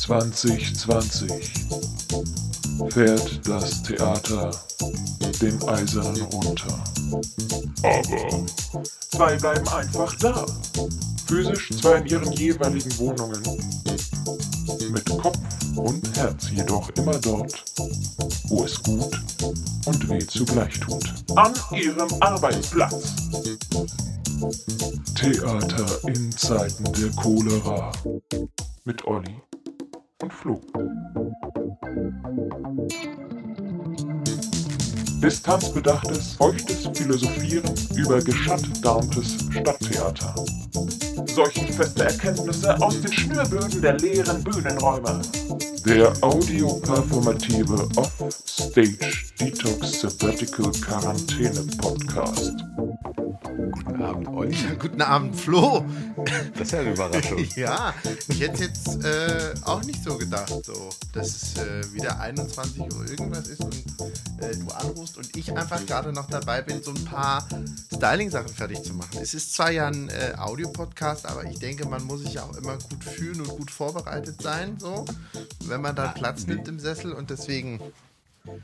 2020 fährt das Theater den Eisernen runter. Aber zwei bleiben einfach da. Physisch zwar in ihren jeweiligen Wohnungen, mit Kopf und Herz jedoch immer dort, wo es gut und weh zugleich tut. An ihrem Arbeitsplatz. Theater in Zeiten der Cholera. Mit Olli und Flo. Distanzbedachtes, feuchtes Philosophieren über geschattarmtes Stadttheater. Seuchenfeste Erkenntnisse aus den Schnürböden der leeren Bühnenräume. Der audioperformative Off-Stage Detox Sabbatical Quarantäne Podcast. Guten Abend, Olli. Ja, guten Abend, Flo. Das ist ja eine Überraschung. ja, ich hätte jetzt äh, auch nicht so gedacht, so, dass es äh, wieder 21 Uhr irgendwas ist und äh, du anrufst und ich einfach gerade noch dabei bin, so ein paar Styling-Sachen fertig zu machen. Es ist zwar ja ein äh, Audiopodcast, aber ich denke, man muss sich ja auch immer gut fühlen und gut vorbereitet sein, so, wenn man da Platz nimmt im Sessel und deswegen.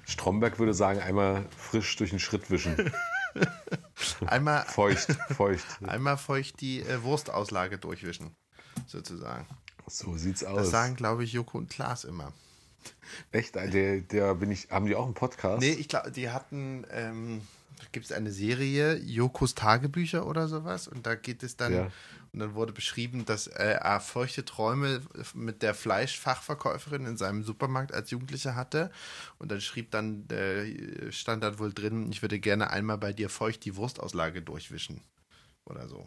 Stromberg würde sagen, einmal frisch durch den Schritt wischen. Einmal feucht, feucht. Einmal feucht die äh, Wurstauslage durchwischen, sozusagen. So sieht's aus. Das sagen, glaube ich, Joko und Klaas immer. Echt? Der, der bin ich. Haben die auch einen Podcast? Nee, ich glaube, die hatten. Ähm, Gibt es eine Serie, Jokos Tagebücher oder sowas? Und da geht es dann. Ja. Und dann wurde beschrieben, dass äh, er feuchte Träume mit der Fleischfachverkäuferin in seinem Supermarkt als Jugendlicher hatte. Und dann schrieb dann, äh, stand dann wohl drin, ich würde gerne einmal bei dir feucht die Wurstauslage durchwischen. Oder so.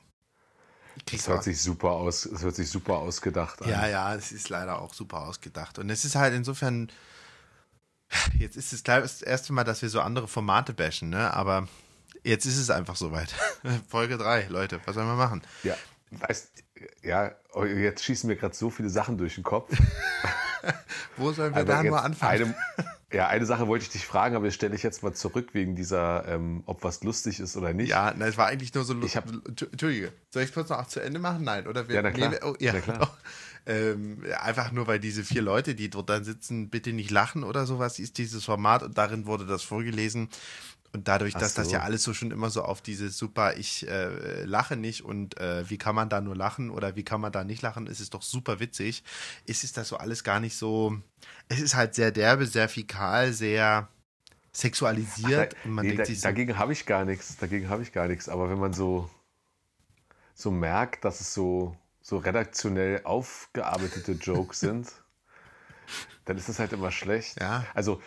Das hört sich super aus, das hört sich super ausgedacht an. Ja, ja, es ist leider auch super ausgedacht. Und es ist halt insofern, jetzt ist es das erste Mal, dass wir so andere Formate bashen, ne? Aber jetzt ist es einfach soweit. Folge 3, Leute, was sollen wir machen? Ja, weißt, ja, oh, jetzt schießen mir gerade so viele Sachen durch den Kopf. Wo sollen wir da nur anfangen? Eine, ja, eine Sache wollte ich dich fragen, aber das stelle ich jetzt mal zurück wegen dieser, ähm, ob was lustig ist oder nicht. Ja, na, es war eigentlich nur so lustig. Entschuldige, soll ich es kurz noch zu Ende machen? Nein, oder? Wir, ja, na klar. Nee, oh, ja, na klar. Ähm, einfach nur, weil diese vier Leute, die dort dann sitzen, bitte nicht lachen oder sowas, ist dieses Format und darin wurde das vorgelesen. Und dadurch, dass so. das ja alles so schon immer so auf dieses super, ich äh, lache nicht und äh, wie kann man da nur lachen oder wie kann man da nicht lachen, ist es doch super witzig, ist es das so alles gar nicht so, es ist halt sehr derbe, sehr fikal, sehr sexualisiert. Ach, da, nee, da, so, dagegen habe ich gar nichts, dagegen habe ich gar nichts, aber wenn man so, so merkt, dass es so, so redaktionell aufgearbeitete Jokes sind, dann ist das halt immer schlecht. Ja. Also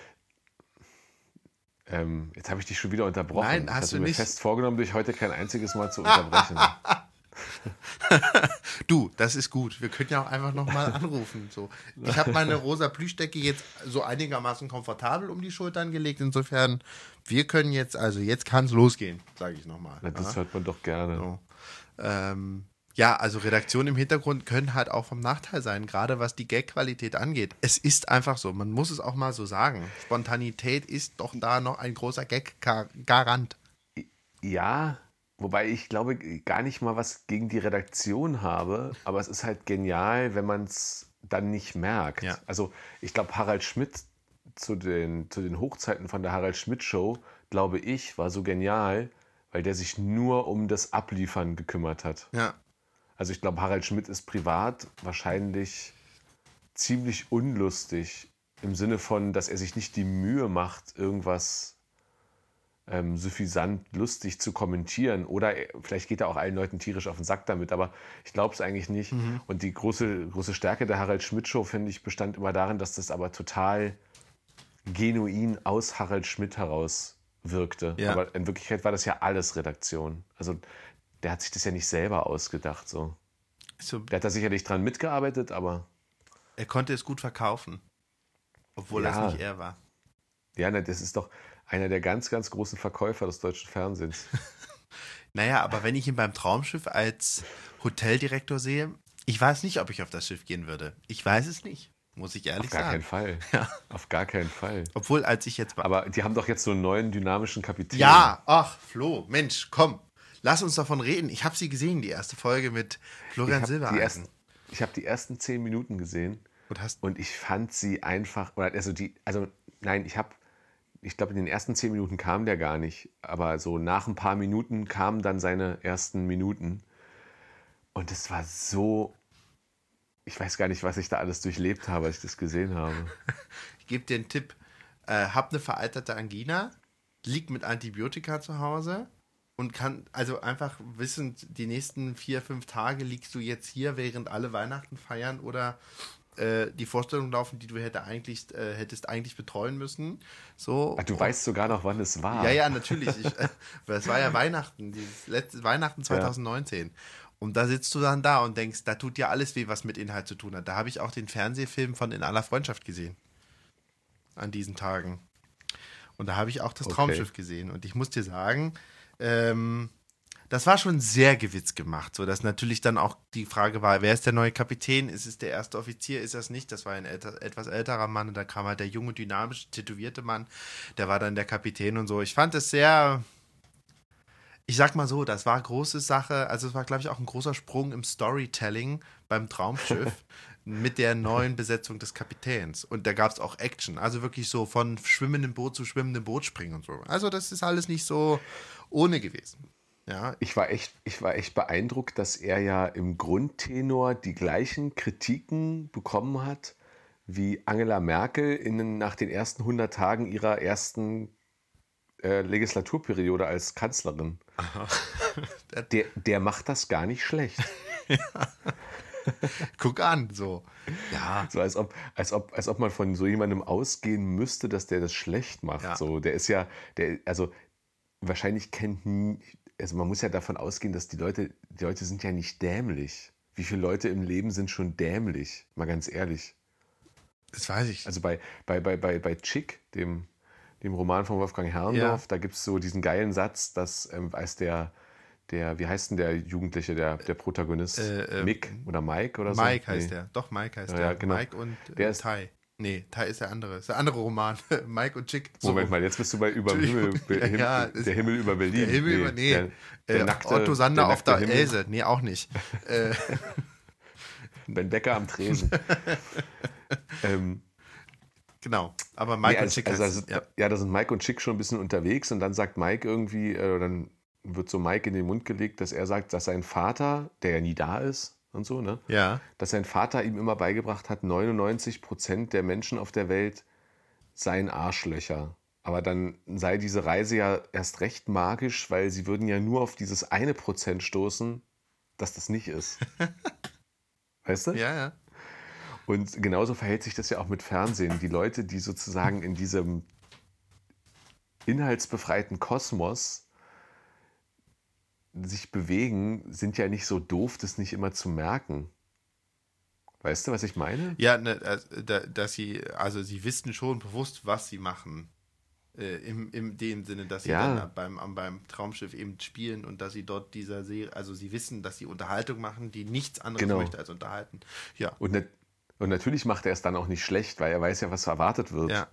ähm, jetzt habe ich dich schon wieder unterbrochen. Nein, ich hast hatte du mir nicht. fest vorgenommen, dich heute kein einziges Mal zu unterbrechen. du, das ist gut. Wir können ja auch einfach nochmal anrufen. So. Ich habe meine rosa Plüschdecke jetzt so einigermaßen komfortabel um die Schultern gelegt. Insofern, wir können jetzt, also jetzt kann es losgehen, sage ich nochmal. Ja, das hört man doch gerne. So. Ähm, ja, also Redaktionen im Hintergrund können halt auch vom Nachteil sein, gerade was die Gag-Qualität angeht. Es ist einfach so, man muss es auch mal so sagen. Spontanität ist doch da noch ein großer Gag-Garant. Ja, wobei ich glaube gar nicht mal was gegen die Redaktion habe, aber es ist halt genial, wenn man es dann nicht merkt. Ja. Also ich glaube, Harald Schmidt zu den, zu den Hochzeiten von der Harald Schmidt Show, glaube ich, war so genial, weil der sich nur um das Abliefern gekümmert hat. Ja. Also ich glaube, Harald Schmidt ist privat wahrscheinlich ziemlich unlustig im Sinne von, dass er sich nicht die Mühe macht, irgendwas ähm, suffisant lustig zu kommentieren. Oder er, vielleicht geht er auch allen Leuten tierisch auf den Sack damit, aber ich glaube es eigentlich nicht. Mhm. Und die große, große Stärke der Harald Schmidt-Show, finde ich, bestand immer darin, dass das aber total genuin aus Harald Schmidt heraus wirkte. Ja. Aber in Wirklichkeit war das ja alles Redaktion. Also der hat sich das ja nicht selber ausgedacht. So. so. Der hat da sicherlich dran mitgearbeitet, aber. Er konnte es gut verkaufen. Obwohl ja. das nicht er war. Ja, ne, das ist doch einer der ganz, ganz großen Verkäufer des deutschen Fernsehens. naja, aber wenn ich ihn beim Traumschiff als Hoteldirektor sehe, ich weiß nicht, ob ich auf das Schiff gehen würde. Ich weiß es nicht. Muss ich ehrlich sagen. Auf gar keinen Fall. Ja. Auf gar keinen Fall. Obwohl, als ich jetzt. Aber die haben doch jetzt so einen neuen dynamischen Kapitän. Ja, ach, Flo, Mensch, komm. Lass uns davon reden. Ich habe sie gesehen, die erste Folge mit Florian Silbereisen. ersten, ich habe die ersten zehn Minuten gesehen Und hast und ich fand sie einfach, also die, also nein, ich habe, ich glaube, in den ersten zehn Minuten kam der gar nicht, aber so nach ein paar Minuten kamen dann seine ersten Minuten. Und es war so, ich weiß gar nicht, was ich da alles durchlebt habe, als ich das gesehen habe. Ich gebe dir einen Tipp. Äh, hab eine veralterte Angina, lieg mit Antibiotika zu Hause und kann also einfach wissen, die nächsten vier, fünf Tage liegst du jetzt hier, während alle Weihnachten feiern oder äh, die Vorstellung laufen, die du hätte eigentlich, äh, hättest eigentlich betreuen müssen. So. Ach, du weißt sogar noch, wann es war. Ja, ja, natürlich. Ich, äh, es war ja Weihnachten, dieses letzte Weihnachten 2019. Und da sitzt du dann da und denkst, da tut ja alles weh, was mit Inhalt zu tun hat. Da habe ich auch den Fernsehfilm von In aller Freundschaft gesehen. An diesen Tagen. Und da habe ich auch das Okay. Traumschiff gesehen. Und ich muss dir sagen, ähm, das war schon sehr gewitzt gemacht, so dass natürlich dann auch die Frage war, wer ist der neue Kapitän? Ist es der erste Offizier? Ist das nicht? Das war ein älter, etwas älterer Mann und da kam halt der junge, dynamisch tätowierte Mann, der war dann der Kapitän und so. Ich fand es sehr, ich sag mal so, das war große Sache, also es war, glaube ich, auch ein großer Sprung im Storytelling beim Traumschiff mit der neuen Besetzung des Kapitäns. Und da gab es auch Action, also wirklich so von schwimmendem Boot zu schwimmendem Boot springen und so. Also das ist alles nicht so ohne gewesen. Ja, Ich war, echt, ich war echt beeindruckt, dass er ja im Grundtenor die gleichen Kritiken bekommen hat wie Angela Merkel in, nach den ersten 100 Tagen ihrer ersten äh, Legislaturperiode als Kanzlerin. Der, der macht das gar nicht schlecht. guck an, so. Ja, So als ob, als ob, als ob man von so jemandem ausgehen müsste, dass der das schlecht macht. Ja. So, der ist ja, der, also wahrscheinlich kennt also man muss ja davon ausgehen, dass die Leute, die Leute sind ja nicht dämlich. Wie viele Leute im Leben sind schon dämlich? Mal ganz ehrlich. das weiß ich. Also bei, bei, bei, bei, bei Chick, dem, dem Roman von Wolfgang Herrndorf, Ja. da gibt es so diesen geilen Satz, dass ähm, als der, der, wie heißt denn der Jugendliche, der, der Protagonist? Äh, äh, Mick oder Mike oder so? Mike heißt Nee. der. Doch, Mike heißt Ja, der. ja, genau. Mike und äh, Der ist- Tai. Nee, Tai ist der andere. Ist der andere Roman. Mike und Chick. So. Moment mal, jetzt bist du bei über Himmel, Entschuldigung. Ja, der Himmel über Berlin. Der Himmel über, nee, der, der äh, nackte- Otto Sander der auf der Himmel. Else. Nee, auch nicht. äh, Dein Bäcker am Tresen. ähm, genau. Aber Mike nee, und also, Chick also, also, ja. ja. da sind Mike und Chick schon ein bisschen unterwegs und dann sagt Mike irgendwie, äh, dann wird so Mike in den Mund gelegt, dass er sagt, dass sein Vater, der ja nie da ist und so, ne? ja. dass sein Vater ihm immer beigebracht hat, 99 Prozent der Menschen auf der Welt seien Arschlöcher. Aber dann sei diese Reise ja erst recht magisch, weil sie würden ja nur auf dieses eine Prozent stoßen, dass das nicht ist. Weißt du? Ja, ja. Und genauso verhält sich das ja auch mit Fernsehen. Die Leute, die sozusagen in diesem inhaltsbefreiten Kosmos sich bewegen, sind ja nicht so doof, das nicht immer zu merken. Weißt du, was ich meine? Ja, ne, äh, da- dass sie, also sie wissen schon bewusst, was sie machen. Äh, im, Im dem Sinne, dass sie Ja. dann beim, beim Traumschiff eben spielen und dass sie dort dieser Serie, also sie wissen, dass sie Unterhaltung machen, die nichts anderes Genau. möchte als unterhalten. Ja. Und, nat- und natürlich macht er es dann auch nicht schlecht, weil er weiß ja, was erwartet wird. Ja.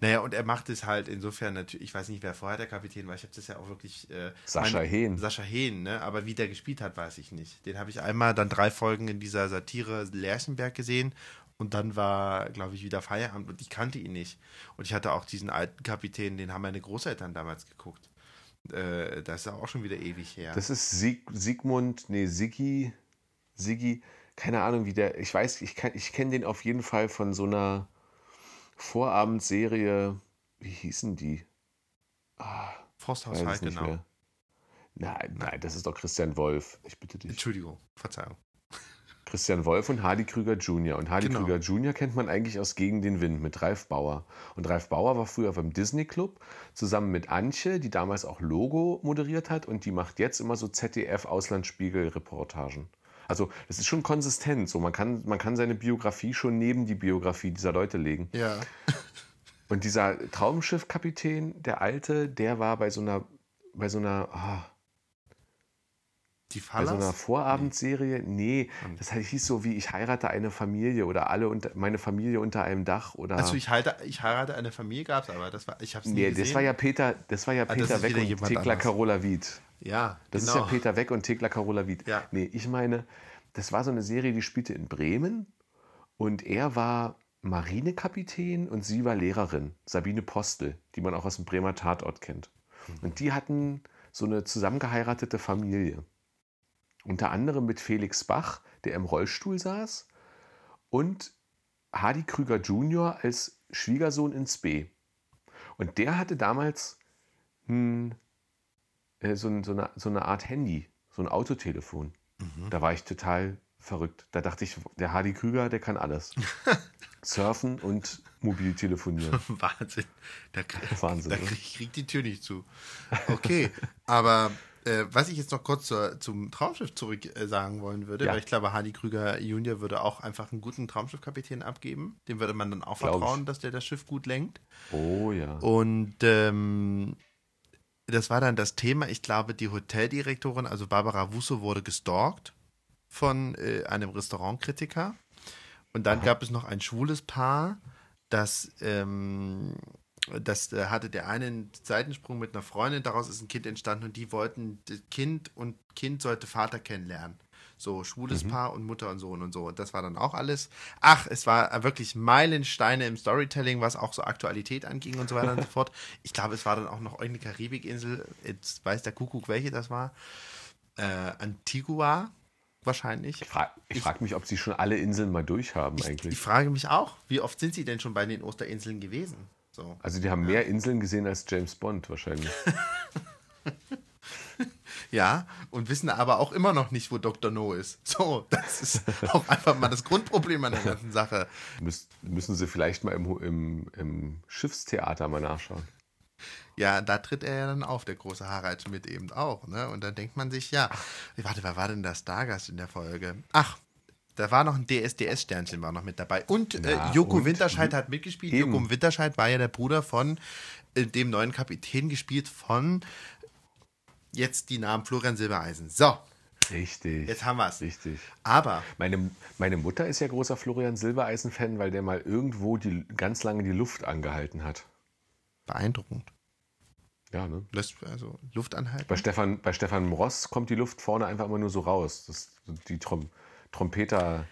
Naja, und er macht es halt insofern natürlich, ich weiß nicht, wer vorher der Kapitän war, ich habe das ja auch wirklich. Äh, Sascha Hehn. Sascha Hehn, ne? Aber wie der gespielt hat, weiß ich nicht. Den habe ich einmal dann drei Folgen in dieser Satire Lerchenberg gesehen und dann war, glaube ich, wieder Feierabend und ich kannte ihn nicht. Und ich hatte auch diesen alten Kapitän, den haben meine Großeltern damals geguckt. Äh, das ist ja auch schon wieder ewig her. Das ist Sieg, Sigmund, nee, Siggi, Siggi, keine Ahnung, wie der, ich weiß, ich, kann- ich kenne den auf jeden Fall von so einer Vorabendserie, wie hießen die? Forsthaus Weiß es nicht genau. mehr. Nein, nein, das ist doch Christian Wolf. Ich bitte dich. Entschuldigung, Verzeihung. Christian Wolf und Hardy Krüger Jr. Und Hardy Genau. Krüger Jr. kennt man eigentlich aus Gegen den Wind mit Ralf Bauer. Und Ralf Bauer war früher beim Disney Club zusammen mit Antje, die damals auch Logo moderiert hat und die macht jetzt immer so ZDF-Auslandsspiegel-Reportagen. Also das ist schon konsistent. So, man, kann, man kann seine Biografie schon neben die Biografie dieser Leute legen. Ja. Und dieser Traumschiffkapitän, der Alte, der war bei so einer, bei so einer, ah, Die bei so einer Fallas? Vorabendserie, nee, das heißt- hieß so wie ich heirate eine Familie oder alle unter, meine Familie unter einem Dach oder. Also ich, halte, ich heirate eine Familie gab es, aber das war, ich habe es nie nee, gesehen. das war ja Peter, das war ja das Peter Weck und Thekla anders. Carola Wied. ja, Das genau. ist ja Peter Weck und Thekla Carola Wied. Ja. Nee, ich meine, das war so eine Serie, die spielte in Bremen und er war Marinekapitän und sie war Lehrerin, Sabine Postel, die man auch aus dem Bremer Tatort kennt. Und die hatten so eine zusammengeheiratete Familie. Unter anderem mit Felix Bach, der im Rollstuhl saß, und Hardy Krüger Jr. als Schwiegersohn ins B. Und der hatte damals hm, äh, so, so, eine, so eine Art Handy, so ein Autotelefon. Mhm. Da war ich total verrückt. Da dachte ich, der Hardy Krüger, der kann alles. Surfen und mobil telefonieren. Wahnsinn. Da, Wahnsinn. Da krieg, krieg die Tür nicht zu. Okay, aber äh, was ich jetzt noch kurz zur, zum Traumschiff zurück äh, sagen wollen würde, ja. weil ich glaube, Hardy Krüger Junior würde auch einfach einen guten Traumschiffkapitän abgeben. Dem würde man dann auch Glaub vertrauen, ich. dass der das Schiff gut lenkt. Oh ja. Und ähm, das war dann das Thema. Ich glaube, die Hoteldirektorin, also Barbara Wusso, wurde gestalkt von äh, einem Restaurantkritiker. Und dann Aha. gab es noch ein schwules Paar, das, ähm, das äh, hatte der eine einen Seitensprung mit einer Freundin, daraus ist ein Kind entstanden und die wollten Kind und Kind sollte Vater kennenlernen. So, schwules mhm. Paar und Mutter und Sohn und so. Und das war dann auch alles. Ach, es war wirklich Meilensteine im Storytelling, was auch so Aktualität anging und so weiter und so fort. Ich glaube, es war dann auch noch irgendeine Karibikinsel. Jetzt weiß der Kuckuck, welche das war. Äh, Antigua wahrscheinlich. Ich frage frag mich, ob sie schon alle Inseln mal durchhaben ich, eigentlich. Ich frage mich auch, wie oft sind sie denn schon bei den Osterinseln gewesen? So. Also die haben ja. mehr Inseln gesehen als James Bond wahrscheinlich. ja, und wissen aber auch immer noch nicht, wo Dr. No ist. So, das ist auch einfach mal das Grundproblem an der ganzen Sache. Müs müssen sie vielleicht mal im, im, im Schiffstheater mal nachschauen. Ja, da tritt er ja dann auf, der große Harald Schmidt eben auch. Ne? Und dann denkt man sich, ja, warte, wer war denn der Stargast in der Folge? Ach, da war noch ein DSDS-Sternchen war noch mit dabei. Und äh, Joko und Winterscheid hat mitgespielt. Eben. Joko Winterscheid war ja der Bruder von äh, dem neuen Kapitän, gespielt von jetzt die Namen Florian Silbereisen. So. Richtig. Jetzt haben wir es. Richtig. Aber. Meine, meine Mutter ist ja großer Florian Silbereisen-Fan, weil der mal irgendwo die, ganz lange die Luft angehalten hat. Beeindruckend. Ja, ne? Lässt also Luft anhalten. Bei Stefan, bei Stefan Ross kommt die Luft vorne einfach immer nur so raus. Das, die Trom Trompeter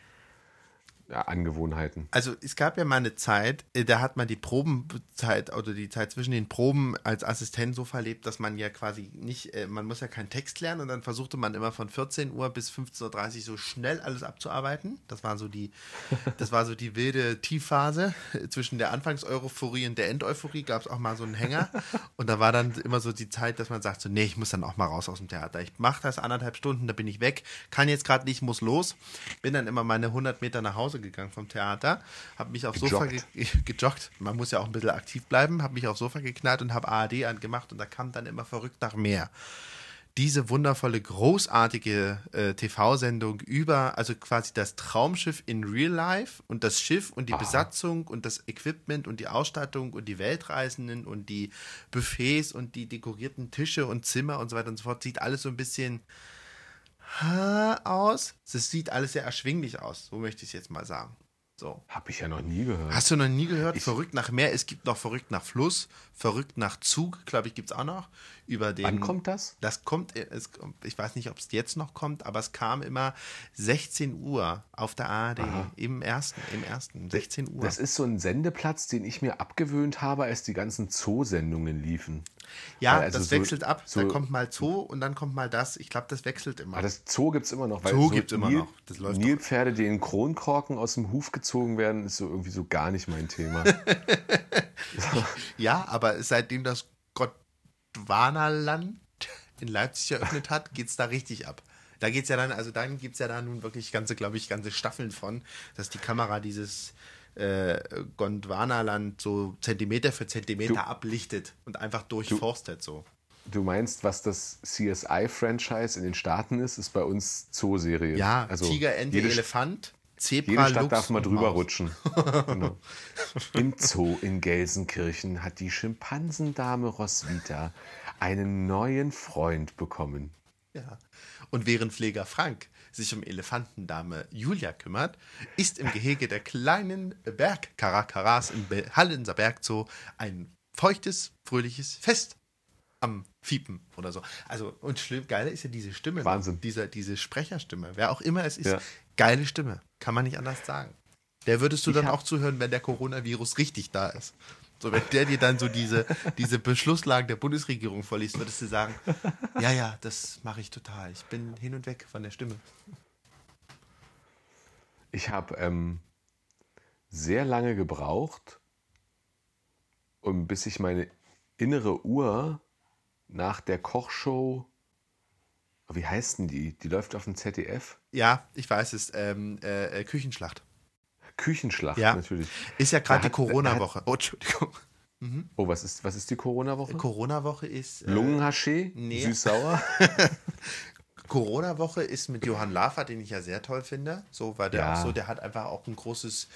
Angewohnheiten. Also es gab ja mal eine Zeit, äh, da hat man die Probenzeit oder die Zeit zwischen den Proben als Assistent so verlebt, dass man ja quasi nicht, äh, man muss ja keinen Text lernen und dann versuchte man immer von 14 Uhr bis 15.30 Uhr so schnell alles abzuarbeiten. Das war so die, das war so die wilde Tiefphase zwischen der Anfangseuphorie und der Endeuphorie gab es auch mal so einen Hänger und da war dann immer so die Zeit, dass man sagt so, nee, ich muss dann auch mal raus aus dem Theater. Ich mache das anderthalb Stunden, da bin ich weg, kann jetzt gerade nicht, muss los. Bin dann immer meine 100 Meter nach Hause Hause gegangen vom Theater, habe mich aufs Sofa ge gejoggt. Man muss ja auch ein bisschen aktiv bleiben, habe mich aufs Sofa geknallt und habe ARD angemacht und da kam dann immer verrückt nach mehr diese wundervolle, großartige äh, TV-Sendung über, also quasi das Traumschiff in Real Life und das Schiff und die Aha. Besatzung und das Equipment und die Ausstattung und die Weltreisenden und die Buffets und die dekorierten Tische und Zimmer und so weiter und so fort, sieht alles so ein bisschen aus. Es sieht alles sehr erschwinglich aus, so möchte ich es jetzt mal sagen. So. Habe ich ja noch nie gehört. Hast du noch nie gehört? Ich verrückt nach Meer. Es gibt noch verrückt nach Fluss, verrückt nach Zug, glaube ich, gibt es auch noch. Über den, Wann kommt das? Das kommt, es, ich weiß nicht, ob es jetzt noch kommt, aber es kam immer 16 Uhr auf der ARD. Aha. Im ersten, im ersten, 16 Uhr. Das ist so ein Sendeplatz, den ich mir abgewöhnt habe, als die ganzen Zoosendungen liefen. Ja, also das so, wechselt ab. So da kommt mal Zoo und dann kommt mal das. Ich glaube, das wechselt immer. Aber das Zoo gibt es immer noch. Weil Zoo so gibt es immer noch. Das läuft Nilpferde, die in Kronkorken aus dem Huf gezogen werden, ist so irgendwie so gar nicht mein Thema. ja, aber seitdem das Gondwanaland in Leipzig eröffnet hat, geht es da richtig ab. Da geht es ja dann, also dann gibt es ja da nun wirklich ganze, glaube ich, ganze Staffeln von, dass die Kamera dieses äh, Gondwanaland so Zentimeter für Zentimeter du, ablichtet und einfach durchforstet du, so. Du meinst, was das CSI-Franchise in den Staaten ist, ist bei uns Zooserie. Ja, also Tiger, Ente, Elefant, Zebra, Jede Stadt Lux darf mal drüber Maus. rutschen. genau. Im Zoo in Gelsenkirchen hat die Schimpansendame Roswitha einen neuen Freund bekommen. Ja. Und während Pfleger Frank sich um Elefantendame Julia kümmert, ist im Gehege der kleinen Bergkarakaras im Hallenser Bergzoo ein feuchtes, fröhliches Fest am Fiepen oder so. Also, und schlimm, geil ist ja diese Stimme. Wahnsinn. Diese, diese Sprecherstimme. Wer auch immer es ist, Ja. geile Stimme. Kann man nicht anders sagen. Der würdest du Ich dann auch zuhören, wenn der Coronavirus richtig da ist. So, wenn der dir dann so diese, diese Beschlusslagen der Bundesregierung vorliest, würdest du sagen, ja, ja, das mache ich total. Ich bin hin und weg von der Stimme. Ich habe ähm, sehr lange gebraucht, um bis ich meine innere Uhr nach der Kochshow, wie heißt denn die? Die läuft auf dem ZDF. Ja, ich weiß es. Ähm, äh, äh, Küchenschlacht. Küchenschlacht Ja. natürlich. Ist ja gerade die Corona-Woche. Oh, Entschuldigung. Oh, was ist, was ist die Corona-Woche? Corona-Woche ist. Äh, Lungenhaché? nee. Süß-sauer? Corona-Woche ist mit Johann Lafer, den ich ja sehr toll finde. So, weil der Ja. auch so, der hat einfach auch ein großes.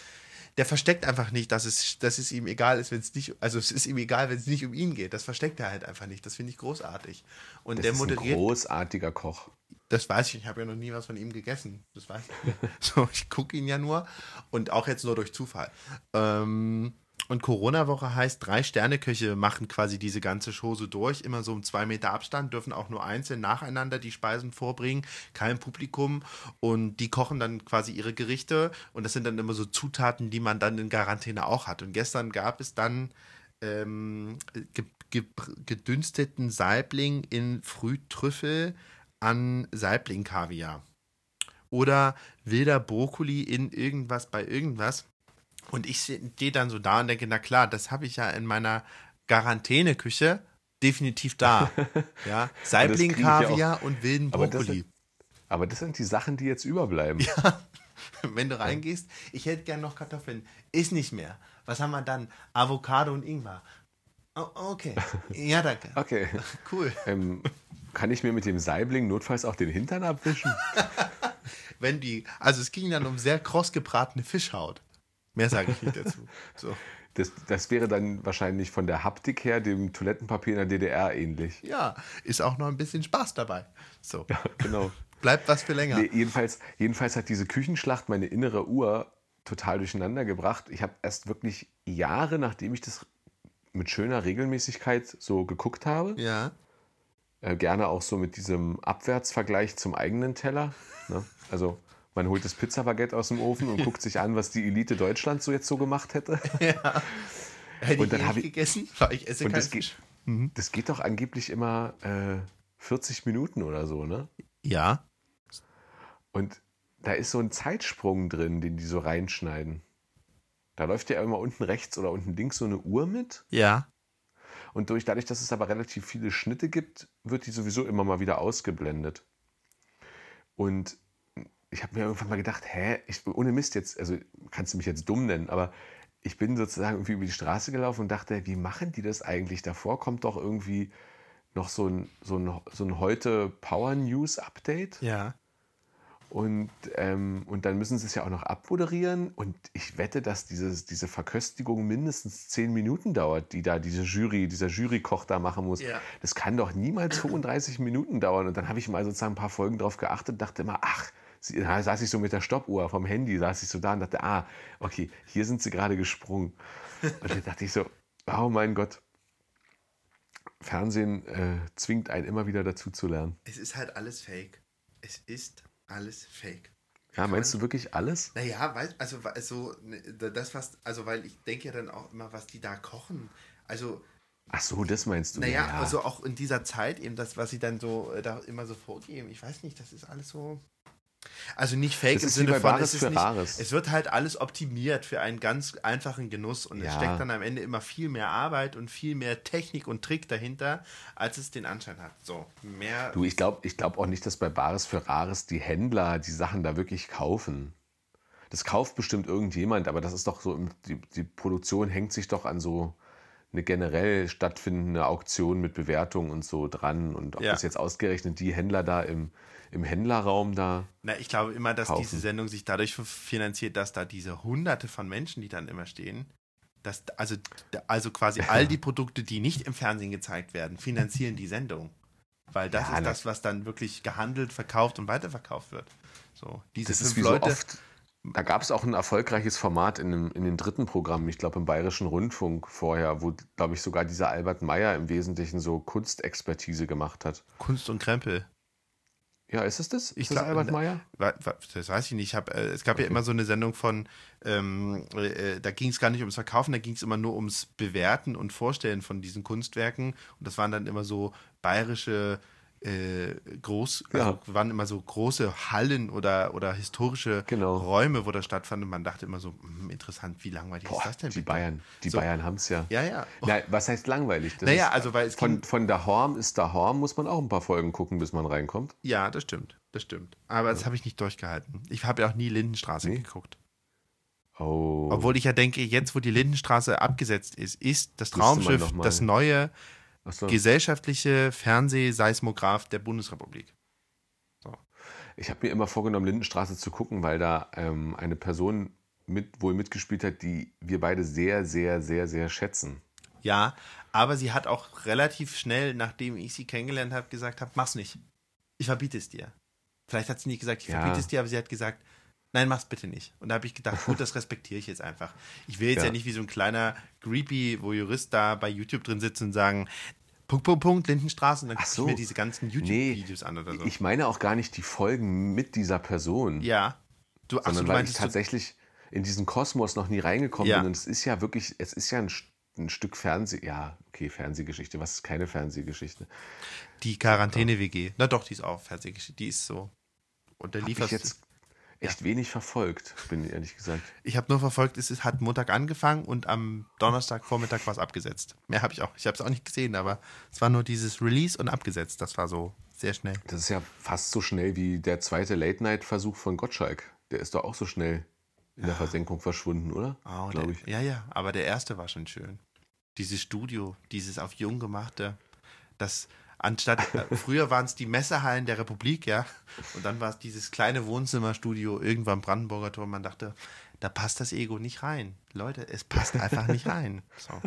Der versteckt einfach nicht, dass es, dass es ihm egal ist, wenn es nicht, also es ist ihm egal, wenn es nicht um ihn geht. Das versteckt er halt einfach nicht. Das finde ich großartig. Und Das der ist ein moderiert, großartiger Koch. Das weiß ich, ich habe ja noch nie was von ihm gegessen. Das weiß ich. so, ich gucke ihn ja nur und auch jetzt nur durch Zufall. Ähm, und Corona-Woche heißt, drei Sterneköche machen quasi diese ganze Show so durch, immer so um zwei Meter Abstand, dürfen auch nur einzeln nacheinander die Speisen vorbringen, kein Publikum und die kochen dann quasi ihre Gerichte und das sind dann immer so Zutaten, die man dann in Quarantäne auch hat. Und gestern gab es dann ähm, ge ge gedünsteten Saibling in Frühtrüffel an Saibling-Kaviar. Oder wilder Brokkoli in irgendwas bei irgendwas. Und ich stehe dann so da und denke, na klar, das habe ich ja in meiner Quarantäneküche definitiv da. Ja, Saibling, kriege ich ja Kaviar und wilden Aber das Brokkoli. Aber das sind die Sachen, die jetzt überbleiben. Wenn du reingehst, ich hätte gern noch Kartoffeln. Ist nicht mehr. Was haben wir dann? Avocado und Ingwer. Oh, okay. Ja, danke. Okay. Cool. Ähm, kann ich mir mit dem Saibling notfalls auch den Hintern abwischen? Wenn die, also es ging dann um sehr kross gebratene Fischhaut. Mehr sage ich nicht dazu. So. Das, das wäre dann wahrscheinlich von der Haptik her dem Toilettenpapier in der DDR ähnlich. Ja, ist auch noch ein bisschen Spaß dabei. So. Genau. Bleibt was für länger. Nee, jedenfalls, jedenfalls hat diese Küchenschlacht meine innere Uhr total durcheinander gebracht. Ich habe erst wirklich Jahre, nachdem ich das mit schöner Regelmäßigkeit so geguckt habe, Ja. Äh, gerne auch so mit diesem Abwärtsvergleich zum eigenen Teller. Ne? Also man holt das Pizzabaguette aus dem Ofen und guckt sich an, was die Elite Deutschlands so jetzt so gemacht hätte. Hätte Und ich dann eh hab nicht ich- gegessen, weil ich esse Und das geht, Fisch. das geht doch angeblich immer äh, 40 Minuten oder so, ne? Ja. Und da ist so ein Zeitsprung drin, den die so reinschneiden. Da läuft ja immer unten rechts oder unten links so eine Uhr mit. Ja. Und durch, dadurch, dass es aber relativ viele Schnitte gibt, wird die sowieso immer mal wieder ausgeblendet. Und ich habe mir irgendwann mal gedacht, hä, ich, ohne Mist jetzt, also kannst du mich jetzt dumm nennen, aber ich bin sozusagen irgendwie über die Straße gelaufen und dachte, wie machen die das eigentlich? Davor kommt doch irgendwie noch so ein, so ein, so ein heute Power News Update. Ja. Und, ähm, und dann müssen sie es ja auch noch abmoderieren. Und ich wette, dass dieses, diese Verköstigung mindestens zehn Minuten dauert, die da diese Jury, dieser Jurykoch da machen muss. Ja. Das kann doch niemals 35 Minuten dauern. Und dann habe ich mal sozusagen ein paar Folgen drauf geachtet und dachte immer, ach, da saß ich so mit der Stoppuhr vom Handy, saß ich so da und dachte, ah, okay, hier sind sie gerade gesprungen. Und dann dachte ich so, oh mein Gott. Fernsehen äh, zwingt einen immer wieder dazu zu lernen. Es ist halt alles fake. Es ist alles fake. Ja, meinst du wirklich alles? Naja, weil, also, also, das was, also, weil ich denke ja dann auch immer, was die da kochen. Also, Ach so, das meinst du. naja, ja. also auch in dieser Zeit eben das, was sie dann so äh, da immer so vorgeben. Ich weiß nicht, das ist alles so. Also nicht fake Das im Sinne von, Bares es ist nicht, Rares. es wird halt alles optimiert für einen ganz einfachen Genuss und es Ja. steckt dann am Ende immer viel mehr Arbeit und viel mehr Technik und Trick dahinter, als es den Anschein hat. So, mehr. Du, ich glaube ich glaub auch nicht, dass bei Bares für Rares die Händler die Sachen da wirklich kaufen. Das kauft bestimmt irgendjemand, aber das ist doch so, die, die Produktion hängt sich doch an so eine generell stattfindende Auktion mit Bewertung und so dran. Und ob Ja. das jetzt ausgerechnet die Händler da im, im Händlerraum da. Na, ich glaube immer, dass kaufen. diese Sendung sich dadurch finanziert, dass da diese hunderte von Menschen, die dann immer stehen, dass, also, also quasi all die Produkte, die nicht im Fernsehen gezeigt werden, finanzieren die Sendung. Weil das Ja, ist das, was dann wirklich gehandelt, verkauft und weiterverkauft wird. So, diese Das ist fünf so Leute oft. Da gab es auch ein erfolgreiches Format in, dem, in den dritten Programmen, ich glaube im Bayerischen Rundfunk vorher, wo, glaube ich, sogar dieser Albert Meyer im Wesentlichen so Kunstexpertise gemacht hat. Kunst und Krempel. Ja, ist es das? Ist Ich das glaub- Albert Meyer? Das weiß ich nicht. Ich hab, äh, es gab ja immer so eine Sendung von, ähm, äh, da ging es gar nicht ums Verkaufen, da ging es immer nur ums Bewerten und Vorstellen von diesen Kunstwerken. Und das waren dann immer so bayerische äh, groß, also Ja. waren immer so große Hallen oder, oder historische Genau. Räume, wo das stattfand. Und man dachte immer so, hm, interessant, wie langweilig Boah, ist das denn? die bitte? Bayern, die So. Bayern haben es ja. Ja, ja. Na, was heißt langweilig? Das Naja, ist, also weil es von, von der Horm ist der Horm, muss man auch ein paar Folgen gucken, bis man reinkommt. ja, das stimmt, das stimmt. Aber das habe ich nicht durchgehalten. Ich habe ja auch nie Lindenstraße Nee? geguckt. Oh. Obwohl ich ja denke, jetzt, wo die Lindenstraße abgesetzt ist, ist das Traumschiff das neue so. gesellschaftliche Fernsehseismograph der Bundesrepublik. Ich habe mir immer vorgenommen, Lindenstraße zu gucken, weil da ähm, eine Person mit, wohl mitgespielt hat, die wir beide sehr, sehr, sehr, sehr schätzen. Ja, aber sie hat auch relativ schnell, nachdem ich sie kennengelernt habe, gesagt, hab, mach's nicht. Ich verbiete es dir. Vielleicht hat sie nicht gesagt, ich Ja. verbiete es dir, aber sie hat gesagt, nein, mach's bitte nicht. Und da habe ich gedacht, gut, das respektiere ich jetzt einfach. Ich will jetzt ja. Ja. nicht wie so ein kleiner Creepy, wo Jurist da bei YouTube drin sitzt und sagen, Punkt, Punkt, Punkt, Lindenstraße, und dann gucke so. ich mir diese ganzen YouTube-Videos an oder so. Ich meine auch gar nicht die Folgen mit dieser Person, ja. Du, so, sondern du weil ich tatsächlich in diesen Kosmos noch nie reingekommen Ja. bin. Und es ist ja wirklich, es ist ja ein, ein Stück Fernseh, ja, okay, Fernsehgeschichte. Was ist keine Fernsehgeschichte? die Quarantäne-WG. Na doch, die ist auch Fernsehgeschichte. Die ist so. Und der liefert jetzt echt wenig verfolgt, bin ich ehrlich gesagt. Ich habe nur verfolgt, es hat Montag angefangen und am Donnerstagvormittag war es abgesetzt. Mehr habe ich auch. Ich habe es auch nicht gesehen, aber es war nur dieses Release und abgesetzt. Das war so sehr schnell. Das ist ja fast so schnell wie der zweite Late-Night-Versuch von Gottschalk. Der ist doch auch so schnell in der Versenkung verschwunden, oder? Oh, Glaube der, ich. Ja, ja, aber der erste war schon schön. Dieses Studio, dieses auf jung gemachte, das anstatt, äh, früher waren es die Messehallen der Republik, ja, und dann war es dieses kleine Wohnzimmerstudio irgendwann am Brandenburger Tor. Man dachte, da passt das Ego nicht rein. Leute, es passt einfach nicht rein. So,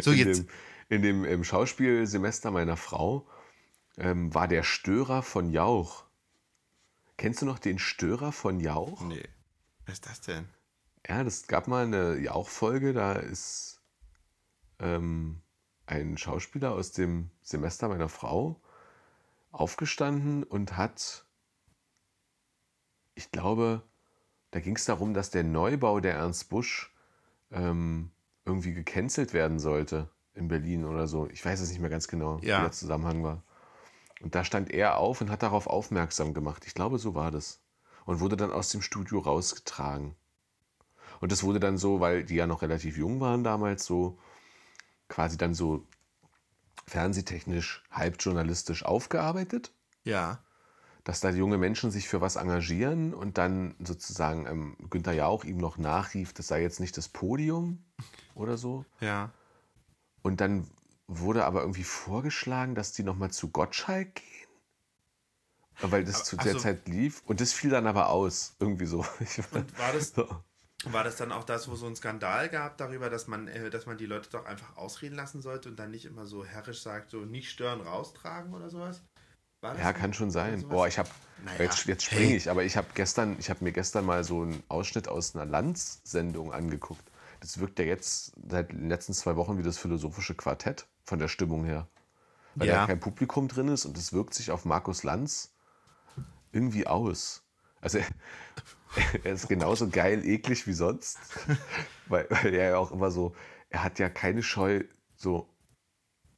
so in jetzt. dem, in dem im Schauspielsemester meiner Frau ähm, war der Störer von Jauch. Kennst du noch den Störer von Jauch? Nee. Was ist das denn? Ja, das gab mal eine Jauch-Folge, da ist ähm, ein Schauspieler aus dem Semester meiner Frau aufgestanden und hat, ich glaube, da ging es darum, dass der Neubau der Ernst Busch ähm, irgendwie gecancelt werden sollte in Berlin oder so. Ich weiß es nicht mehr ganz genau, Ja. wie der Zusammenhang war. Und da stand er auf und hat darauf aufmerksam gemacht. Ich glaube, so war das. Und wurde dann aus dem Studio rausgetragen. Und das wurde dann so, weil die ja noch relativ jung waren damals, so quasi dann so fernsehtechnisch, halbjournalistisch aufgearbeitet, Ja. dass da junge Menschen sich für was engagieren und dann sozusagen ähm, Günther Jauch ihm noch nachrief, das sei jetzt nicht das Podium oder so. Ja. Und dann wurde aber irgendwie vorgeschlagen, dass die nochmal zu Gottschalk gehen. Weil das Aber- zu der so. Zeit lief. Und das fiel dann aber aus. Irgendwie so. Und war das, so. War das dann auch das, wo so ein Skandal gab darüber, dass man, äh, dass man die Leute doch einfach ausreden lassen sollte und dann nicht immer so herrisch sagt, so nicht stören, raustragen oder sowas? War das Ja, kann schon sein. Boah, ich habe Naja, jetzt, jetzt springe ich, aber ich habe gestern, ich habe mir gestern mal so einen Ausschnitt aus einer Lanz-Sendung angeguckt. Das wirkt ja jetzt seit den letzten zwei Wochen wie das philosophische Quartett von der Stimmung her. Weil Ja. da kein Publikum drin ist und es wirkt sich auf Markus Lanz irgendwie aus. Also er ist genauso geil, eklig wie sonst. weil, weil er ja auch immer so, er hat ja keine Scheu, so,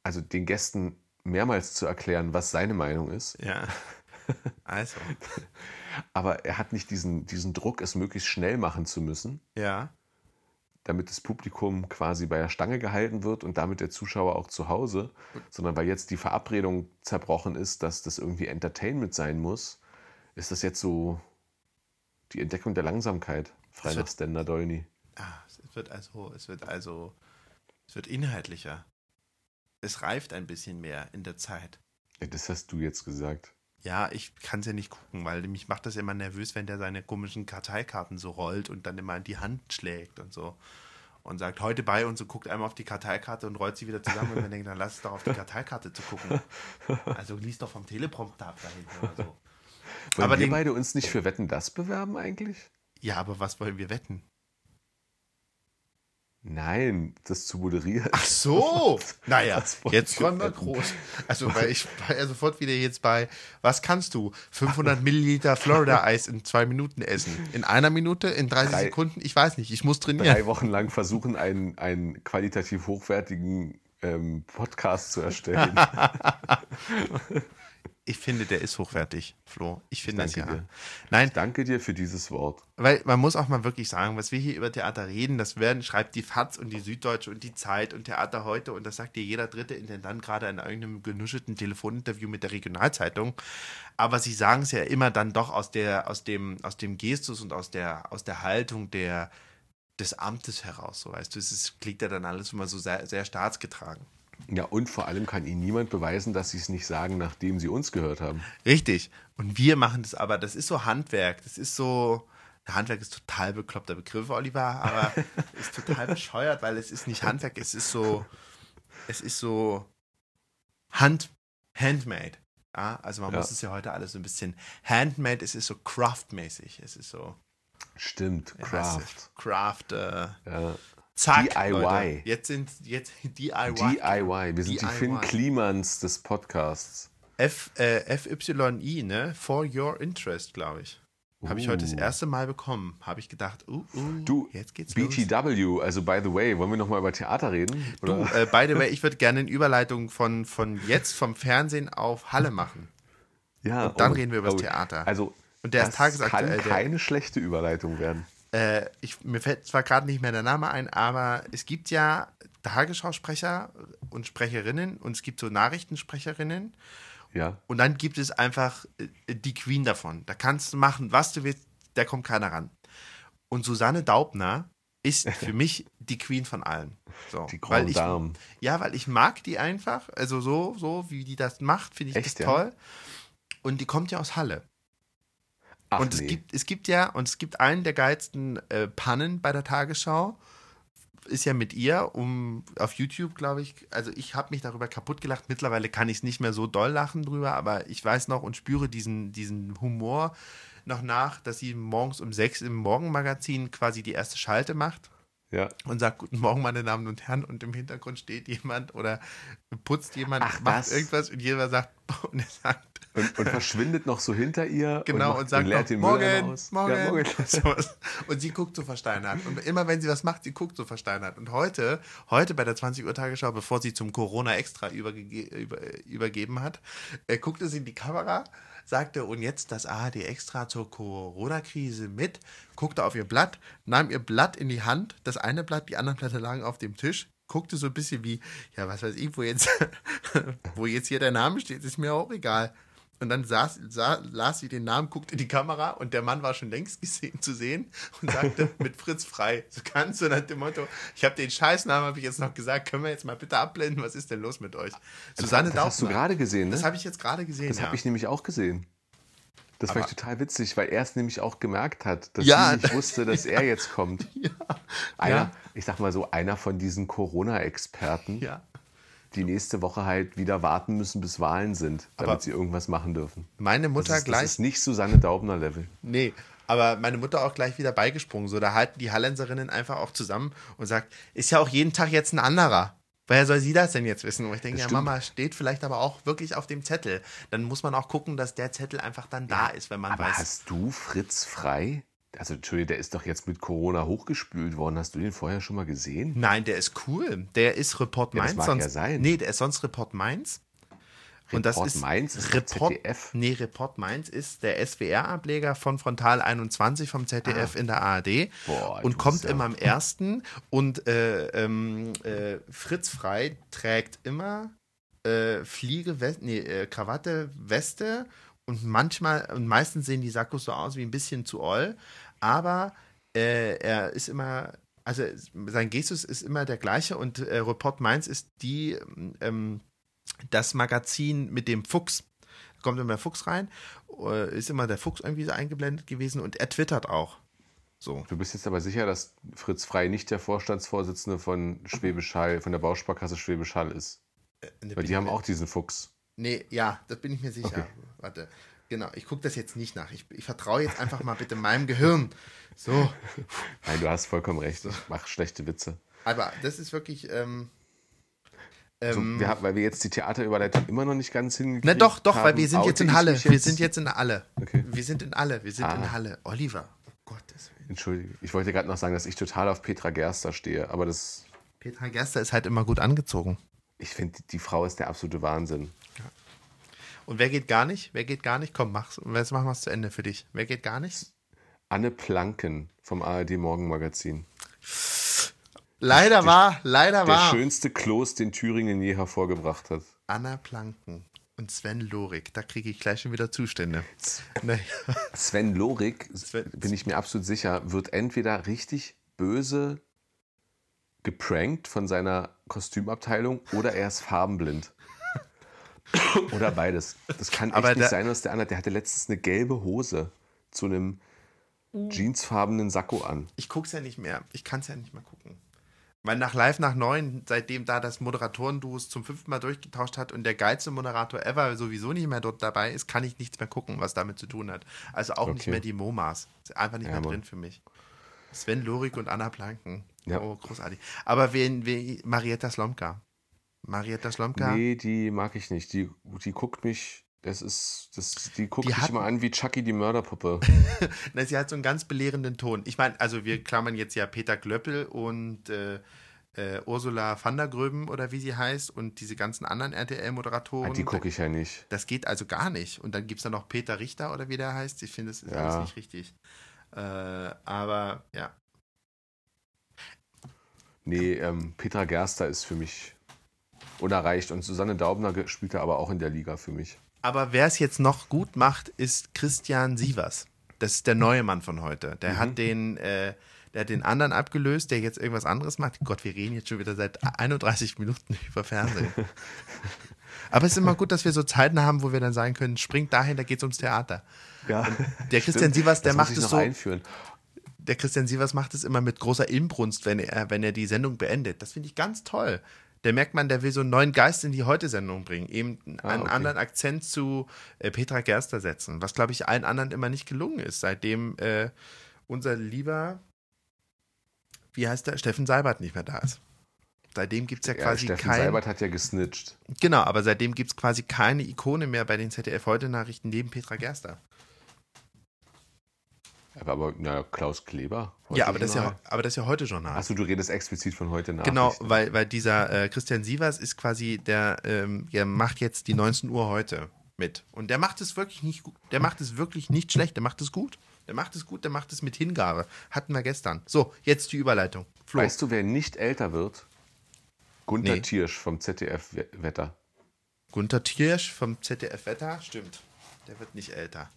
also den Gästen mehrmals zu erklären, was seine Meinung ist. Ja. Also, Aber er hat nicht diesen, diesen Druck, es möglichst schnell machen zu müssen, ja. damit das Publikum quasi bei der Stange gehalten wird und damit der Zuschauer auch zu Hause, sondern weil jetzt die Verabredung zerbrochen ist, dass das irgendwie Entertainment sein muss, ist das jetzt so die Entdeckung der Langsamkeit. Frei nach wird- Stender Dolny. Ah, es wird also, es wird also, es wird inhaltlicher. Es reift ein bisschen mehr in der Zeit. Ja, das hast du jetzt gesagt. Ja, ich kann es ja nicht gucken, weil mich macht das immer nervös, wenn der seine komischen Karteikarten so rollt und dann immer in die Hand schlägt und so. Und sagt, heute bei uns und guckt einmal auf die Karteikarte und rollt sie wieder zusammen und man denkt, dann lass es doch auf die Karteikarte zu gucken. Also lies doch vom Teleprompter ab da hinten oder so. Wollen Aber wir den- beide uns nicht für Wetten das bewerben eigentlich? Ja, aber was wollen wir wetten? Nein, das zu moderieren. Ach so, naja, Was wollen jetzt wir groß. Also, weil ich war ja sofort wieder jetzt bei, was kannst du? 500 Milliliter Florida-Eis in zwei Minuten essen. In einer Minute, in 30 Drei- Sekunden? Ich weiß nicht, ich muss trainieren. Drei Wochen lang versuchen, einen, einen qualitativ hochwertigen ähm, Podcast zu erstellen. Ich finde, der ist hochwertig, Flo. Ich finde es ja. danke dir. Nein, Danke dir für dieses Wort. weil man muss auch mal wirklich sagen, was wir hier über Theater reden, das werden, schreibt die FAZ und die Süddeutsche und die Zeit und Theater heute und das sagt dir jeder dritte Intendant gerade in irgendeinem genuschelten Telefoninterview mit der Regionalzeitung. Aber sie sagen es ja immer dann doch aus, der, aus, dem, aus dem Gestus und aus der, aus der Haltung der, des Amtes heraus. So weißt du, es ist, klingt ja dann alles immer so sehr, sehr staatsgetragen. Ja, und vor allem kann Ihnen niemand beweisen, dass Sie es nicht sagen, nachdem Sie uns gehört haben. Richtig. Und wir machen das aber, das ist so Handwerk. Das ist so. Handwerk ist total bekloppter Begriff, Oliver, aber ist total bescheuert, weil es ist nicht Handwerk, es ist so. Es ist so. Hand, handmade. Ja, also man Ja. muss es ja heute alles so ein bisschen handmade, es ist so craftmäßig. Es ist so. Stimmt, Craft. Craft. Äh, Ja. Zack. DIY. Leute. Jetzt sind jetzt DIY. DIY. Wir sind die DIY. Finn Klimans des Podcasts. F, äh, FYI, ne? For your interest, glaube ich. Habe ich heute das Uh. erste Mal bekommen. Habe ich gedacht, uh, uh, Du, jetzt geht's los. BTW, also by the way, wollen wir nochmal über Theater reden? Du, äh, by the way, ich würde gerne eine Überleitung von, von jetzt vom Fernsehen auf Halle machen. ja, und dann reden wir über das Theater. Also, Und der das ist tagesaktuell, kann keine schlechte Überleitung werden. Äh, ich, mir fällt zwar gerade nicht mehr der Name ein, aber es gibt ja Tagesschausprecher und Sprecherinnen und es gibt so Nachrichtensprecherinnen Ja. Und dann gibt es einfach äh, die Queen davon. Da kannst du machen, was du willst, da kommt keiner ran. Und Susanne Daubner ist für mich die Queen von allen. So, Die Grand Dame. Ja, weil ich mag die einfach. Also so, so wie die das macht, finde ich Echt, das ja? toll. Und die kommt ja aus Halle. Ach, und es nee. gibt, es gibt ja, und es gibt einen der geilsten äh, Pannen bei der Tagesschau. Ist ja mit ihr um auf YouTube, glaube ich. Also ich habe mich darüber kaputt gelacht. Mittlerweile kann ich es nicht mehr so doll lachen drüber, aber ich weiß noch und spüre diesen, diesen Humor noch nach, dass sie morgens um sechs im Morgenmagazin quasi die erste Schalte macht ja. und sagt, guten Morgen, meine Damen und Herren, und im Hintergrund steht jemand oder putzt jemand, Ach, macht das. irgendwas und jeder sagt, und er sagt, Und, und verschwindet noch so hinter ihr Genau, macht- und sagt leert noch, den morgen, aus. morgen. Ja, morgen. Und sie guckt so versteinert. Und immer wenn sie was macht, sie guckt so versteinert. Und heute, heute bei der 20 Uhr Tagesschau, bevor sie zum Corona Extra über, übergeben hat, äh, guckte sie in die Kamera, sagte, und jetzt das ARD Extra zur Corona-Krise mit, guckte auf ihr Blatt, nahm ihr Blatt in die Hand, das eine Blatt, die anderen Blätter lagen auf dem Tisch, guckte so ein bisschen wie, ja, was weiß ich, wo jetzt, wo jetzt hier der Name steht, ist mir auch egal. Und dann saß, sah, las sie den Namen, guckte in die Kamera und der Mann war schon längst gesehen, zu sehen und sagte mit Fritz frei. So ganz so nach dem Motto, ich habe den Scheißnamen, habe ich jetzt noch gesagt, können wir jetzt mal bitte abblenden, was ist denn los mit euch? Susanne das hast du gerade gesehen, ne? Das habe ich jetzt gerade gesehen, Das ja. habe ich nämlich auch gesehen. Das Aber- war total witzig, weil er es nämlich auch gemerkt hat, dass Ja. sie nicht wusste, dass er jetzt kommt. ja. Einer, Ja. ich sag mal so, einer von diesen Corona-Experten, ja. Die nächste Woche halt wieder warten müssen, bis Wahlen sind, damit Aber- sie irgendwas machen dürfen. Meine Das Mutter ist, gleich. das ist nicht Susanne Daubner-Level. Nee, aber meine Mutter auch gleich wieder beigesprungen. So, da halten die Hallenserinnen einfach auch zusammen und sagt, ist ja auch jeden Tag jetzt ein anderer. Woher soll sie das denn jetzt wissen? Und ich denke, Das ja. Mama steht vielleicht aber auch wirklich auf dem Zettel. Dann muss man auch gucken, dass der Zettel einfach dann da ist, wenn man Aber weiß. hast du Fritz Frei? Also, Entschuldigung, der ist doch jetzt mit Corona hochgespült worden. Hast du den vorher schon mal gesehen? Nein, der ist cool. Der ist Report Ja, das Mainz. mag sonst, ja sein. Nee, der ist sonst Report Mainz. Und das Report ist Mainz ist Report, ZDF. Nee, Report Mainz ist der SWR-Ableger von Frontal 21 vom ZDF in der ARD Ah. Boah, und kommt ja- immer am ersten. Und äh, ähm, äh, Fritz Frei trägt immer äh, Fliege, West, nee, äh, Krawatte, Weste und manchmal und meistens sehen die Sakkos so aus wie ein bisschen zu all, aber äh, er ist immer, also sein Gestus ist immer der gleiche und äh, Report Mainz ist die ähm, das Magazin mit dem Fuchs. Da kommt immer der Fuchs rein, äh, ist immer der Fuchs irgendwie so eingeblendet gewesen und er twittert auch. So. Du bist jetzt aber sicher, dass Fritz Frei nicht der Vorstandsvorsitzende von Schwäbisch Hall, von der Bausparkasse Schwäbisch Hall ist. Weil die haben auch diesen Fuchs. Nee, ja, das bin ich mir sicher. Okay. Warte. Genau, ich gucke das jetzt nicht nach. Ich, ich vertraue jetzt einfach mal bitte meinem Gehirn. So. Nein, du hast vollkommen recht. Ich mache schlechte Witze. Aber das ist wirklich. Ähm, so, ähm, wir haben, weil wir jetzt die Theaterüberleitung immer noch nicht ganz hingekriegt na doch, doch, haben, weil wir sind jetzt in Halle. mich Wir jetzt- sind jetzt in Halle. Okay. Wir sind in Halle. Wir sind in Ah. Halle. Oliver. Oh Gottes Willen. Entschuldige, ich wollte gerade noch sagen, dass ich total auf Petra Gerster stehe, aber das, Petra Gerster ist halt immer gut angezogen. ich finde, die Frau ist der absolute Wahnsinn. Und wer geht gar nicht? Wer geht gar nicht? Komm, mach's. Jetzt machen wir es zu Ende für dich. Wer geht gar nicht? Anne Planken vom ARD Morgenmagazin. Leider war, leider Der war. schönste Kloß, den Thüringen je hervorgebracht hat. Anna Planken und Sven Lorik. Da kriege ich gleich schon wieder Zustände. Naja. Sven Lorik, Sven- bin ich mir absolut sicher, wird entweder richtig böse geprankt von seiner Kostümabteilung oder er ist farbenblind. oder beides. Das kann echt Aber nicht sein, was der andere. Der hatte letztens eine gelbe Hose zu einem jeansfarbenen Sakko an. Ich guck's ja nicht mehr. Ich kann's ja nicht mehr gucken. Weil nach Live nach neun, seitdem da das Moderatorenduo es zum fünften Mal durchgetauscht hat und der geilste Moderator ever sowieso nicht mehr dort dabei ist, kann ich nichts mehr gucken, was damit zu tun hat. Also auch nicht Okay. mehr die MoMAs. Ist einfach nicht Ja, mehr Mann. drin für mich. Sven Lorik und Anna Planken. Ja. Oh, großartig. Aber wen, wen Marietta Slomka. Marietta Slomka. Nee, die mag ich nicht. Die, die guckt mich, das ist, das, die guckt Die mich hat- immer an wie Chucky die Mörderpuppe. Na, sie hat so einen ganz belehrenden Ton. Ich meine, also wir klammern jetzt ja Peter Glöppel und äh, äh, Ursula van der Gröben oder wie sie heißt und diese ganzen anderen RTL-Moderatoren. Ah, die gucke ich ja nicht. Das geht also gar nicht. Und dann gibt es da noch Peter Richter oder wie der heißt. Ich finde, das ist Ja. alles nicht richtig. Äh, aber ja. Nee, ähm, Petra Gerster ist für mich unerreicht und Susanne Daubner ge- spielt da aber auch in der Liga für mich. Aber wer es jetzt noch gut macht, ist Christian Sievers. Das ist der neue Mann von heute. Der hat den, äh, der hat den anderen abgelöst, der jetzt irgendwas anderes macht. Gott, wir reden jetzt schon wieder seit 31 Minuten über Fernsehen. Aber es ist immer gut, dass wir so Zeiten haben, wo wir dann sagen können, springt dahin, da geht es ums Theater. Ja, Der Christian Sievers, der das macht es so. einführen. Der Christian Sievers macht es immer mit großer Inbrunst, wenn er, wenn er die Sendung beendet. Das finde ich ganz toll. Da merkt man, der will so einen neuen Geist in die Heute-Sendung bringen. Eben einen okay. anderen Akzent zu äh, Petra Gerster setzen, was, glaube ich, allen anderen immer nicht gelungen ist, seitdem äh, unser lieber, wie heißt der, Steffen Seibert nicht mehr da ist. Seitdem gibt es ja Ja, quasi Steffen kein. Seibert hat ja gesnitcht. Genau, aber seitdem gibt es quasi keine Ikone mehr bei den ZDF-Heute-Nachrichten neben Petra Gerster. Aber na, Klaus Kleber. ja, aber das ist ja, aber das ist ja Heute-Journal. Achso, du redest explizit von heute nach. Genau, weil, weil dieser äh, Christian Sievers ist quasi, der, ähm, der macht jetzt die 19 Uhr heute mit. Und der macht es wirklich nicht gut. Der macht es wirklich nicht schlecht. Der macht es gut. Der macht es gut, der macht es mit Hingabe. Hatten wir gestern. So, jetzt die Überleitung. Flo. Weißt du, wer nicht älter wird? Gunther Nee. Tiersch vom ZDF We- Wetter. Gunther Tiersch vom ZDF Wetter, stimmt. Der wird nicht älter.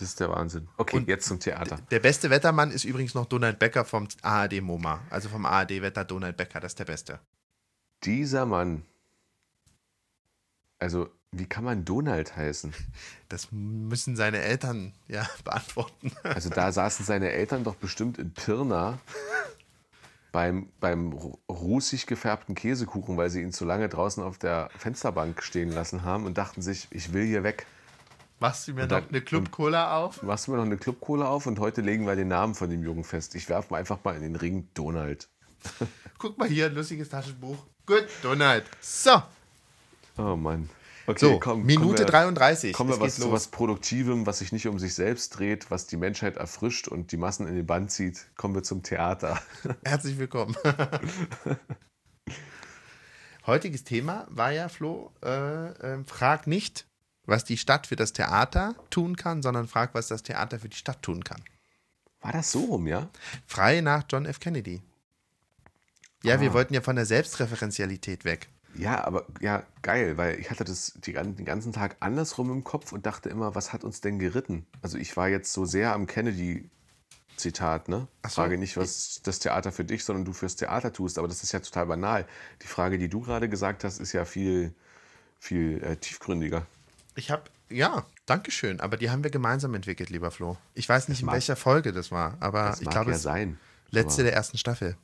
Das ist der Wahnsinn. Okay, Und jetzt zum Theater. Der beste Wettermann ist übrigens noch Donald Becker vom ARD MoMA. Also vom ARD Wetter Donald Becker, das ist der Beste. Dieser Mann. Also, wie kann man Donald heißen? Das müssen seine Eltern ja beantworten. Also, da saßen seine Eltern doch bestimmt in Pirna beim, beim ru- rußig gefärbten Käsekuchen, weil sie ihn zu lange draußen auf der Fensterbank stehen lassen haben und dachten sich, ich will hier weg. Machst du mir noch eine Club-Cola auf? Machst du mir noch eine Clubkohle auf und heute legen wir den Namen von dem Jungen fest. Ich werfe einfach mal in den Ring Donald. Guck mal hier, ein lustiges Taschenbuch. Gut, Donald. So, Oh Mann. Okay, so komm, Minute kommen wir, 33. Kommen wir was zu was Produktivem, was sich nicht um sich selbst dreht, was die Menschheit erfrischt und die Massen in den Bann zieht. Kommen wir zum Theater. Herzlich willkommen. Heutiges Thema war ja, Flo, äh, äh, frag nicht, was die Stadt für das Theater tun kann, sondern frag, was das Theater für die Stadt tun kann. War das so rum, ja? Frei nach John F. Kennedy. Ja, wir Ah. wollten ja von der Selbstreferenzialität weg. Ja, aber ja, geil, weil ich hatte das die, den ganzen Tag andersrum im Kopf und dachte immer, was hat uns denn geritten? Also ich war jetzt so sehr am Kennedy-Zitat, ne? So. Frage nicht, was das Theater für dich, sondern du fürs Theater tust, aber das ist ja total banal. Die Frage, die du gerade gesagt hast, ist ja viel, viel äh, tiefgründiger. Ich habe, ja, Dankeschön, aber die haben wir gemeinsam entwickelt, lieber Flo. Ich weiß nicht, in mag- welcher Folge das war, aber Das ich glaube, ja es sein. letzte aber- der ersten Staffel.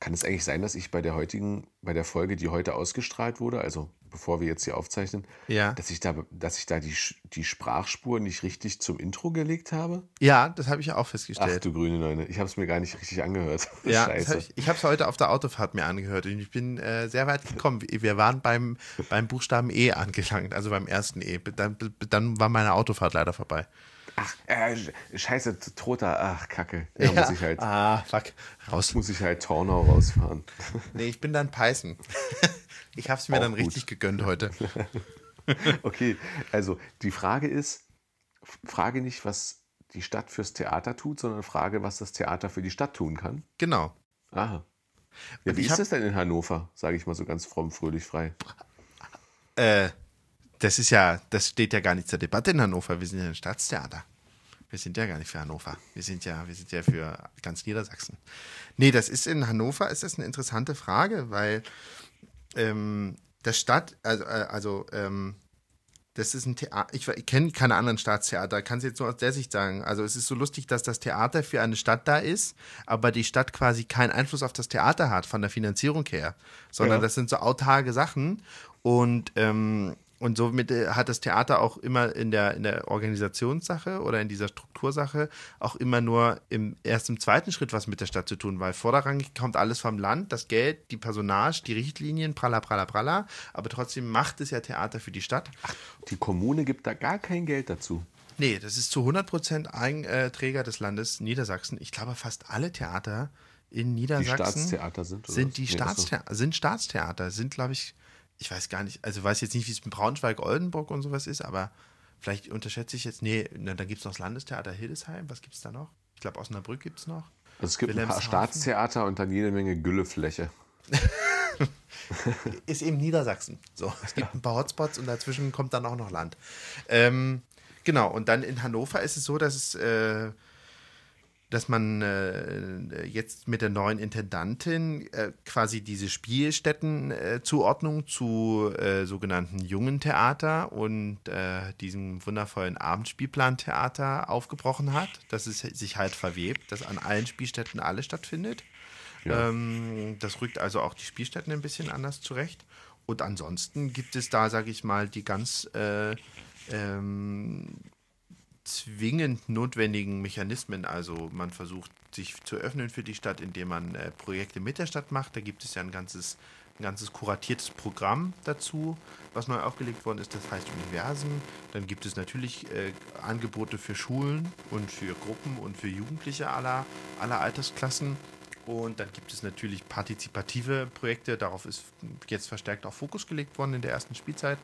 Kann es eigentlich sein, dass ich bei der heutigen, bei der Folge, die heute ausgestrahlt wurde, also bevor wir jetzt hier aufzeichnen, Ja. dass ich da, dass ich da die, die Sprachspur nicht richtig zum Intro gelegt habe? Ja, das habe ich auch Ach festgestellt. du grüne Neune, ich habe es mir gar nicht richtig angehört. ja, Scheiße. hab ich ich habe es heute auf der Autofahrt mir angehört und ich bin äh, sehr weit gekommen. Wir waren beim, beim Buchstaben E angelangt, also beim ersten E. Dann, dann war meine Autofahrt leider vorbei. Ach, äh, Scheiße, Troter, ach, Kacke. Ja, muss ich halt, Ah, fuck. Raus. muss ich halt Tornau rausfahren. Nee, ich bin dann Peißen. Ich habe es mir Auch dann gut. richtig gegönnt heute. Okay, also die Frage ist, frage nicht, was die Stadt fürs Theater tut, sondern frage, was das Theater für die Stadt tun kann. Genau. Aha. Ja, wie ist das denn in Hannover, sage ich mal so ganz fromm, fröhlich, frei? Äh, das ist ja, das steht ja gar nicht zur Debatte in Hannover. Wir sind ja ein Staatstheater. Wir sind ja gar nicht für Hannover. Wir sind ja, wir sind ja für ganz Niedersachsen. Nee, das ist in Hannover, ist das eine interessante Frage, weil ähm, das Stadt, also, äh, also ähm, das ist ein Theater, ich, ich kenne keine anderen Staatstheater, kann es jetzt nur aus der Sicht sagen. Also es ist so lustig, dass das Theater für eine Stadt da ist, aber die Stadt quasi keinen Einfluss auf das Theater hat, von der Finanzierung her, sondern Ja. das sind so autarke Sachen und ähm, und somit äh, hat das Theater auch immer in der, in der Organisationssache oder in dieser Struktursache auch immer nur im, erst im zweiten Schritt was mit der Stadt zu tun, weil vorderrangig kommt alles vom Land, das Geld, die Personage, die Richtlinien, pralla, pralla, pralla, aber trotzdem macht es ja Theater für die Stadt. Die Kommune gibt da gar kein Geld dazu. Nee, das ist zu 100% Eigenträger des Landes Niedersachsen. Ich glaube, fast alle Theater in Die Niedersachsen Staatstheater sind. oder sind die Nee, ach so. Staatstheater, sind Staatstheater, sind, glaube ich, ich weiß gar nicht, also weiß jetzt nicht, wie es mit Braunschweig, Oldenburg und sowas ist, aber vielleicht unterschätze ich jetzt, nee, na, dann gibt es noch das Landestheater Hildesheim, was gibt es da noch? Ich glaube, Osnabrück gibt es noch. Also es gibt ein paar. Staatstheater und dann jede Menge Güllefläche. ist eben Niedersachsen. So, es gibt ein paar Hotspots und dazwischen kommt dann auch noch Land. Ähm, genau, und dann in Hannover ist es so, dass es, äh, dass man äh, jetzt mit der neuen Intendantin äh, quasi diese Spielstätten-Zuordnung zu äh, sogenannten jungen Theater und äh, diesem wundervollen Abendspielplan-Theater aufgebrochen hat, dass es sich halt verwebt, dass an allen Spielstätten alles stattfindet. Ja. Ähm, das rückt also auch die Spielstätten ein bisschen anders zurecht. Und ansonsten gibt es da, sage ich mal, die ganz äh, ähm, zwingend notwendigen Mechanismen. Also man versucht sich zu öffnen für die Stadt, indem man äh, Projekte mit der Stadt macht. Da gibt es ja ein ganzes, ein ganzes kuratiertes Programm dazu, was neu aufgelegt worden ist. Das heißt Universen. Dann gibt es natürlich äh, Angebote für Schulen und für Gruppen und für Jugendliche aller, aller Altersklassen. Und dann gibt es natürlich partizipative Projekte. Darauf ist jetzt verstärkt auch Fokus gelegt worden in der ersten Spielzeit,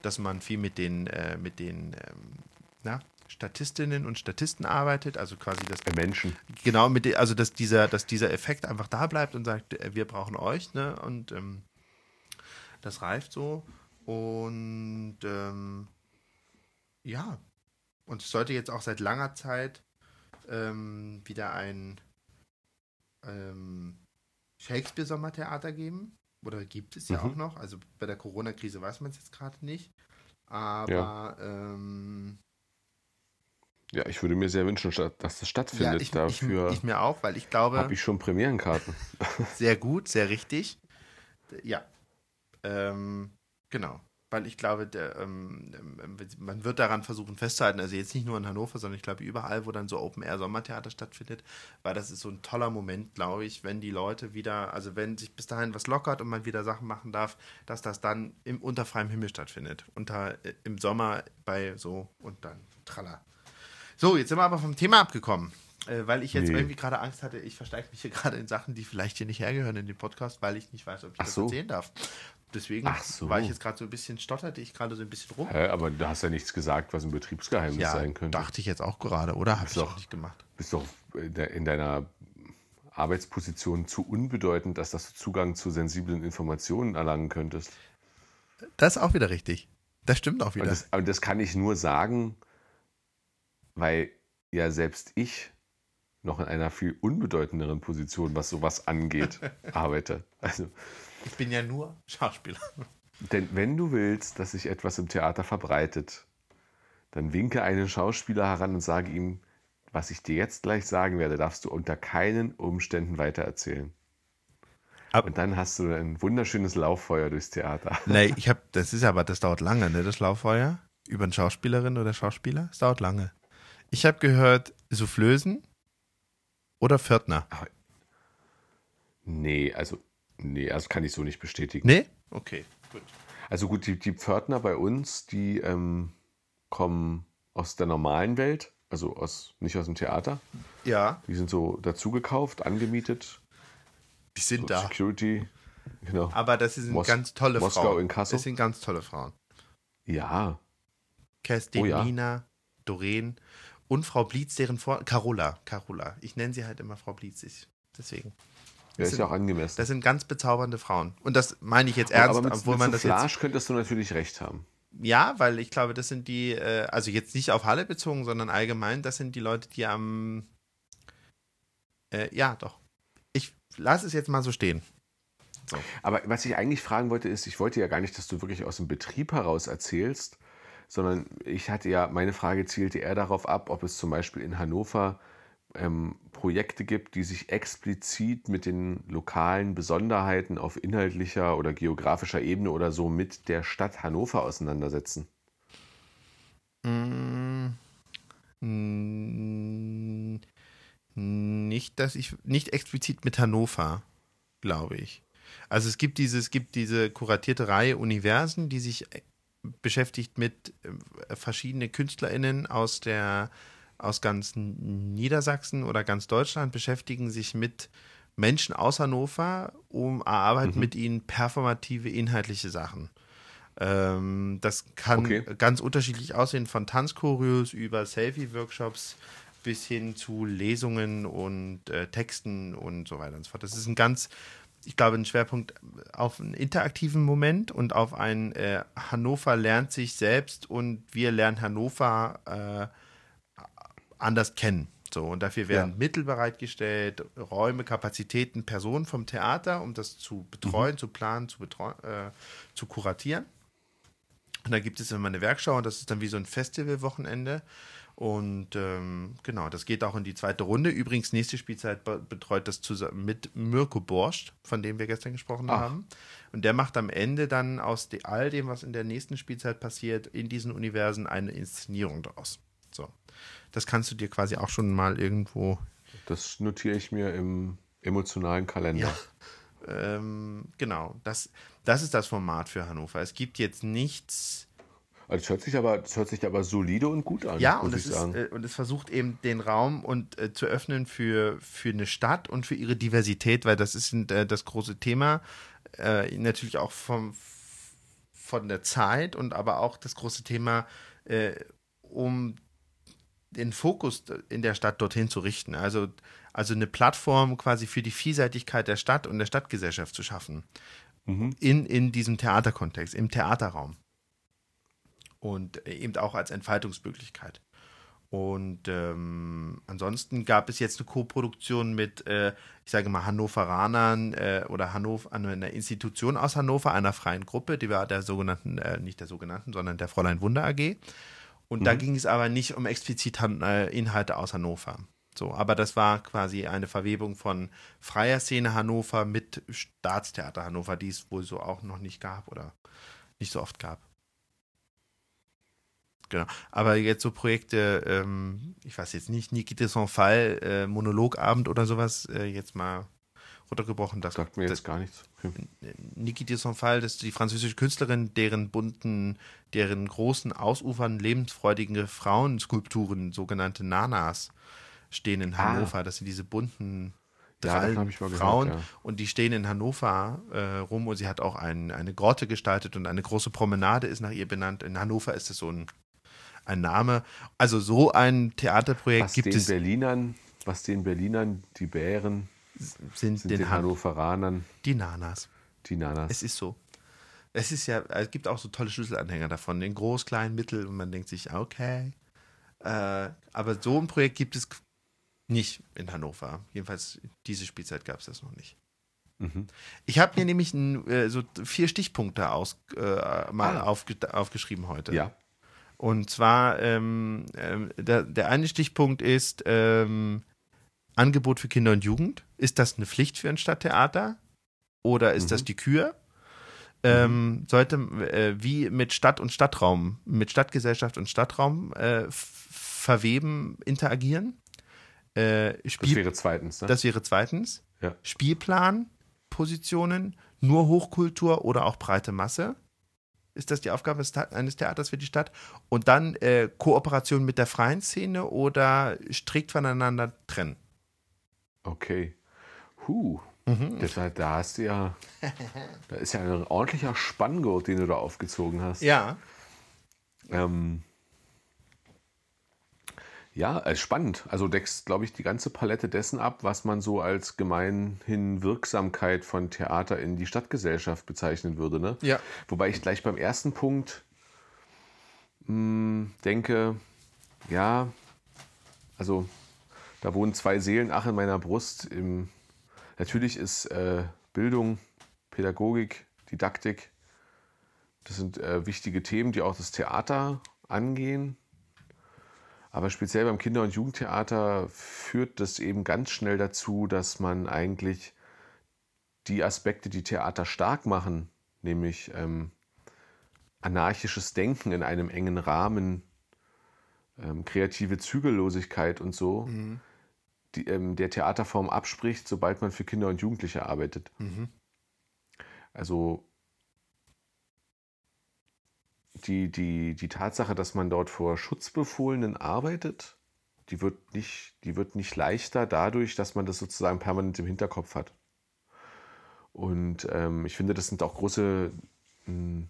dass man viel mit den, äh, mit den ähm, na, Statistinnen und Statisten arbeitet, also quasi das Menschen. genau mit also dass dieser dass dieser Effekt einfach da bleibt und sagt äh, wir brauchen euch ne und ähm, das reift so. Und ähm, ja. Und es sollte jetzt auch seit langer Zeit ähm, wieder ein ähm, Shakespeare Sommertheater geben. Oder gibt es ja Mhm. auch noch. Also bei der Corona Krise weiß man es jetzt gerade nicht. Aber ähm, Ja, ich würde mir sehr wünschen, dass das stattfindet. ja, ich, Dafür ich, ich mir auch, weil ich glaube, habe ich schon Premierenkarten. sehr gut, sehr richtig. Ja. Ähm, genau. Weil ich glaube, der, ähm, ähm, man wird daran versuchen festzuhalten, also jetzt nicht nur in Hannover, sondern ich glaube überall, wo dann so Open-Air-Sommertheater stattfindet, weil das ist so ein toller Moment, glaube ich, wenn die Leute wieder, also wenn sich bis dahin was lockert und man wieder Sachen machen darf, dass das dann im unter freiem Himmel stattfindet. Unter, äh, Im Sommer bei so und dann tralla. So, jetzt sind wir aber vom Thema abgekommen. Äh, weil ich jetzt Nee. irgendwie gerade Angst hatte, ich versteige mich hier gerade in Sachen, die vielleicht hier nicht hergehören in dem Podcast, weil ich nicht weiß, ob ich Ach das so. erzählen darf. Deswegen Ach so. war ich jetzt gerade so ein bisschen, stotterte ich gerade so ein bisschen rum. Hä, aber du hast ja nichts gesagt, was ein Betriebsgeheimnis ja, sein könnte. dachte ich jetzt auch gerade, oder? Habe ich doch- auch nicht gemacht. bist doch in de- in deiner Arbeitsposition zu unbedeutend, dass das Zugang zu sensiblen Informationen erlangen könntest. Das ist auch wieder richtig. Das stimmt auch Und wieder. das, aber das kann ich nur sagen, weil ja selbst ich noch in einer viel unbedeutenderen Position, was sowas angeht, arbeite. Also, Ich bin ja nur Schauspieler. denn wenn du willst, dass sich etwas im Theater verbreitet, dann winke einen Schauspieler heran und sage ihm, was ich dir jetzt gleich sagen werde, darfst du unter keinen Umständen weitererzählen. Ab und dann hast du ein wunderschönes Lauffeuer durchs Theater. Nee, ich habe, das ist aber, das dauert lange, ne, das Lauffeuer. Über eine Schauspielerin oder Schauspieler. Das dauert lange. Ich habe gehört, Soufflösen oder Pförtner. Ach, nee, also, nee, das kann ich so nicht bestätigen. Nee? Okay, gut. Also gut, die, die Pförtner bei uns, die ähm, kommen aus der normalen Welt, also aus, nicht aus dem Theater. Ja. Die sind so dazugekauft, angemietet. Die sind so da. Security, genau. Aber das sind Mos ganz tolle Moskau Frauen. in Kassel. Das sind ganz tolle Frauen. Ja. Kerstin, oh, ja. Nina, Doreen und Frau Blitz, deren Vor... Carola, Carola. Ich nenne sie halt immer Frau Blitz. Ich, deswegen. Ja, ist ja auch angemessen. Das sind ganz bezaubernde Frauen. Und das meine ich jetzt ernst, aber mit, obwohl mit man das jetzt. könntest du natürlich recht haben. Ja, weil ich glaube, das sind die, äh, also jetzt nicht auf Halle bezogen, sondern allgemein, das sind die Leute, die am. Äh, ja, doch. Ich lasse es jetzt mal so stehen. So. Aber was ich eigentlich fragen wollte, ist, ich wollte ja gar nicht, dass du wirklich aus dem Betrieb heraus erzählst, sondern ich hatte ja, meine Frage zielte eher darauf ab, ob es zum Beispiel in Hannover ähm, Projekte gibt, die sich explizit mit den lokalen Besonderheiten auf inhaltlicher oder geografischer Ebene oder so mit der Stadt Hannover auseinandersetzen? Mm, nicht, dass ich nicht explizit mit Hannover, glaube ich. Also es gibt diese, es gibt diese kuratierte Reihe Universen, die sich beschäftigt mit äh, verschiedenen KünstlerInnen aus der aus ganz Niedersachsen oder ganz Deutschland beschäftigen sich mit Menschen aus Hannover, um erarbeiten mhm. mit ihnen performative inhaltliche Sachen. Ähm, das kann okay. ganz unterschiedlich aussehen, von Tanzchoreos über Selfie-Workshops bis hin zu Lesungen und äh, Texten und so weiter und so fort. Das ist ein ganz, ich glaube, ein Schwerpunkt auf einen interaktiven Moment und auf ein äh, Hannover lernt sich selbst und wir lernen Hannover äh, anders kennen. So, und dafür werden ja. Mittel bereitgestellt, Räume, Kapazitäten, Personen vom Theater, um das zu betreuen, mhm. zu planen, zu, betreuen, äh, zu kuratieren. Und da gibt es immer eine Werkschau und das ist dann wie so ein Festivalwochenende. Und ähm, genau, das geht auch in die zweite Runde. Übrigens, nächste Spielzeit betreut das zusammen mit Mirko Borscht, von dem wir gestern gesprochen Ach. haben. Und der macht am Ende dann aus all dem, was in der nächsten Spielzeit passiert, in diesen Universen eine Inszenierung daraus. So. Das kannst du dir quasi auch schon mal irgendwo. Das notiere ich mir im emotionalen Kalender. Ja. Ähm, genau, das, das ist das Format für Hannover. Es gibt jetzt nichts. Also das hört sich aber, das hört sich aber solide und gut an. Ja, und es, ist, äh, und es versucht eben den Raum und äh, zu öffnen für, für eine Stadt und für ihre Diversität, weil das ist äh, das große Thema. Äh, natürlich auch vom, von der Zeit und aber auch das große Thema, äh, um den Fokus in der Stadt dorthin zu richten. Also, also eine Plattform quasi für die Vielseitigkeit der Stadt und der Stadtgesellschaft zu schaffen. Mhm. In, in diesem Theaterkontext, im Theaterraum. Und eben auch als Entfaltungsmöglichkeit. Und ähm, ansonsten gab es jetzt eine Co-Produktion mit, äh, ich sage mal, Hannoveranern äh, oder Hannover, einer Institution aus Hannover, einer freien Gruppe, die war der sogenannten, äh, nicht der sogenannten, sondern der Fräulein Wunder AG. Und mhm. da ging es aber nicht um explizit äh, Inhalte aus Hannover. So, aber das war quasi eine Verwebung von freier Szene Hannover mit Staatstheater Hannover, die es wohl so auch noch nicht gab oder nicht so oft gab. Genau. Aber jetzt so Projekte, ähm, ich weiß jetzt nicht, Niki de Fall, äh, Monologabend oder sowas, äh, jetzt mal runtergebrochen. Das sagt mir jetzt das, gar nichts. Okay. Niki de Sonfal, das ist die französische Künstlerin, deren bunten, deren großen, ausufern, lebensfreudigen Frauenskulpturen, sogenannte Nanas, stehen in ah. Hannover. Ah. Das sind diese bunten drei ja, Frauen gehört, ja. und die stehen in Hannover äh, rum und sie hat auch ein, eine Grotte gestaltet und eine große Promenade ist nach ihr benannt. In Hannover ist es so ein, ein Name. Also so ein Theaterprojekt was gibt den es. Berlinern, was den Berlinern die Bären sind, sind den, den Hannoveranern die Nanas. Die Nanas. Es ist so. Es ist ja, es gibt auch so tolle Schlüsselanhänger davon, den groß, klein, mittel und man denkt sich, okay. Äh, aber so ein Projekt gibt es nicht in Hannover. Jedenfalls diese Spielzeit gab es das noch nicht. Mhm. Ich habe mir nämlich ein, äh, so vier Stichpunkte aus, äh, mal ah. aufge aufgeschrieben heute. Ja. Und zwar, ähm, äh, der, der, eine Stichpunkt ist, ähm, Angebot für Kinder und Jugend. Ist das eine Pflicht für ein Stadttheater? oder ist das die Kür? Ähm, sollte äh, wie mit Stadt und Stadtraum, mit Stadtgesellschaft und Stadtraum äh, verweben, interagieren. Äh, Das Spiel, wäre zweitens, ne? das wäre zweitens. Ja. Spielplan, Positionen, nur Hochkultur oder auch breite Masse. Ist das die Aufgabe eines Theaters für die Stadt? Und dann äh, Kooperation mit der freien Szene oder strikt voneinander trennen? Okay. Huh. Mhm. Da- da hast du ja. Da ist ja ein ordentlicher Spanngurt, den du da aufgezogen hast. Ja. Ähm, ja, äh, spannend. Also deckst, glaube ich, die ganze Palette dessen ab, was man so als gemeinhin Wirksamkeit von Theater in die Stadtgesellschaft bezeichnen würde. Ne? Ja. Wobei ich gleich beim ersten Punkt mh, denke, ja, also da wohnen zwei Seelen, ach in meiner Brust. Im, natürlich ist äh, Bildung, Pädagogik, Didaktik, das sind äh, wichtige Themen, die auch das Theater angehen. Aber speziell beim Kinder- und Jugendtheater führt das eben ganz schnell dazu, dass man eigentlich die Aspekte, die Theater stark machen, nämlich ähm, anarchisches Denken in einem engen Rahmen, ähm, kreative Zügellosigkeit und so, die, ähm, der Theaterform abspricht, sobald man für Kinder und Jugendliche arbeitet. Also die, die, die Tatsache, dass man dort vor Schutzbefohlenen arbeitet, die wird, nicht, die wird nicht leichter dadurch, dass man das sozusagen permanent im Hinterkopf hat. Und ähm, ich finde, das sind auch große, mh,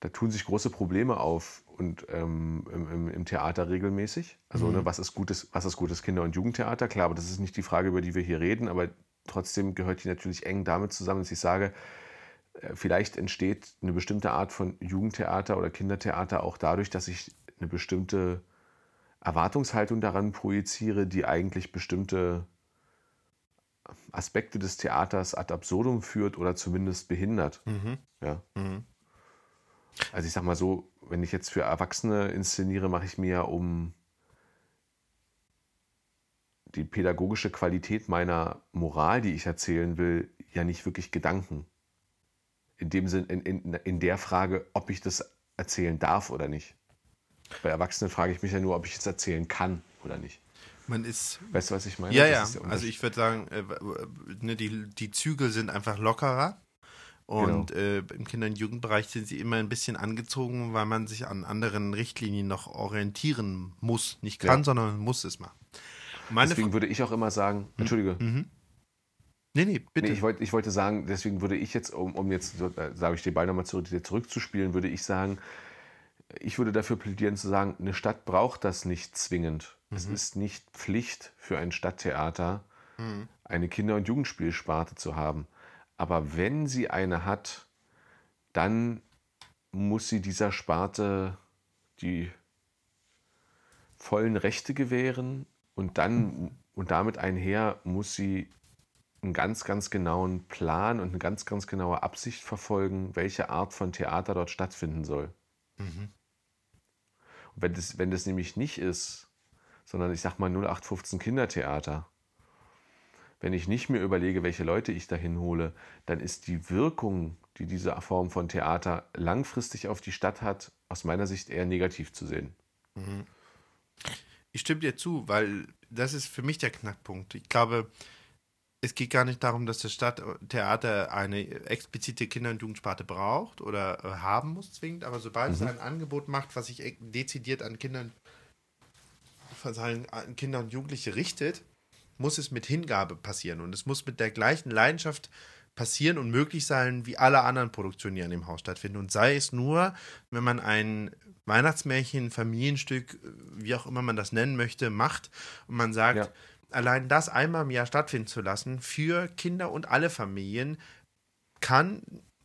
da tun sich große Probleme auf und ähm, im, im, Theater regelmäßig. Also ne, was ist gutes, was ist gutes Kinder- und Jugendtheater? Klar, aber das ist nicht die Frage, über die wir hier reden, aber trotzdem gehört die natürlich eng damit zusammen, dass ich sage, vielleicht entsteht eine bestimmte Art von Jugendtheater oder Kindertheater auch dadurch, dass ich eine bestimmte Erwartungshaltung daran projiziere, die eigentlich bestimmte Aspekte des Theaters ad absurdum führt oder zumindest behindert. Ja. Also ich sag mal so, wenn ich jetzt für Erwachsene inszeniere, mache ich mir ja um die pädagogische Qualität meiner Moral, die ich erzählen will, ja nicht wirklich Gedanken. In dem Sinn, in, in, in der Frage, ob ich das erzählen darf oder nicht. Bei Erwachsenen frage ich mich ja nur, ob ich es erzählen kann oder nicht. Man ist. Weißt du, was ich meine? Ja, Das ja. Also ich würde sagen, äh, ne, die, die Zügel sind einfach lockerer. Und äh, im Kinder- und Jugendbereich sind sie immer ein bisschen angezogen, weil man sich an anderen Richtlinien noch orientieren muss. Nicht kann, Ja. sondern muss es machen. Meine Deswegen Fra- würde ich auch immer sagen, Entschuldige, nee, nee, bitte. Nee, ich, wollte, ich wollte sagen, deswegen würde ich jetzt, um, um jetzt, äh, sage ich den Ball nochmal zurück, zurückzuspielen, würde ich sagen, ich würde dafür plädieren zu sagen, eine Stadt braucht das nicht zwingend. Es ist nicht Pflicht für ein Stadttheater, eine Kinder- und Jugendspielsparte zu haben. Aber wenn sie eine hat, dann muss sie dieser Sparte die vollen Rechte gewähren und dann und damit einher muss sie einen ganz, ganz genauen Plan und eine ganz, ganz genaue Absicht verfolgen, welche Art von Theater dort stattfinden soll. Und wenn das, wenn das nämlich nicht ist, sondern ich sag mal 0815 Kindertheater, wenn ich nicht mir überlege, welche Leute ich dahin hole, dann ist die Wirkung, die diese Form von Theater langfristig auf die Stadt hat, aus meiner Sicht eher negativ zu sehen. Ich stimme dir zu, weil das ist für mich der Knackpunkt. Ich glaube, es geht gar nicht darum, dass das Stadttheater eine explizite Kinder- und Jugendsparte braucht oder äh, haben muss zwingend, aber sobald es ein Angebot macht, was sich e- dezidiert an Kindern, an Kinder und Jugendliche richtet, muss es mit Hingabe passieren und es muss mit der gleichen Leidenschaft passieren und möglich sein, wie alle anderen Produktionen, die an dem Haus stattfinden. Und sei es nur, wenn man ein Weihnachtsmärchen, Familienstück, äh, wie auch immer man das nennen möchte, macht und man sagt, Ja. Allein das einmal im Jahr stattfinden zu lassen für Kinder und alle Familien kann,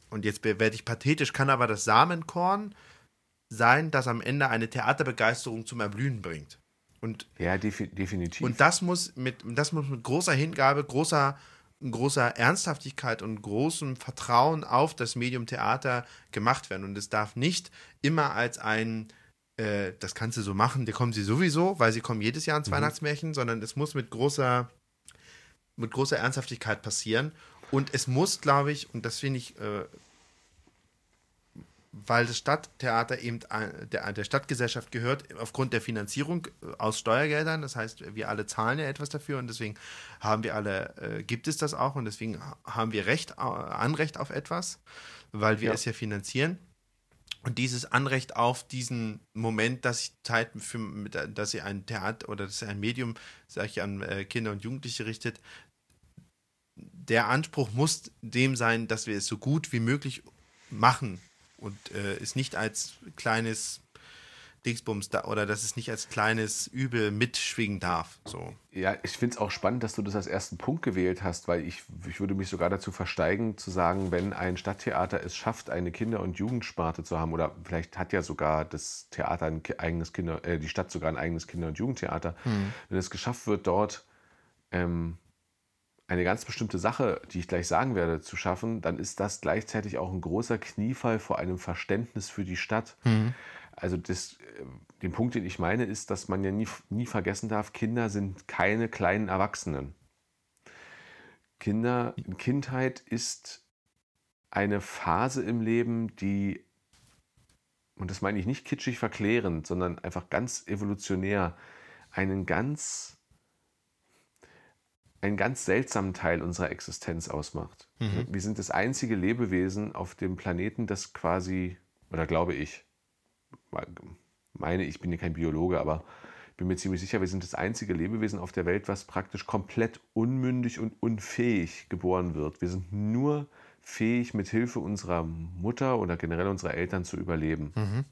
und jetzt werde ich pathetisch, kann aber das Samenkorn sein, das am Ende eine Theaterbegeisterung zum Erblühen bringt. Und Ja, defi definitiv. und das muss mit, das muss mit großer Hingabe, großer, großer Ernsthaftigkeit und großem Vertrauen auf das Medium Theater gemacht werden. Und es darf nicht immer als ein, äh, das kannst du so machen, die kommen sie sowieso, weil sie kommen jedes Jahr ins Weihnachtsmärchen, sondern es muss mit großer, mit großer Ernsthaftigkeit passieren. Und es muss, glaube ich, und das finde ich, äh, weil das Stadttheater eben der, der Stadtgesellschaft gehört, aufgrund der Finanzierung äh, aus Steuergeldern. Das heißt, wir alle zahlen ja etwas dafür und deswegen haben wir alle, äh, gibt es das auch und deswegen haben wir Recht, äh, Anrecht auf etwas, weil wir ja. es ja finanzieren. Und dieses Anrecht auf diesen Moment, dass ich Zeit für, dass sie ein Theater oder dass ein Medium, sage ich, an äh, Kinder und Jugendliche richtet, der Anspruch muss dem sein, dass wir es so gut wie möglich machen. Und äh, es nicht als kleines Dingsbums da oder dass es nicht als kleines Übel mitschwingen darf. So. Ja, ich finde es auch spannend, dass du das als ersten Punkt gewählt hast, weil ich, ich würde mich sogar dazu versteigen, zu sagen, wenn ein Stadttheater es schafft, eine Kinder- und Jugendsparte zu haben, oder vielleicht hat ja sogar das Theater ein eigenes Kinder, äh, die Stadt sogar ein eigenes Kinder- und Jugendtheater, hm. wenn es geschafft wird, dort ähm, eine ganz bestimmte Sache, die ich gleich sagen werde, zu schaffen, dann ist das gleichzeitig auch ein großer Kniefall vor einem Verständnis für die Stadt. Mhm. Also das, äh, den Punkt, den ich meine, ist, dass man ja nie, nie vergessen darf, Kinder sind keine kleinen Erwachsenen. Kinder, Kindheit ist eine Phase im Leben, die, und das meine ich nicht kitschig verklärend, sondern einfach ganz evolutionär, einen ganz einen ganz seltsamen Teil unserer Existenz ausmacht. Mhm. Wir sind das einzige Lebewesen auf dem Planeten, das quasi, oder glaube ich, meine, ich bin ja kein Biologe, aber bin mir ziemlich sicher, wir sind das einzige Lebewesen auf der Welt, was praktisch komplett unmündig und unfähig geboren wird. Wir sind nur fähig, mit Hilfe unserer Mutter oder generell unserer Eltern zu überleben. Mhm.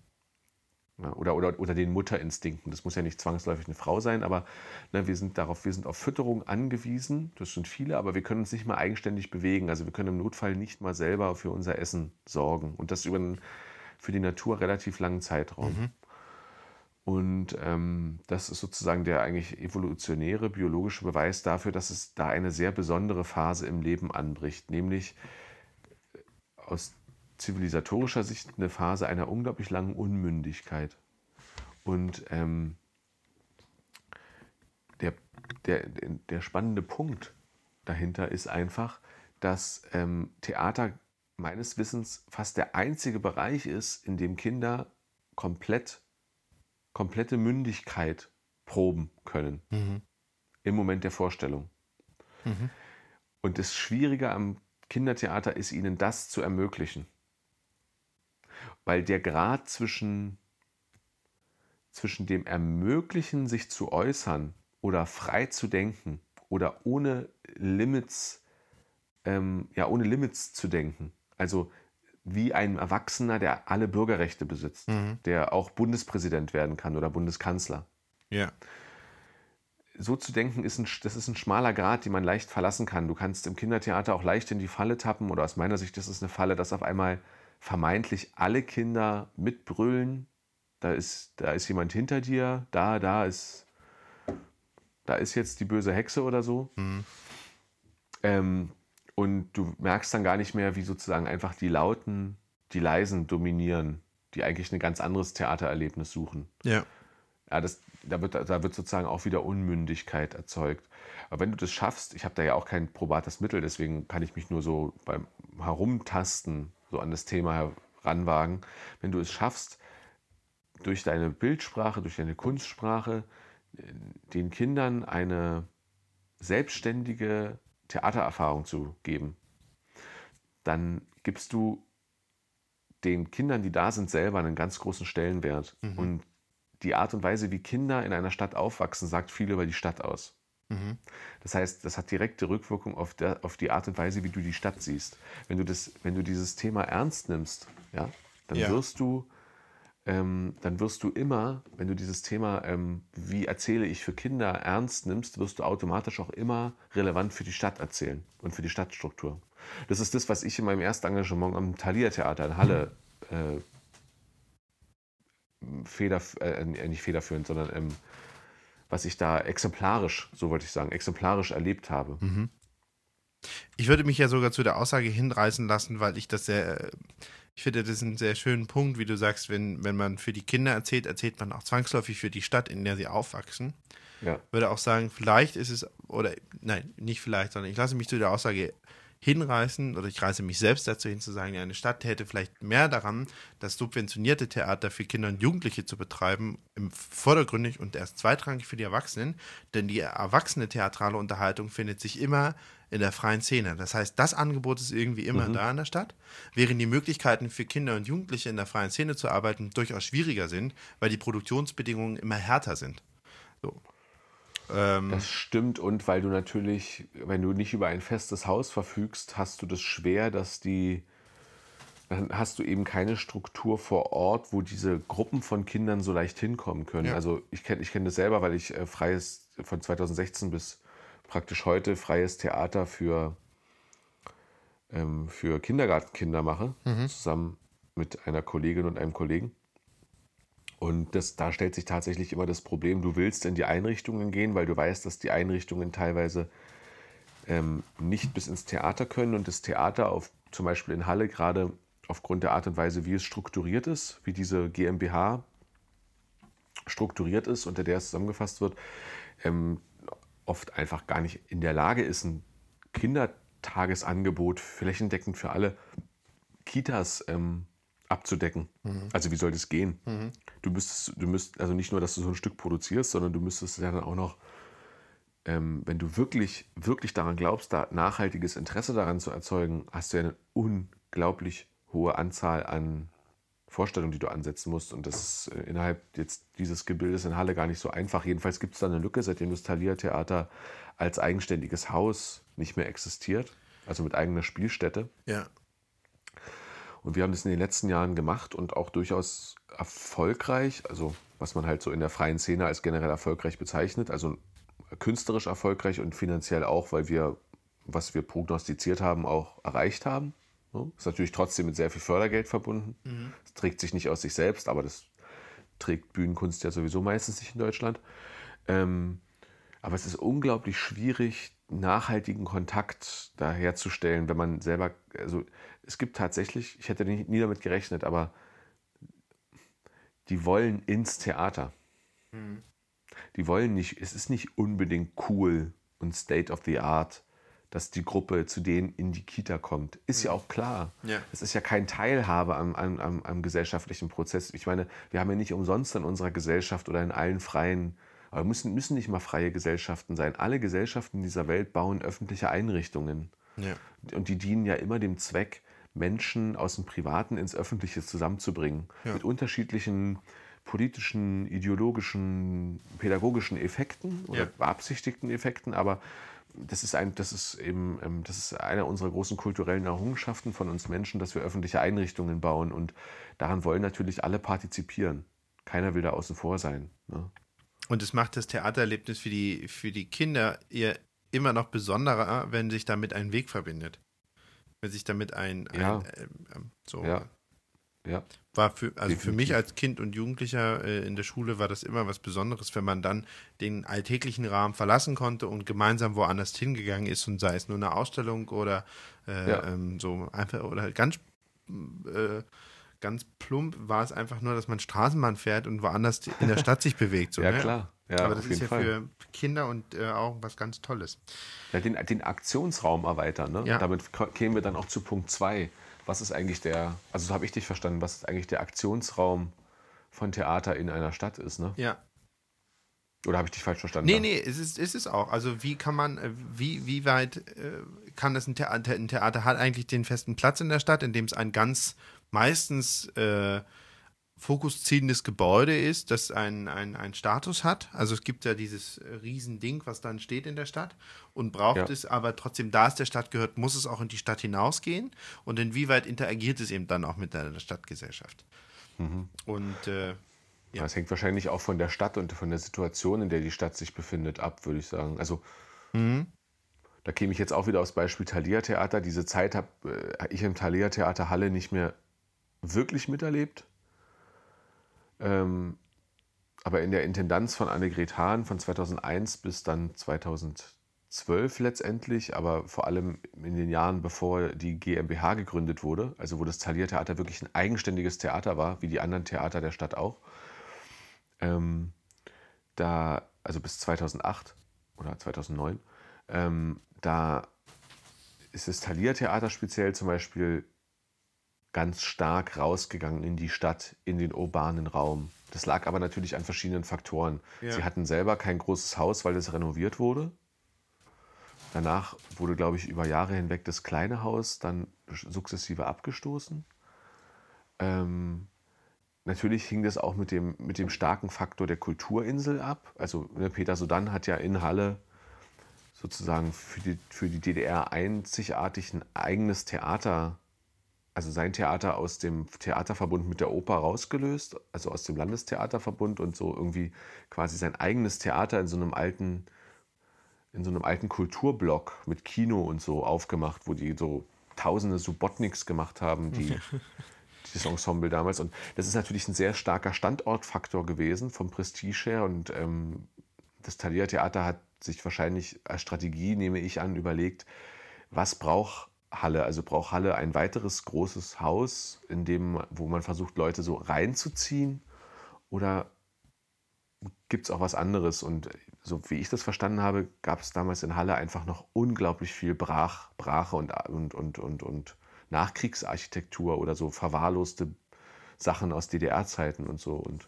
Oder, oder, oder den Mutterinstinkten. Das muss ja nicht zwangsläufig eine Frau sein, aber ne, wir sind darauf, wir sind auf Fütterung angewiesen. Das sind viele, aber wir können uns nicht mal eigenständig bewegen. Also wir können im Notfall nicht mal selber für unser Essen sorgen. Und das über einen für die Natur relativ langen Zeitraum. Mhm. Und ähm, das ist sozusagen der eigentlich evolutionäre biologische Beweis dafür, dass es da eine sehr besondere Phase im Leben anbricht, nämlich aus zivilisatorischer Sicht eine Phase einer unglaublich langen Unmündigkeit. Und ähm, der, der, der spannende Punkt dahinter ist einfach, dass ähm, Theater meines Wissens fast der einzige Bereich ist, in dem Kinder komplett, komplette Mündigkeit proben können. Mhm. Im Moment der Vorstellung. Mhm. Und das Schwierige am Kindertheater ist, ihnen das zu ermöglichen weil der Grad zwischen, zwischen dem Ermöglichen, sich zu äußern oder frei zu denken oder ohne Limits, ähm, ja, ohne Limits zu denken, also wie ein Erwachsener, der alle Bürgerrechte besitzt, mhm. der auch Bundespräsident werden kann oder Bundeskanzler. Ja. So zu denken, ist ein, das ist ein schmaler Grad, den man leicht verlassen kann. Du kannst im Kindertheater auch leicht in die Falle tappen, oder aus meiner Sicht ist es eine Falle, dass auf einmal vermeintlich alle Kinder mitbrüllen. Da ist, da ist jemand hinter dir, da, da ist, da ist jetzt die böse Hexe oder so. Mhm. Ähm, und du merkst dann gar nicht mehr, wie sozusagen einfach die Lauten, die Leisen dominieren, die eigentlich ein ganz anderes Theatererlebnis suchen. Ja. Ja, das, da, wird, da wird sozusagen auch wieder Unmündigkeit erzeugt. Aber wenn du das schaffst, ich habe da ja auch kein probates Mittel, deswegen kann ich mich nur so beim Herumtasten so an das Thema heranwagen. Wenn du es schaffst, durch deine Bildsprache, durch deine Kunstsprache den Kindern eine selbstständige Theatererfahrung zu geben, dann gibst du den Kindern, die da sind, selber einen ganz großen Stellenwert. Mhm. Und die Art und Weise, wie Kinder in einer Stadt aufwachsen, sagt viel über die Stadt aus. Mhm. Das heißt, das hat direkte Rückwirkung auf, der, auf die Art und Weise, wie du die Stadt siehst. Wenn du, das, wenn du dieses Thema ernst nimmst, ja, dann ja. wirst du ähm, dann wirst du immer, wenn du dieses Thema, ähm, wie erzähle ich für Kinder, ernst nimmst, wirst du automatisch auch immer relevant für die Stadt erzählen und für die Stadtstruktur. Das ist das, was ich in meinem ersten Engagement am Thalia Theater in Halle äh, feder, äh, nicht federführend, sondern ähm, was ich da exemplarisch, so wollte ich sagen, exemplarisch erlebt habe. Mhm. Ich würde mich ja sogar zu der Aussage hinreißen lassen, weil ich das sehr, ich finde, das ist ein sehr schöner Punkt, wie du sagst, wenn, wenn man für die Kinder erzählt, erzählt man auch zwangsläufig für die Stadt, in der sie aufwachsen. Ja. Würde auch sagen, vielleicht ist es, oder nein, nicht vielleicht, sondern ich lasse mich zu der Aussage hinreißen oder ich reiße mich selbst dazu hin zu sagen, eine Stadt täte vielleicht mehr daran, das subventionierte Theater für Kinder und Jugendliche zu betreiben, im vordergründig und erst zweitrangig für die Erwachsenen, denn die erwachsene theatrale Unterhaltung findet sich immer in der freien Szene. Das heißt, das Angebot ist irgendwie immer mhm. da in der Stadt, während die Möglichkeiten für Kinder und Jugendliche in der freien Szene zu arbeiten durchaus schwieriger sind, weil die Produktionsbedingungen immer härter sind. So. Ähm, das stimmt und weil du natürlich, wenn du nicht über ein festes Haus verfügst, hast du das schwer, dass die, dann hast du eben keine Struktur vor Ort, wo diese Gruppen von Kindern so leicht hinkommen können. Ja. Also ich kenne ich kenn das selber, weil ich äh, freies, von 2016 bis praktisch heute freies Theater für, ähm, für Kindergartenkinder mache, mhm. zusammen mit einer Kollegin und einem Kollegen. Und das, da stellt sich tatsächlich immer das Problem, du willst in die Einrichtungen gehen, weil du weißt, dass die Einrichtungen teilweise ähm, nicht bis ins Theater können und das Theater auf, zum Beispiel in Halle gerade aufgrund der Art und Weise, wie es strukturiert ist, wie diese GmbH strukturiert ist, unter der es zusammengefasst wird, ähm, oft einfach gar nicht in der Lage ist, ein Kindertagesangebot flächendeckend für alle Kitas ähm, abzudecken. Mhm. Also wie soll das gehen? Mhm. Du müsstest, du müsst, also nicht nur, dass du so ein Stück produzierst, sondern du müsstest ja dann auch noch, ähm, wenn du wirklich, wirklich daran glaubst, da nachhaltiges Interesse daran zu erzeugen, hast du ja eine unglaublich hohe Anzahl an Vorstellungen, die du ansetzen musst. Und das ist äh, innerhalb jetzt dieses Gebildes in Halle gar nicht so einfach. Jedenfalls gibt es da eine Lücke, seitdem das Thalia-Theater als eigenständiges Haus nicht mehr existiert, also mit eigener Spielstätte. Ja. Und wir haben das in den letzten Jahren gemacht und auch durchaus erfolgreich, also was man halt so in der freien Szene als generell erfolgreich bezeichnet, also künstlerisch erfolgreich und finanziell auch, weil wir, was wir prognostiziert haben, auch erreicht haben. Ist natürlich trotzdem mit sehr viel Fördergeld verbunden. Mhm. Es trägt sich nicht aus sich selbst, aber das trägt Bühnenkunst ja sowieso meistens nicht in Deutschland. Ähm, aber es ist unglaublich schwierig, nachhaltigen Kontakt da herzustellen, wenn man selber, also es gibt tatsächlich, ich hätte nie damit gerechnet, aber die wollen ins Theater. Mhm. Die wollen nicht, es ist nicht unbedingt cool und State of the Art, dass die Gruppe zu denen in die Kita kommt. Ist mhm. ja auch klar. Ja. Es ist ja kein Teilhabe am, am, am, am, gesellschaftlichen Prozess. Ich meine, wir haben ja nicht umsonst in unserer Gesellschaft oder in allen freien, aber müssen, müssen nicht mal freie Gesellschaften sein. Alle Gesellschaften dieser Welt bauen öffentliche Einrichtungen. Ja. Und die dienen ja immer dem Zweck, Menschen aus dem Privaten ins Öffentliche zusammenzubringen. Ja. Mit unterschiedlichen politischen, ideologischen, pädagogischen Effekten oder beabsichtigten Effekten, aber das ist, ein, das, ist eben, ähm, das ist eine unserer großen kulturellen Errungenschaften von uns Menschen, dass wir öffentliche Einrichtungen bauen. Und daran wollen natürlich alle partizipieren. Keiner will da außen vor sein. Ne? Und es macht das Theatererlebnis für die, für die Kinder eher immer noch besonderer, wenn sich damit ein Weg verbindet wenn sich damit ein, ein ja. äh, so ja. Ja. War für, also Definitiv. für mich als Kind und Jugendlicher äh, in der Schule war das immer was Besonderes, wenn man dann den alltäglichen Rahmen verlassen konnte und gemeinsam woanders hingegangen ist und sei es nur eine Ausstellung oder äh, ja. ähm, so einfach oder ganz äh, ganz plump war es einfach nur, dass man Straßenbahn fährt und woanders in der Stadt sich bewegt. So, ja, ne? klar. Ja, Aber das ist ja Fall. für Kinder und äh, auch was ganz Tolles. Ja, den, den Aktionsraum erweitern. Ne? Ja. Damit kämen wir dann auch zu Punkt 2. Was ist eigentlich der, also so habe ich dich verstanden, was ist eigentlich der Aktionsraum von Theater in einer Stadt ist, ne? Ja. Oder habe ich dich falsch verstanden? Nee, nee, es ist, es ist auch. Also wie kann man, äh, wie, wie weit äh, kann das ein Theater, ein Theater hat eigentlich den festen Platz in der Stadt, in dem es ein ganz meistens äh, fokusziehendes Gebäude ist, das einen ein Status hat. Also es gibt ja dieses Riesending, was dann steht in der Stadt und braucht ja. es, aber trotzdem, da es der Stadt gehört, muss es auch in die Stadt hinausgehen. Und inwieweit interagiert es eben dann auch mit der Stadtgesellschaft? Mhm. Und äh, ja. Das hängt wahrscheinlich auch von der Stadt und von der Situation, in der die Stadt sich befindet, ab, würde ich sagen. Also mhm. da käme ich jetzt auch wieder aufs Beispiel Thalia Theater. Diese Zeit habe äh, ich im Thalia Theater Halle nicht mehr wirklich miterlebt. Ähm, aber in der Intendanz von Annegret Hahn von 2001 bis dann 2012 letztendlich, aber vor allem in den Jahren, bevor die GmbH gegründet wurde, also wo das Thalia Theater wirklich ein eigenständiges Theater war, wie die anderen Theater der Stadt auch, ähm, da, also bis 2008 oder 2009, ähm, da ist das Thalia-Theater speziell zum Beispiel ganz stark rausgegangen in die Stadt, in den urbanen Raum. Das lag aber natürlich an verschiedenen Faktoren. Ja. Sie hatten selber kein großes Haus, weil es renoviert wurde. Danach wurde, glaube ich, über Jahre hinweg das kleine Haus dann sukzessive abgestoßen. Ähm, natürlich hing das auch mit dem, mit dem starken Faktor der Kulturinsel ab. Also ne, Peter Sodan hat ja in Halle sozusagen für die, für die DDR einzigartig ein eigenes Theater, also sein Theater aus dem Theaterverbund mit der Oper rausgelöst, also aus dem Landestheaterverbund und so irgendwie quasi sein eigenes Theater in so einem alten, in so einem alten Kulturblock mit Kino und so aufgemacht, wo die so tausende Subotniks gemacht haben, die dieses Ensemble damals. Und das ist natürlich ein sehr starker Standortfaktor gewesen vom Prestige her. Und ähm, das Thalia Theater hat sich wahrscheinlich als Strategie, nehme ich an, überlegt, was braucht Halle? Also braucht Halle ein weiteres großes Haus, in dem, wo man versucht, Leute so reinzuziehen? Oder gibt es auch was anderes? Und so wie ich das verstanden habe, gab es damals in Halle einfach noch unglaublich viel Brach, Brache und, und, und, und, und Nachkriegsarchitektur oder so verwahrloste Sachen aus DDR-Zeiten und so. Und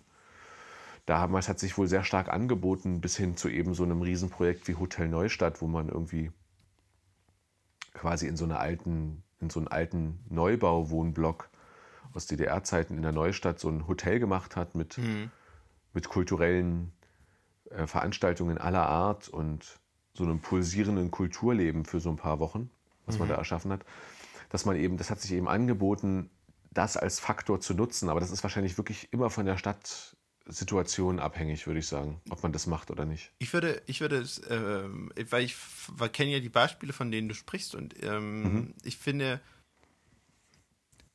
damals hat sich wohl sehr stark angeboten, bis hin zu eben so einem Riesenprojekt wie Hotel Neustadt, wo man irgendwie quasi in so einer alten, in so einen alten Neubauwohnblock aus DDR-Zeiten in der Neustadt so ein Hotel gemacht hat mit, mit kulturellen äh, Veranstaltungen aller Art und so einem pulsierenden Kulturleben für so ein paar Wochen, was man da erschaffen hat. Dass man eben, das hat sich eben angeboten, das als Faktor zu nutzen, aber das ist wahrscheinlich wirklich immer von der Stadtsituation abhängig, würde ich sagen, ob man das macht oder nicht. Ich würde, ich würde es, ähm, weil ich kenne ja die Beispiele, von denen du sprichst, und ähm, ich finde,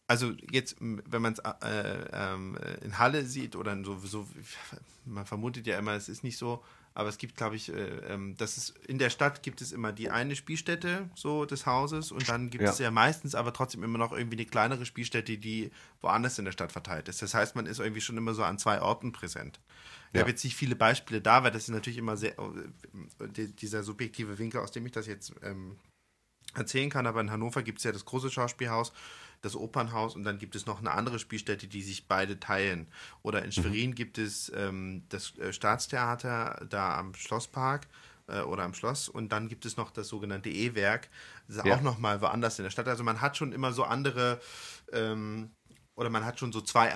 also jetzt, wenn man es äh, ähm, in Halle sieht oder so, so, man vermutet ja immer, es ist nicht so, aber es gibt, glaube ich, äh, ähm, das ist, in der Stadt gibt es immer die eine Spielstätte so des Hauses und dann gibt Ja. es ja meistens aber trotzdem immer noch irgendwie eine kleinere Spielstätte, die woanders in der Stadt verteilt ist. Das heißt, man ist irgendwie schon immer so an zwei Orten präsent. Ich Ja. habe jetzt nicht viele Beispiele da, weil das ist natürlich immer sehr, äh, die- dieser subjektive Winkel, aus dem ich das jetzt ähm, erzählen kann. Aber in Hannover gibt es ja das große Schauspielhaus, das Opernhaus und dann gibt es noch eine andere Spielstätte, die sich beide teilen. Oder in Schwerin gibt es ähm, das äh, Staatstheater da am Schlosspark äh, oder am Schloss und dann gibt es noch das sogenannte E-Werk, das ist Ja. auch nochmal woanders in der Stadt. Also man hat schon immer so andere ähm, oder man hat schon so zwei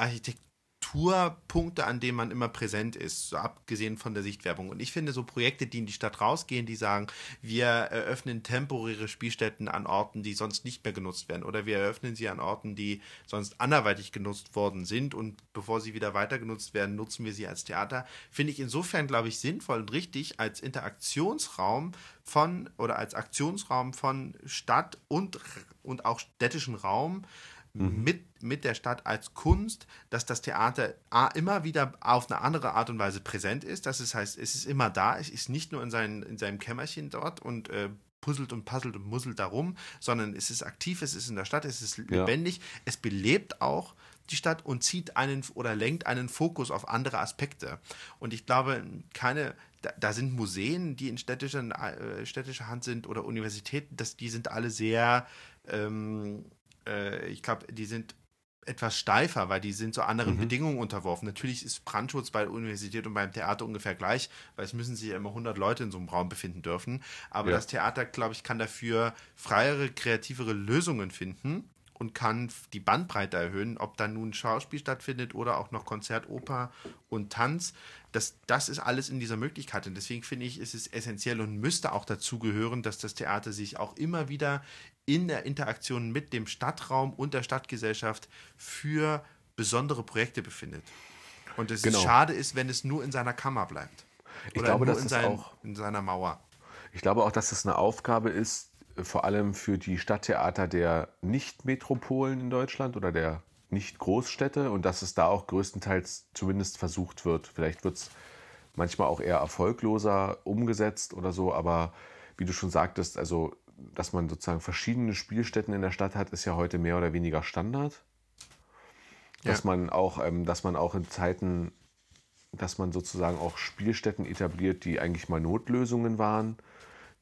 Architekturpunkte, an denen man immer präsent ist, so abgesehen von der Sichtwerbung. Und ich finde so Projekte, die in die Stadt rausgehen, die sagen, wir eröffnen temporäre Spielstätten an Orten, die sonst nicht mehr genutzt werden, oder wir eröffnen sie an Orten, die sonst anderweitig genutzt worden sind und bevor sie wieder weiter genutzt werden, nutzen wir sie als Theater. Finde ich insofern, glaube ich, sinnvoll und richtig als Interaktionsraum von oder als Aktionsraum von Stadt und, und auch städtischen Raum mit, mit der Stadt als Kunst, dass das Theater A, immer wieder auf eine andere Art und Weise präsent ist. Das ist, heißt, es ist immer da, es ist nicht nur in, seinen, in seinem Kämmerchen dort und äh, puzzelt und puzzelt und muzzelt darum, sondern es ist aktiv, es ist in der Stadt, es ist lebendig, es belebt auch die Stadt und zieht einen oder lenkt einen Fokus auf andere Aspekte. Und ich glaube, keine, da, da sind Museen, die in städtischer, äh, städtischer Hand sind oder Universitäten, das, die sind alle sehr, ähm, äh, ich glaube, die sind etwas steifer, weil die sind so anderen Bedingungen unterworfen. Natürlich ist Brandschutz bei der Universität und beim Theater ungefähr gleich, weil es müssen sich ja immer 100 Leute in so einem Raum befinden dürfen. Aber Ja. das Theater, glaube ich, kann dafür freiere, kreativere Lösungen finden und kann die Bandbreite erhöhen, ob dann nun Schauspiel stattfindet oder auch noch Konzert, Oper und Tanz. Das, das ist alles in dieser Möglichkeit. Und deswegen finde ich, ist es essentiell und müsste auch dazu gehören, dass das Theater sich auch immer wieder in der Interaktion mit dem Stadtraum und der Stadtgesellschaft für besondere Projekte befindet. Und es Genau. ist schade ist, wenn es nur in seiner Kammer bleibt. Ich glaube, nur das in, seinen, auch- in seiner Mauer. Ich glaube auch, dass es eine Aufgabe ist, äh, vor allem für die Stadttheater der Nicht-Metropolen in Deutschland oder der Nicht-Großstädte und dass es da auch größtenteils zumindest versucht wird. Vielleicht wird es manchmal auch eher erfolgloser umgesetzt oder so, aber wie du schon sagtest, also dass man sozusagen verschiedene Spielstätten in der Stadt hat, ist ja heute mehr oder weniger Standard. Dass Ja. man auch, ähm, dass man auch in Zeiten, dass man sozusagen auch Spielstätten etabliert, die eigentlich mal Notlösungen waren,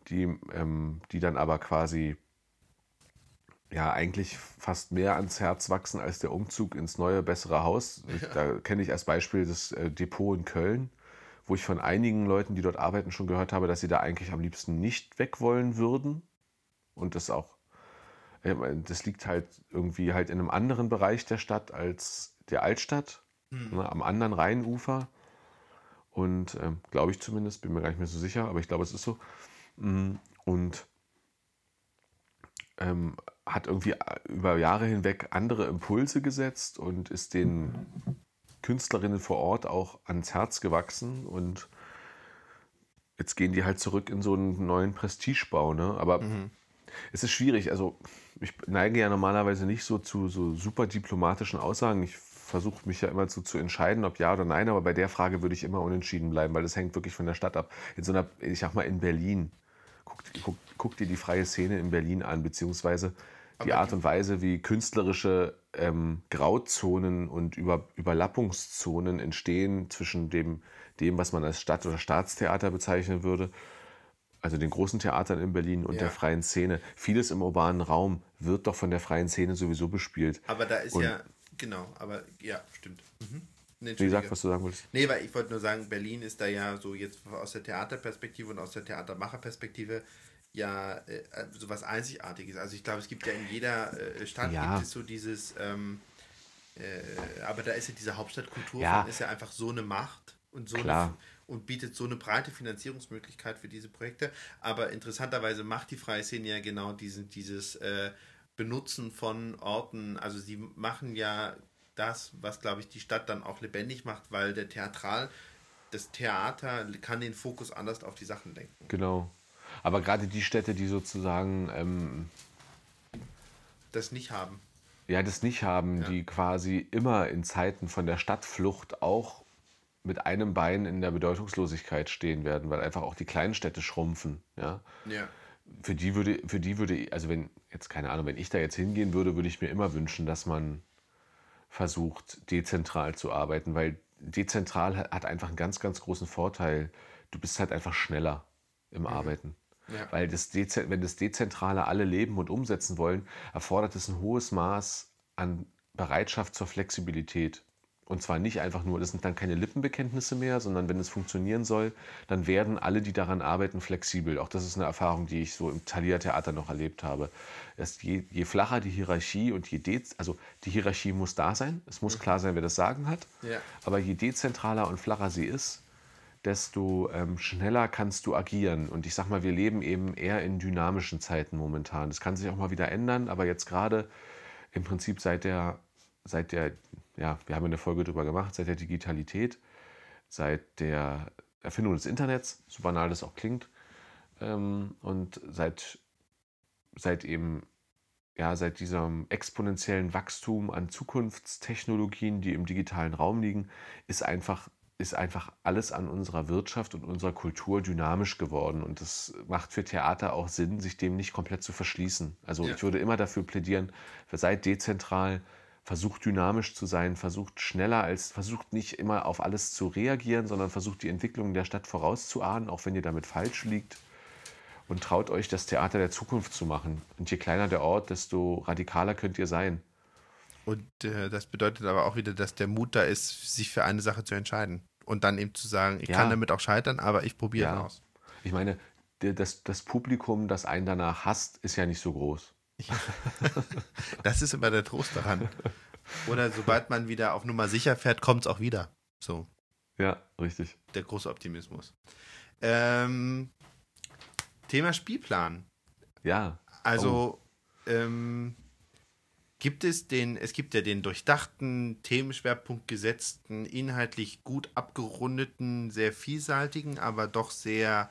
die, ähm, die dann aber quasi ja eigentlich fast mehr ans Herz wachsen als der Umzug ins neue, bessere Haus. Ich, da kenne ich als Beispiel das äh, Depot in Köln, wo ich von einigen Leuten, die dort arbeiten, schon gehört habe, dass sie da eigentlich am liebsten nicht weg wollen würden. Und das auch, äh, das liegt halt irgendwie halt in einem anderen Bereich der Stadt als der Altstadt, Hm. ne, am anderen Rheinufer. Und ähm, glaube ich zumindest, bin mir gar nicht mehr so sicher, aber ich glaube, es ist so. Mm, Und ähm, hat irgendwie über Jahre hinweg andere Impulse gesetzt und ist den Künstlerinnen vor Ort auch ans Herz gewachsen und jetzt gehen die halt zurück in so einen neuen Prestigebau, ne? Aber es ist schwierig. Also ich neige ja normalerweise nicht so zu so super diplomatischen Aussagen. Ich versuche mich ja immer zu, zu entscheiden, ob ja oder nein, aber bei der Frage würde ich immer unentschieden bleiben, weil das hängt wirklich von der Stadt ab. In so einer, ich sag mal, in Berlin, guck, guck, guck dir die freie Szene in Berlin an, beziehungsweise die Art und Weise, wie künstlerische ähm, Grauzonen und Über, Überlappungszonen entstehen zwischen dem, dem, was man als Stadt- oder Staatstheater bezeichnen würde, also den großen Theatern in Berlin und Ja. der freien Szene. Vieles im urbanen Raum wird doch von der freien Szene sowieso bespielt. Aber da ist Und- ja, genau, aber ja, stimmt. Mhm. Nee, Wie gesagt, was du sagen wolltest. Nee, weil ich wollte nur sagen, Berlin ist da ja so jetzt aus der Theaterperspektive und aus der Theatermacherperspektive ja äh, so was Einzigartiges. Also ich glaube, es gibt ja in jeder äh, Stadt Ja. gibt es so dieses, ähm, äh, aber da ist ja diese Hauptstadtkultur Ja. ist ja einfach so eine Macht und so Klar. Eine, und bietet so eine breite Finanzierungsmöglichkeit für diese Projekte. Aber interessanterweise macht die freie Szene ja genau diesen, dieses äh, Benutzen von Orten. Also sie machen ja das, was glaube ich die Stadt dann auch lebendig macht, weil der Theatral, das Theater kann den Fokus anders auf die Sachen lenken. Genau. Aber gerade die Städte, die sozusagen ähm, Das nicht haben. ja, das nicht haben, Ja. die quasi immer in Zeiten von der Stadtflucht auch mit einem Bein in der Bedeutungslosigkeit stehen werden, weil einfach auch die kleinen Städte schrumpfen. Ja? Ja. Für die würde, für die würde, also wenn, jetzt keine Ahnung, wenn ich da jetzt hingehen würde, würde ich mir immer wünschen, dass man versucht, dezentral zu arbeiten, weil dezentral hat einfach einen ganz, ganz großen Vorteil. Du bist halt einfach schneller im Arbeiten. Ja. Weil das wenn das Dezentrale alle leben und umsetzen wollen, erfordert es ein hohes Maß an Bereitschaft zur Flexibilität. Und zwar nicht einfach nur, das sind dann keine Lippenbekenntnisse mehr, sondern wenn es funktionieren soll, dann werden alle, die daran arbeiten, flexibel. Auch das ist eine Erfahrung, die ich so im Thalia Theater noch erlebt habe. Dass je, je flacher die Hierarchie und je dez also die Hierarchie muss da sein, es muss klar sein, wer das Sagen hat, Ja. aber je dezentraler und flacher sie ist, desto ähm, schneller kannst du agieren. Und ich sag mal, wir leben eben eher in dynamischen Zeiten momentan. Das kann sich auch mal wieder ändern, aber jetzt gerade im Prinzip seit der, seit der, ja, wir haben eine Folge drüber gemacht, seit der Digitalität, seit der Erfindung des Internets, so banal das auch klingt, ähm, und seit, seit eben ja, seit diesem exponentiellen Wachstum an Zukunftstechnologien, die im digitalen Raum liegen, ist einfach, ist einfach alles an unserer Wirtschaft und unserer Kultur dynamisch geworden. Und das macht für Theater auch Sinn, sich dem nicht komplett zu verschließen. Also Ja. ich würde immer dafür plädieren, seid dezentral, versucht dynamisch zu sein, versucht schneller als, versucht nicht immer auf alles zu reagieren, sondern versucht die Entwicklung der Stadt vorauszuahnen, auch wenn ihr damit falsch liegt und traut euch, das Theater der Zukunft zu machen. Und je kleiner der Ort, desto radikaler könnt ihr sein. Und äh, das bedeutet aber auch wieder, dass der Mut da ist, sich für eine Sache zu entscheiden. Und dann eben zu sagen, ich Ja. kann damit auch scheitern, aber ich probiere Ja. aus. Ich meine, das, das Publikum, das einen danach hasst, ist ja nicht so groß. Das ist immer der Trost daran. Oder sobald man wieder auf Nummer sicher fährt, kommt es auch wieder. So, Ja, richtig. der große Optimismus. Ähm, Thema Spielplan. Ja. Also ähm, gibt es den, es gibt ja den durchdachten, Themenschwerpunkt gesetzten, inhaltlich gut abgerundeten, sehr vielseitigen, aber doch sehr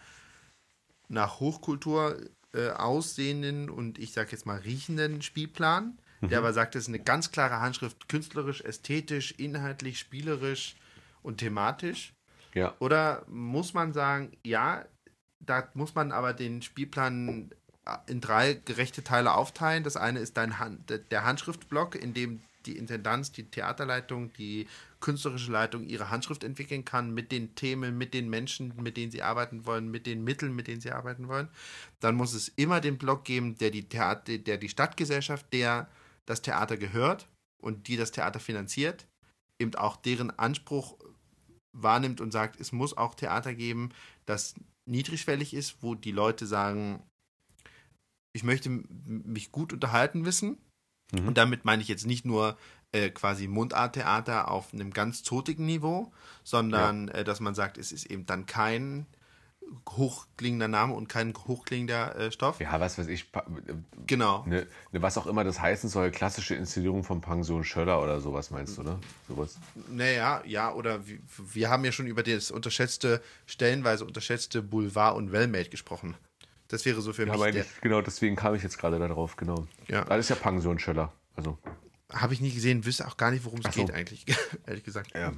nach Hochkultur äh, aussehenden und ich sag jetzt mal riechenden Spielplan, der aber sagt, es ist eine ganz klare Handschrift, künstlerisch, ästhetisch, inhaltlich, spielerisch und thematisch. Ja. Oder muss man sagen, ja, da muss man aber den Spielplan in drei gerechte Teile aufteilen. Das eine ist dein Hand, der Handschriftblock, in dem die Intendanz, die Theaterleitung, die künstlerische Leitung ihre Handschrift entwickeln kann mit den Themen, mit den Menschen, mit denen sie arbeiten wollen, mit den Mitteln, mit denen sie arbeiten wollen. Dann muss es immer den Block geben, der die Theater, der die Stadtgesellschaft, der das Theater gehört und die das Theater finanziert, eben auch deren Anspruch wahrnimmt und sagt, es muss auch Theater geben, das niedrigschwellig ist, wo die Leute sagen, ich möchte mich gut unterhalten wissen. Mhm. Und damit meine ich jetzt nicht nur äh, quasi Mundarttheater auf einem ganz zotigen Niveau, sondern ja. äh, dass man sagt, es ist eben dann kein hochklingender Name und kein hochklingender äh, Stoff. Ja, was weiß ich. Äh, genau. Ne, ne, was auch immer das heißen soll, klassische Inszenierung von Pension Schöller oder sowas meinst du, ne? Sowas. Naja, ja, oder wir, wir haben ja schon über das unterschätzte, stellenweise unterschätzte Boulevard und Wellmate gesprochen. Das wäre so für ja, mich. Der, genau, deswegen kam ich jetzt gerade darauf, genau. Ja. Das ist ja Pension Schöller. Also. Habe ich nie gesehen, wüsste auch gar nicht, worum es so. geht eigentlich, ehrlich gesagt. Ja.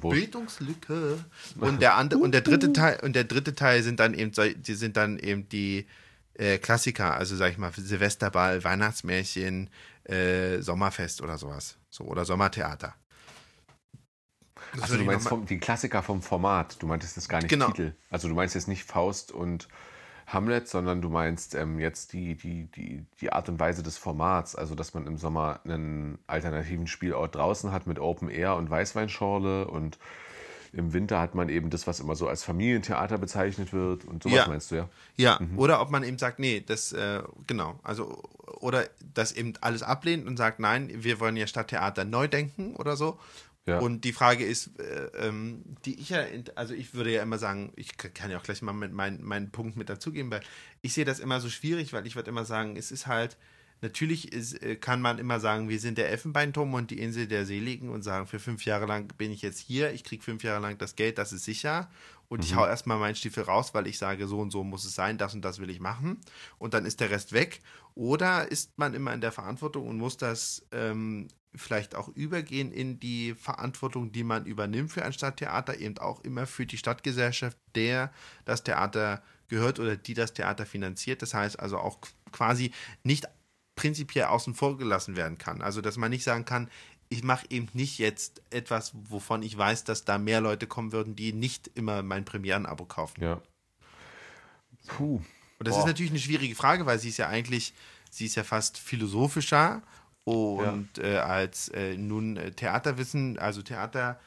Bildungslücke. Und der andere und der dritte Teil und der dritte Teil sind dann eben die sind dann eben die äh, Klassiker, also sag ich mal Silvesterball, Weihnachtsmärchen, äh, Sommerfest oder sowas, so oder Sommertheater. Also du meinst vom, die Klassiker vom Format. Du meintest das gar nicht genau. Titel. Also du meinst jetzt nicht Faust und Hamlet, sondern du meinst ähm, jetzt die, die, die, die Art und Weise des Formats. Also, dass man im Sommer einen alternativen Spielort draußen hat mit Open Air und Weißweinschorle und im Winter hat man eben das, was immer so als Familientheater bezeichnet wird und sowas ja. meinst du, ja? Ja, mhm. oder ob man eben sagt, nee, das, äh, genau, also, oder das eben alles ablehnt und sagt, nein, wir wollen ja Stadttheater neu denken oder so. Ja. Und die Frage ist, äh, ähm, die ich ja, also ich würde ja immer sagen, ich kann ja auch gleich mal mit mein, meinen Punkt mit dazugeben, weil ich sehe das immer so schwierig, weil ich würde immer sagen, es ist halt, natürlich ist, äh, kann man immer sagen, wir sind der Elfenbeinturm und die Insel der Seligen und sagen, für fünf Jahre lang bin ich jetzt hier, ich kriege fünf Jahre lang das Geld, das ist sicher. Und mhm. ich hau erstmal meinen Stiefel raus, weil ich sage, so und so muss es sein, das und das will ich machen. Und dann ist der Rest weg. Oder ist man immer in der Verantwortung und muss das ähm, vielleicht auch übergehen in die Verantwortung, die man übernimmt für ein Stadttheater, eben auch immer für die Stadtgesellschaft, der das Theater gehört oder die das Theater finanziert. Das heißt also auch quasi nicht prinzipiell außen vor gelassen werden kann. Also dass man nicht sagen kann, ich mache eben nicht jetzt etwas, wovon ich weiß, dass da mehr Leute kommen würden, die nicht immer mein Premieren-Abo kaufen. Ja. Puh. Und das Boah. ist natürlich eine schwierige Frage, weil sie ist ja eigentlich, sie ist ja fast philosophischer und ja. äh, als äh, nun äh, Theaterwissen, also Theater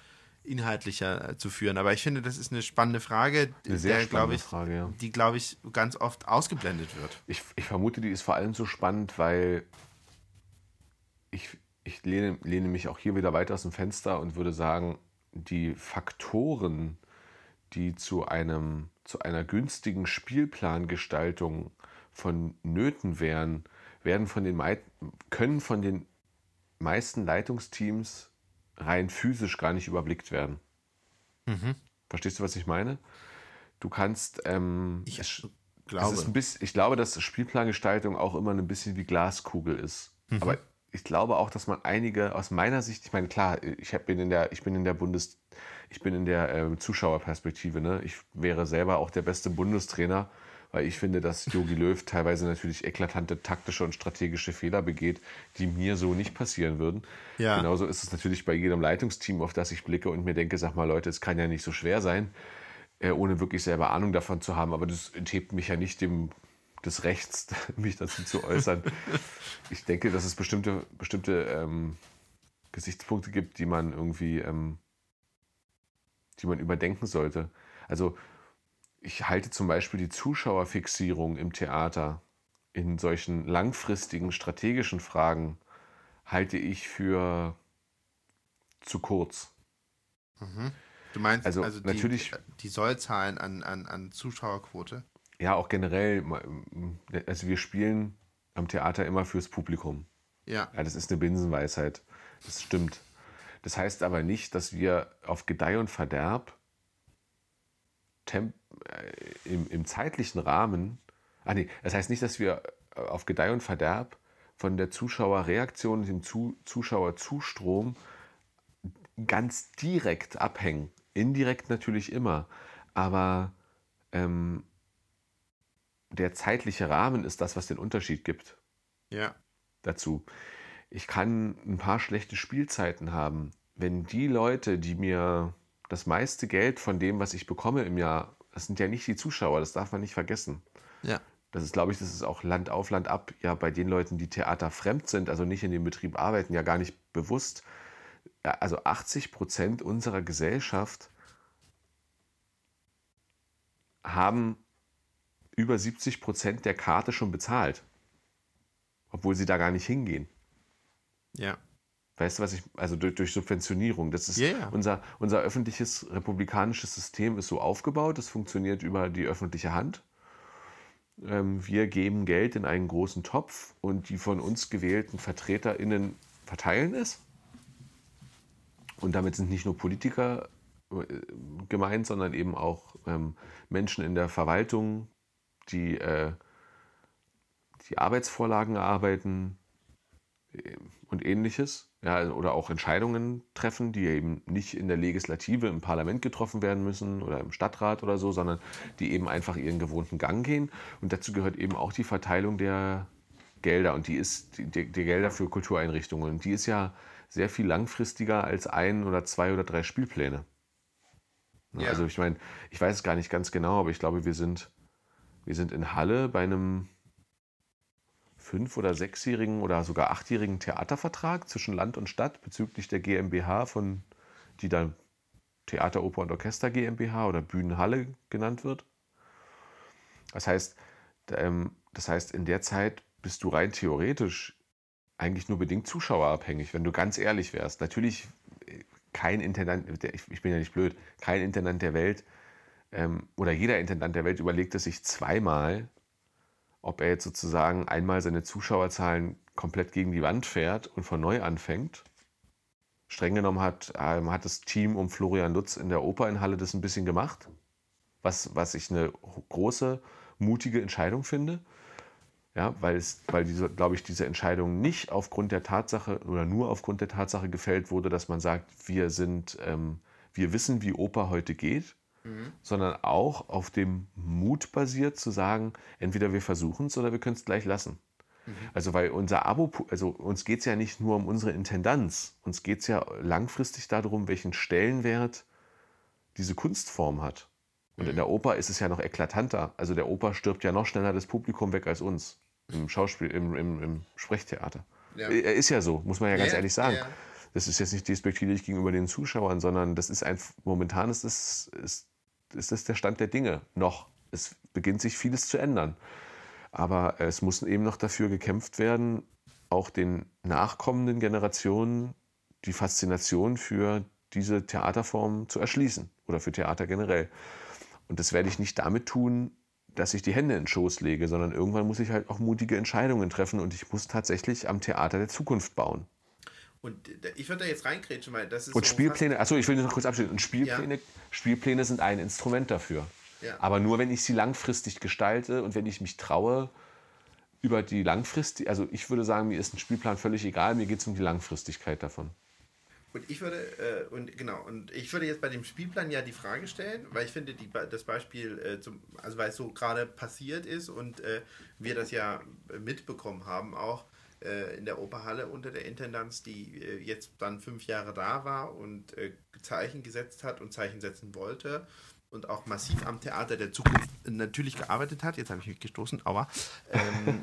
inhaltlicher äh, zu führen. Aber ich finde, das ist eine spannende Frage, eine sehr der, ich, Frage, ja. die, glaube ich, ganz oft ausgeblendet wird. Ich, ich vermute, die ist vor allem so spannend, weil ich, ich lehne, lehne mich auch hier wieder weiter aus dem Fenster und würde sagen, die Faktoren, die zu, einem, zu einer günstigen Spielplangestaltung von Nöten wären, werden von den können von den meisten Leitungsteams rein physisch gar nicht überblickt werden. Mhm. Verstehst du, was ich meine? Du kannst. Ähm, ich es, glaube. Es bisschen, ich glaube, dass Spielplangestaltung auch immer ein bisschen wie Glaskugel ist. Mhm. Aber ich glaube auch, dass man einige aus meiner Sicht, ich meine, klar, ich bin in der, ich bin in der Bundes, ich bin in der äh, Zuschauerperspektive. Ne? Ich wäre selber auch der beste Bundestrainer weil ich finde, dass Jogi Löw teilweise natürlich eklatante taktische und strategische Fehler begeht, die mir so nicht passieren würden. Ja. Genauso ist es natürlich bei jedem Leitungsteam, auf das ich blicke und mir denke, sag mal Leute, es kann ja nicht so schwer sein, äh, ohne wirklich selber Ahnung davon zu haben, aber das enthebt mich ja nicht dem des Rechts, mich dazu zu äußern. ich denke, dass es bestimmte, bestimmte ähm, Gesichtspunkte gibt, die man irgendwie, ähm, die man überdenken sollte. Also ich halte zum Beispiel die Zuschauerfixierung im Theater in solchen langfristigen strategischen Fragen halte ich für zu kurz. Mhm. Du meinst also, also die, natürlich die Sollzahlen an, an, an Zuschauerquote? Ja, auch generell. Also wir spielen am Theater immer fürs Publikum. Ja. ja. Das ist eine Binsenweisheit. Das stimmt. Das heißt aber nicht, dass wir auf Gedeih und Verderb Temp äh, im, im zeitlichen Rahmen, ah nee, das heißt nicht, dass wir äh, auf Gedeih und Verderb von der Zuschauerreaktion, dem Zu Zuschauerzustrom ganz direkt abhängen. Indirekt natürlich immer, aber ähm, der zeitliche Rahmen ist das, was den Unterschied gibt. Ja. Dazu. ich kann ein paar schlechte Spielzeiten haben. Wenn die Leute, die mir das meiste Geld von dem, was ich bekomme im Jahr, das sind ja nicht die Zuschauer, das darf man nicht vergessen. Ja. Das ist, glaube ich, das ist auch Land auf, Land ab, ja, bei den Leuten, die Theater fremd sind, also nicht in dem Betrieb arbeiten, ja gar nicht bewusst. Also 80 Prozent unserer Gesellschaft haben über 70 Prozent der Karte schon bezahlt, obwohl sie da gar nicht hingehen. Ja. Weißt du, was ich, also durch, durch Subventionierung. Das ist ja. unser, unser öffentliches republikanisches System ist so aufgebaut, es funktioniert über die öffentliche Hand. Ähm, wir geben Geld in einen großen Topf und die von uns gewählten VertreterInnen verteilen es. Und damit sind nicht nur Politiker äh, gemeint, sondern eben auch ähm, Menschen in der Verwaltung, die äh, die Arbeitsvorlagen erarbeiten äh, und ähnliches. Ja, also, oder auch Entscheidungen treffen, die eben nicht in der Legislative im Parlament getroffen werden müssen oder im Stadtrat oder so, sondern die eben einfach ihren gewohnten Gang gehen. Und dazu gehört eben auch die Verteilung der Gelder und die ist die, die Gelder für Kultureinrichtungen. Und die ist ja sehr viel langfristiger als ein oder zwei oder drei Spielpläne. Ne, Ja. Also ich meine, ich weiß es gar nicht ganz genau, aber ich glaube, wir sind, wir sind in Halle bei einem fünf- oder sechsjährigen oder sogar achtjährigen Theatervertrag zwischen Land und Stadt bezüglich der GmbH von, die dann Theater, Oper und Orchester GmbH oder Bühnenhalle genannt wird. Das heißt, ähm, das heißt, in der Zeit bist du rein theoretisch eigentlich nur bedingt zuschauerabhängig, wenn du ganz ehrlich wärst. Natürlich äh, kein Intendant, ich bin ja nicht blöd, kein Intendant der Welt ähm, oder jeder Intendant der Welt überlegt es sich zweimal, ob er jetzt sozusagen einmal seine Zuschauerzahlen komplett gegen die Wand fährt und von neu anfängt. Streng genommen hat, ähm, hat das Team um Florian Lutz in der Oper in Halle das ein bisschen gemacht, was, was ich eine große, mutige Entscheidung finde. Ja, weil es, weil diese, glaube ich, diese Entscheidung nicht aufgrund der Tatsache oder nur aufgrund der Tatsache gefällt wurde, dass man sagt, wir sind, ähm, wir wissen, wie Oper heute geht, sondern auch auf dem Mut basiert zu sagen, entweder wir versuchen es oder wir können es gleich lassen. Also weil unser Abo, also uns geht es ja nicht nur um unsere Intendanz, uns geht es ja langfristig darum, welchen Stellenwert diese Kunstform hat. Und in der Oper ist es ja noch eklatanter. Also der Oper stirbt ja noch schneller das Publikum weg als uns im Schauspiel, im, im, im Sprechtheater. Ja. Er ist ja so, muss man ja ganz Ja, ehrlich sagen. ja. Das ist jetzt nicht despektierlich gegenüber den Zuschauern, sondern das ist ein, momentan ist das, ist, ist das der Stand der Dinge noch. Es beginnt sich vieles zu ändern. Aber es muss eben noch dafür gekämpft werden, auch den nachkommenden Generationen die Faszination für diese Theaterform zu erschließen oder für Theater generell. Und das werde ich nicht damit tun, dass ich die Hände in den Schoß lege, sondern irgendwann muss ich halt auch mutige Entscheidungen treffen und ich muss tatsächlich am Theater der Zukunft bauen. Und ich würde da jetzt reingrätschen, weil das ist Und so Spielpläne, achso, ich will noch kurz abschließen. Und Spielpläne, Spielpläne sind ein Instrument dafür. Ja. Aber nur, wenn ich sie langfristig gestalte und wenn ich mich traue, über die langfristig, also ich würde sagen, mir ist ein Spielplan völlig egal, mir geht es um die Langfristigkeit davon. Und ich würde, äh, und genau, und ich würde jetzt bei dem Spielplan ja die Frage stellen, weil ich finde, die, das Beispiel, äh, zum, also weil es so gerade passiert ist und äh, wir das ja mitbekommen haben, auch äh, in der Operhalle unter der Intendanz, die äh, jetzt dann fünf Jahre da war und äh, Zeichen gesetzt hat und Zeichen setzen wollte und auch massiv am Theater der Zukunft natürlich gearbeitet hat. Jetzt habe ich mich gestoßen, aber ähm,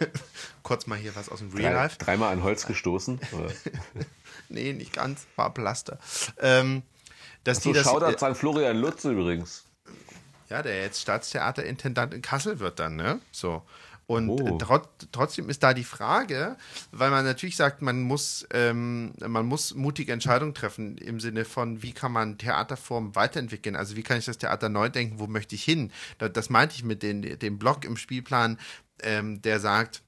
kurz mal hier was aus dem Real Drei, Life. dreimal an Holz gestoßen. Nee, nicht ganz, war Plaster. Ähm, dass So, die das, Shoutout äh, an Florian Lutz übrigens. ja, der jetzt Staatstheaterintendant in Kassel wird dann, ne? So. Und Oh. äh, trot, trotzdem ist da die Frage, weil man natürlich sagt, man muss, ähm, man muss mutige Entscheidungen treffen im Sinne von, wie kann man Theaterformen weiterentwickeln? Also wie kann ich das Theater neu denken? Wo möchte ich hin? Da, das meinte ich mit den, dem Block im Spielplan, ähm, der sagt,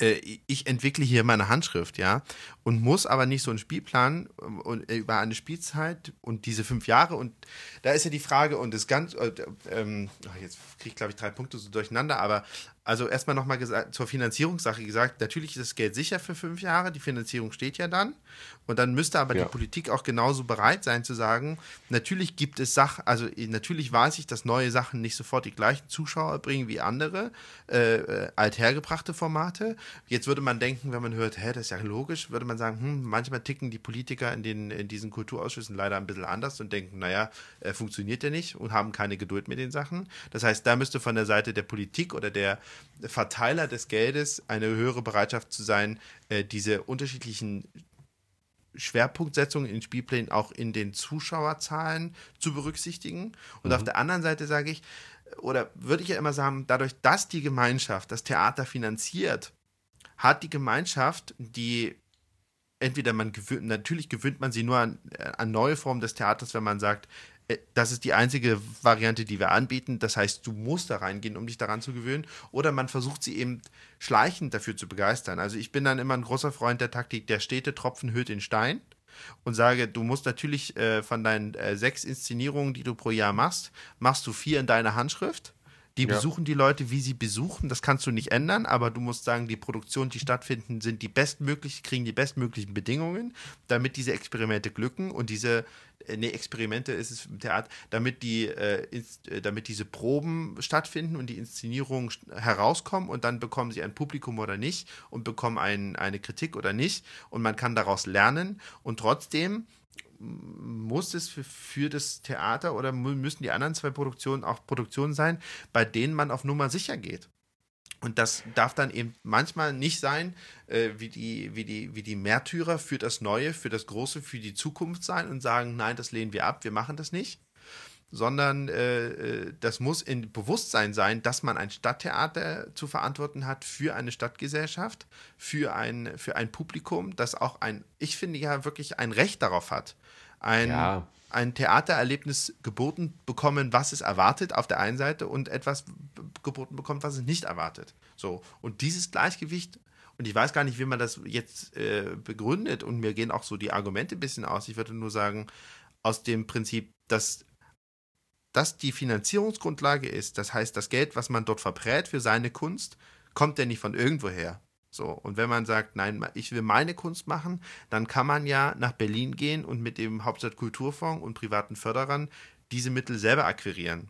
äh, ich entwickle hier meine Handschrift, ja, und muss aber nicht so einen Spielplan ähm, und, äh, über eine Spielzeit und diese fünf Jahre und da ist ja die Frage und das ganz, äh, ähm, jetzt kriege ich glaube ich drei Punkte so durcheinander, aber also erstmal nochmal zur Finanzierungssache gesagt, natürlich ist das Geld sicher für fünf Jahre, die Finanzierung steht ja dann. Und dann müsste aber ja. die Politik auch genauso bereit sein zu sagen, natürlich gibt es Sachen, also natürlich weiß ich, dass neue Sachen nicht sofort die gleichen Zuschauer bringen wie andere äh, äh, althergebrachte Formate. Jetzt würde man denken, wenn man hört, hä, das ist ja logisch, würde man sagen, hm, manchmal ticken die Politiker in, den, in diesen Kulturausschüssen leider ein bisschen anders und denken, naja, äh, funktioniert ja nicht und haben keine Geduld mit den Sachen. Das heißt, da müsste von der Seite der Politik oder der Verteiler des Geldes eine höhere Bereitschaft zu sein, äh, diese unterschiedlichen Schwerpunktsetzungen in Spielplänen auch in den Zuschauerzahlen zu berücksichtigen. Und mhm. auf der anderen Seite sage ich, oder würde ich ja immer sagen, dadurch, dass die Gemeinschaft das Theater finanziert, hat die Gemeinschaft, die entweder man gewöhnt, natürlich gewöhnt man sie nur an, äh, an neue Formen des Theaters, wenn man sagt, das ist die einzige Variante, die wir anbieten. Das heißt, du musst da reingehen, um dich daran zu gewöhnen. Oder man versucht sie eben schleichend dafür zu begeistern. Also ich bin dann immer ein großer Freund der Taktik, der stete Tropfen hüllt den Stein. Und sage, du musst natürlich äh, von deinen äh, sechs Inszenierungen, die du pro Jahr machst, machst du vier in deiner Handschrift. Die ja. besuchen die Leute, wie sie besuchen. Das kannst du nicht ändern, aber du musst sagen, die Produktionen, die stattfinden, sind die bestmöglichen, kriegen die bestmöglichen Bedingungen, damit diese Experimente glücken und diese äh, nee, Experimente ist es im Theater, damit die, äh, äh, damit diese Proben stattfinden und die Inszenierungen herauskommen und dann bekommen sie ein Publikum oder nicht und bekommen ein, eine Kritik oder nicht und man kann daraus lernen und trotzdem muss es für, für, das Theater oder müssen die anderen zwei Produktionen auch Produktionen sein, bei denen man auf Nummer sicher geht. Und das darf dann eben manchmal nicht sein, äh, wie, die, wie, die, wie die Märtyrer für das Neue, für das Große, für die Zukunft sein und sagen, nein, das lehnen wir ab, wir machen das nicht. Sondern äh, äh das muss in Bewusstsein sein, dass man ein Stadttheater zu verantworten hat für eine Stadtgesellschaft, für ein, für ein Publikum, das auch ein, ich finde ja wirklich ein Recht darauf hat, ein, ja ein Theatererlebnis geboten bekommen, was es erwartet auf der einen Seite und etwas geboten bekommt, was es nicht erwartet. So. Und dieses Gleichgewicht, und ich weiß gar nicht, wie man das jetzt äh, begründet, und mir gehen auch so die Argumente ein bisschen aus. Ich würde nur sagen, aus dem Prinzip, dass das die Finanzierungsgrundlage ist, das heißt, das Geld, was man dort verprät für seine Kunst, kommt ja nicht von irgendwoher. So, und wenn man sagt, nein, ich will meine Kunst machen, dann kann man ja nach Berlin gehen und mit dem Hauptstadtkulturfonds und privaten Förderern diese Mittel selber akquirieren.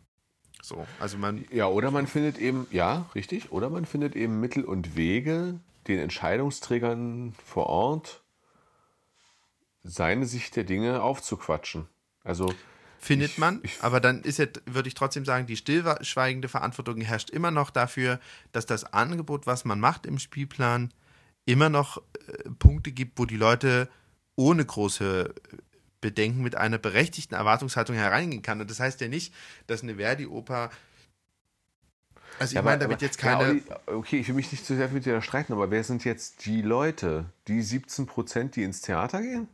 So, also man. Ja, oder man findet eben, ja, richtig, oder man findet eben Mittel und Wege, den Entscheidungsträgern vor Ort seine Sicht der Dinge aufzuquatschen. Also findet man. Aber dann ist jetzt, würde ich trotzdem sagen, die stillschweigende Verantwortung herrscht immer noch dafür, dass das Angebot, was man macht im Spielplan, immer noch äh, Punkte gibt, wo die Leute ohne große äh, Bedenken mit einer berechtigten Erwartungshaltung hereingehen kann. Und das heißt ja nicht, dass eine Verdi-Oper also ich ja, meine damit aber, jetzt keine. Ja, okay, ich will mich nicht zu sehr mit dir streiten, aber wer sind jetzt die Leute, die 17 Prozent, die ins Theater gehen?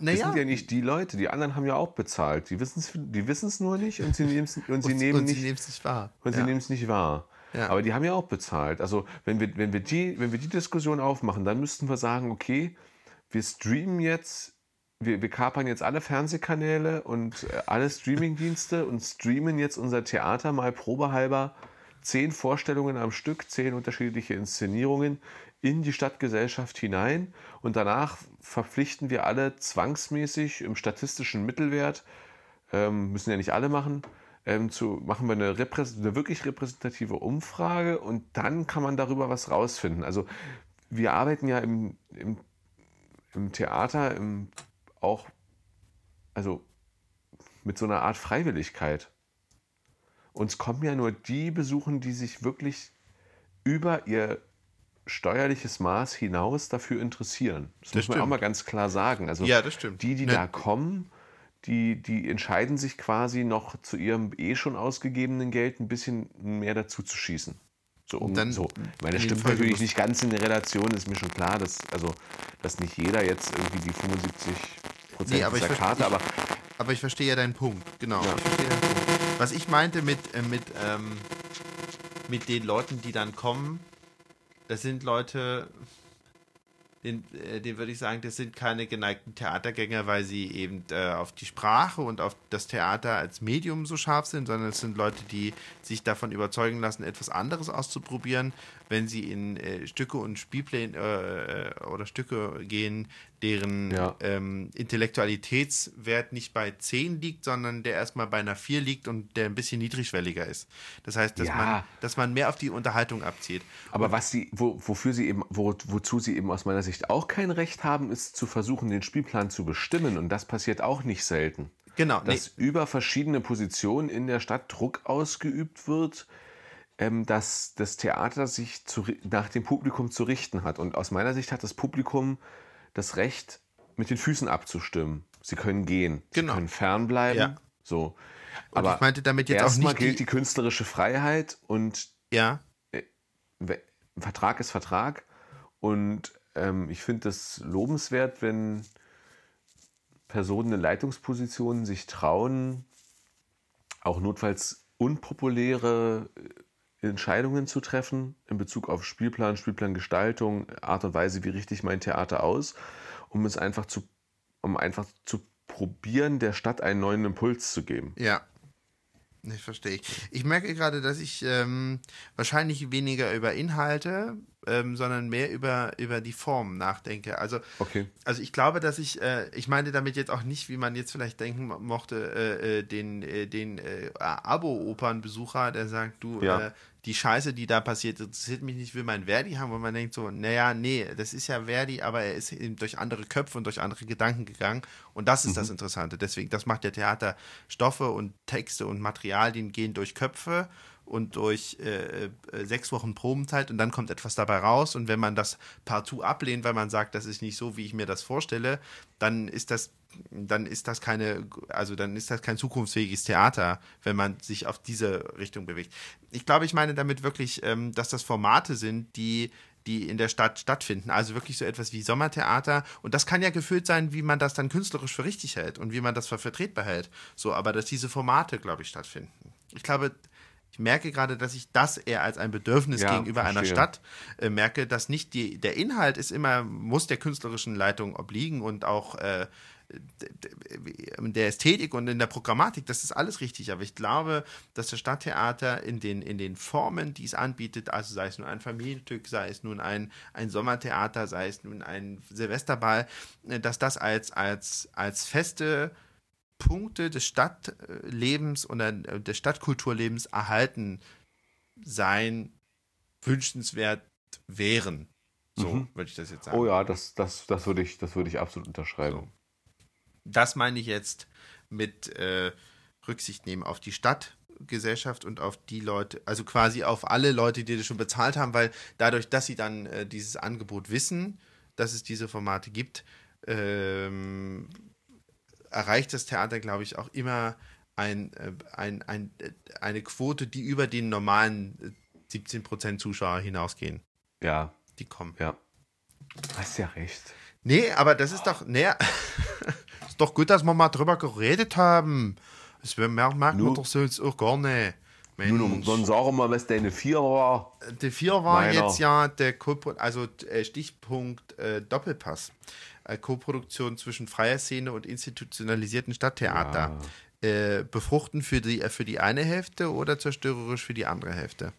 Naja. Das sind ja nicht die Leute, die anderen haben ja auch bezahlt. Die wissen es die nur nicht und sie, und sie und, nehmen und nicht, es nicht wahr. Und ja. sie nehmen es nicht wahr. Ja. Aber die haben ja auch bezahlt. Also wenn wir, wenn, wir die, wenn wir die Diskussion aufmachen, dann müssten wir sagen, okay, wir streamen jetzt, wir, wir kapern jetzt alle Fernsehkanäle und äh, alle Streamingdienste und streamen jetzt unser Theater mal probehalber zehn Vorstellungen am Stück, zehn unterschiedliche Inszenierungen in die Stadtgesellschaft hinein und danach verpflichten wir alle zwangsmäßig im statistischen Mittelwert, ähm, müssen ja nicht alle machen, ähm, zu, machen wir eine, eine, wirklich repräsentative Umfrage und dann kann man darüber was rausfinden. Also wir arbeiten ja im, im, im Theater im, auch also mit so einer Art Freiwilligkeit. Uns kommen ja nur die besuchen, die sich wirklich über ihr steuerliches Maß hinaus dafür interessieren. Das, das muss man stimmt. auch mal ganz klar sagen. Also ja, das die, die ne. da kommen, die, die entscheiden sich quasi noch zu ihrem eh schon ausgegebenen Geld ein bisschen mehr dazu zu schießen. So, um, dann, so. Meine stimmt natürlich nicht ganz in der Relation, ist mir schon klar, dass, also, dass nicht jeder jetzt irgendwie die 75 Prozent nee, aber dieser Karte, aber. Aber ich verstehe ja deinen Punkt, genau. Ja. Ich deinen Punkt. Was ich meinte mit, äh, mit, ähm, mit den Leuten, die dann kommen, das sind Leute, den, äh, den würde ich sagen, das sind keine geneigten Theatergänger, weil sie eben äh, auf die Sprache und auf das Theater als Medium so scharf sind, sondern es sind Leute, die sich davon überzeugen lassen, etwas anderes auszuprobieren, wenn sie in äh, Stücke und Spielpläne äh, oder Stücke gehen, deren ja. ähm, Intellektualitätswert nicht bei 10 liegt, sondern der erstmal bei einer 4 liegt und der ein bisschen niedrigschwelliger ist. Das heißt, dass, ja. man, dass man mehr auf die Unterhaltung abzieht. Aber und was sie, wo, wofür sie eben, wo, wozu sie eben aus meiner Sicht auch kein Recht haben, ist zu versuchen, den Spielplan zu bestimmen. Und das passiert auch nicht selten. Genau. Dass nee. über verschiedene Positionen in der Stadt Druck ausgeübt wird, dass das Theater sich zu, nach dem Publikum zu richten hat. Und aus meiner Sicht hat das Publikum das Recht, mit den Füßen abzustimmen. Sie können gehen, genau. sie können fernbleiben. Ja. So. Und Aber ich meinte damit jetzt auch nicht. gilt die, die künstlerische Freiheit und ja. Äh, Vertrag ist Vertrag. Und ähm, ich finde es lobenswert, wenn Personen in Leitungspositionen sich trauen, auch notfalls unpopuläre äh, Entscheidungen zu treffen in Bezug auf Spielplan, Spielplangestaltung, Art und Weise, wie richte ich mein Theater aus, um es einfach zu, um einfach zu probieren, der Stadt einen neuen Impuls zu geben. Ja. Ich verstehe. Ich merke gerade, dass ich ähm, wahrscheinlich weniger über Inhalte, ähm, sondern mehr über, über die Form nachdenke. Also, okay. also ich glaube, dass ich, äh, ich meine damit jetzt auch nicht, wie man jetzt vielleicht denken mochte, äh, äh den, äh, den äh, Abo-Opernbesucher, der sagt, du, ja. Äh, die Scheiße, die da passiert, interessiert mich nicht, will mein Verdi haben, wo man denkt so, naja, nee, das ist ja Verdi, aber er ist eben durch andere Köpfe und durch andere Gedanken gegangen und das ist mhm. das Interessante. Deswegen, das macht der Theater Stoffe und Texte und Materialien gehen durch Köpfe und durch äh, äh, sechs Wochen Probenzeit und dann kommt etwas dabei raus. Und wenn man das partout ablehnt, weil man sagt, das ist nicht so, wie ich mir das vorstelle, dann ist das, dann ist das keine, also dann ist das kein zukunftsfähiges Theater, wenn man sich auf diese Richtung bewegt. Ich glaube, ich meine damit wirklich, ähm, dass das Formate sind, die die in der Stadt stattfinden. Also wirklich so etwas wie Sommertheater. Und das kann ja gefüllt sein, wie man das dann künstlerisch für richtig hält und wie man das für vertretbar hält. So, aber dass diese Formate, glaube ich, stattfinden. Ich glaube, merke gerade, dass ich das eher als ein Bedürfnis ja, gegenüber verstehe. einer Stadt äh, merke, dass nicht die, der Inhalt ist immer, muss der künstlerischen Leitung obliegen und auch äh, der Ästhetik und in der Programmatik, das ist alles richtig. Aber ich glaube, dass das Stadttheater in den, in den Formen, die es anbietet, also sei es nun ein Familienstück, sei es nun ein, ein Sommertheater, sei es nun ein Silvesterball, äh, dass das als, als, als feste Punkte des Stadtlebens oder äh, des Stadtkulturlebens erhalten sein wünschenswert wären. So mhm. würde ich das jetzt sagen. Oh ja, das, das, das würde ich, das ich absolut unterschreiben. So. Das meine ich jetzt mit äh, Rücksicht nehmen auf die Stadtgesellschaft und auf die Leute, also quasi auf alle Leute, die das schon bezahlt haben, weil dadurch, dass sie dann äh, dieses Angebot wissen, dass es diese Formate gibt, ähm, erreicht das Theater, glaube ich, auch immer ein, äh, ein, ein, äh, eine Quote, die über den normalen 17% äh, Zuschauer hinausgehen. Ja. Die kommen. Ja. Hast ja recht. Nee, aber das ist doch, nee, ist doch gut, dass wir mal drüber geredet haben. Das merkt man nu, doch so jetzt auch gar nicht. Mensch. Nun, dann wir mal, was deine Vier war. Die Vier war Meiner. jetzt ja der also Stichpunkt äh, Doppelpass. Co-Produktion zwischen freier Szene und institutionalisierten Stadttheater ja. äh, befruchten für die, für die eine Hälfte oder zerstörerisch für die andere Hälfte?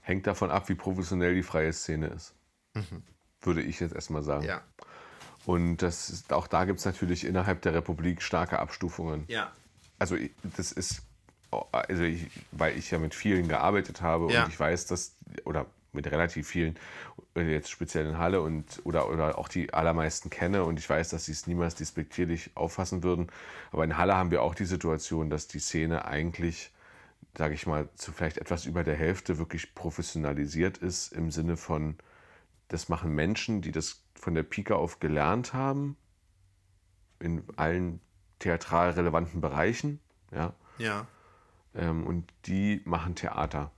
Hängt davon ab, wie professionell die freie Szene ist. Mhm. Würde ich jetzt erstmal sagen. Ja. Und das ist, auch da gibt es natürlich innerhalb der Republik starke Abstufungen. Ja. Also das ist, also ich, weil ich ja mit vielen gearbeitet habe ja. und ich weiß, dass, oder mit relativ vielen, äh, jetzt speziell in Halle und oder, oder auch die allermeisten kenne und ich weiß, dass sie es niemals despektierlich auffassen würden. Aber in Halle haben wir auch die Situation, dass die Szene eigentlich, sage ich mal, zu vielleicht etwas über der Hälfte wirklich professionalisiert ist im Sinne von, das machen Menschen, die das von der Pike auf gelernt haben, in allen theatral relevanten Bereichen. Ja. ja. Ähm, und die machen Theater.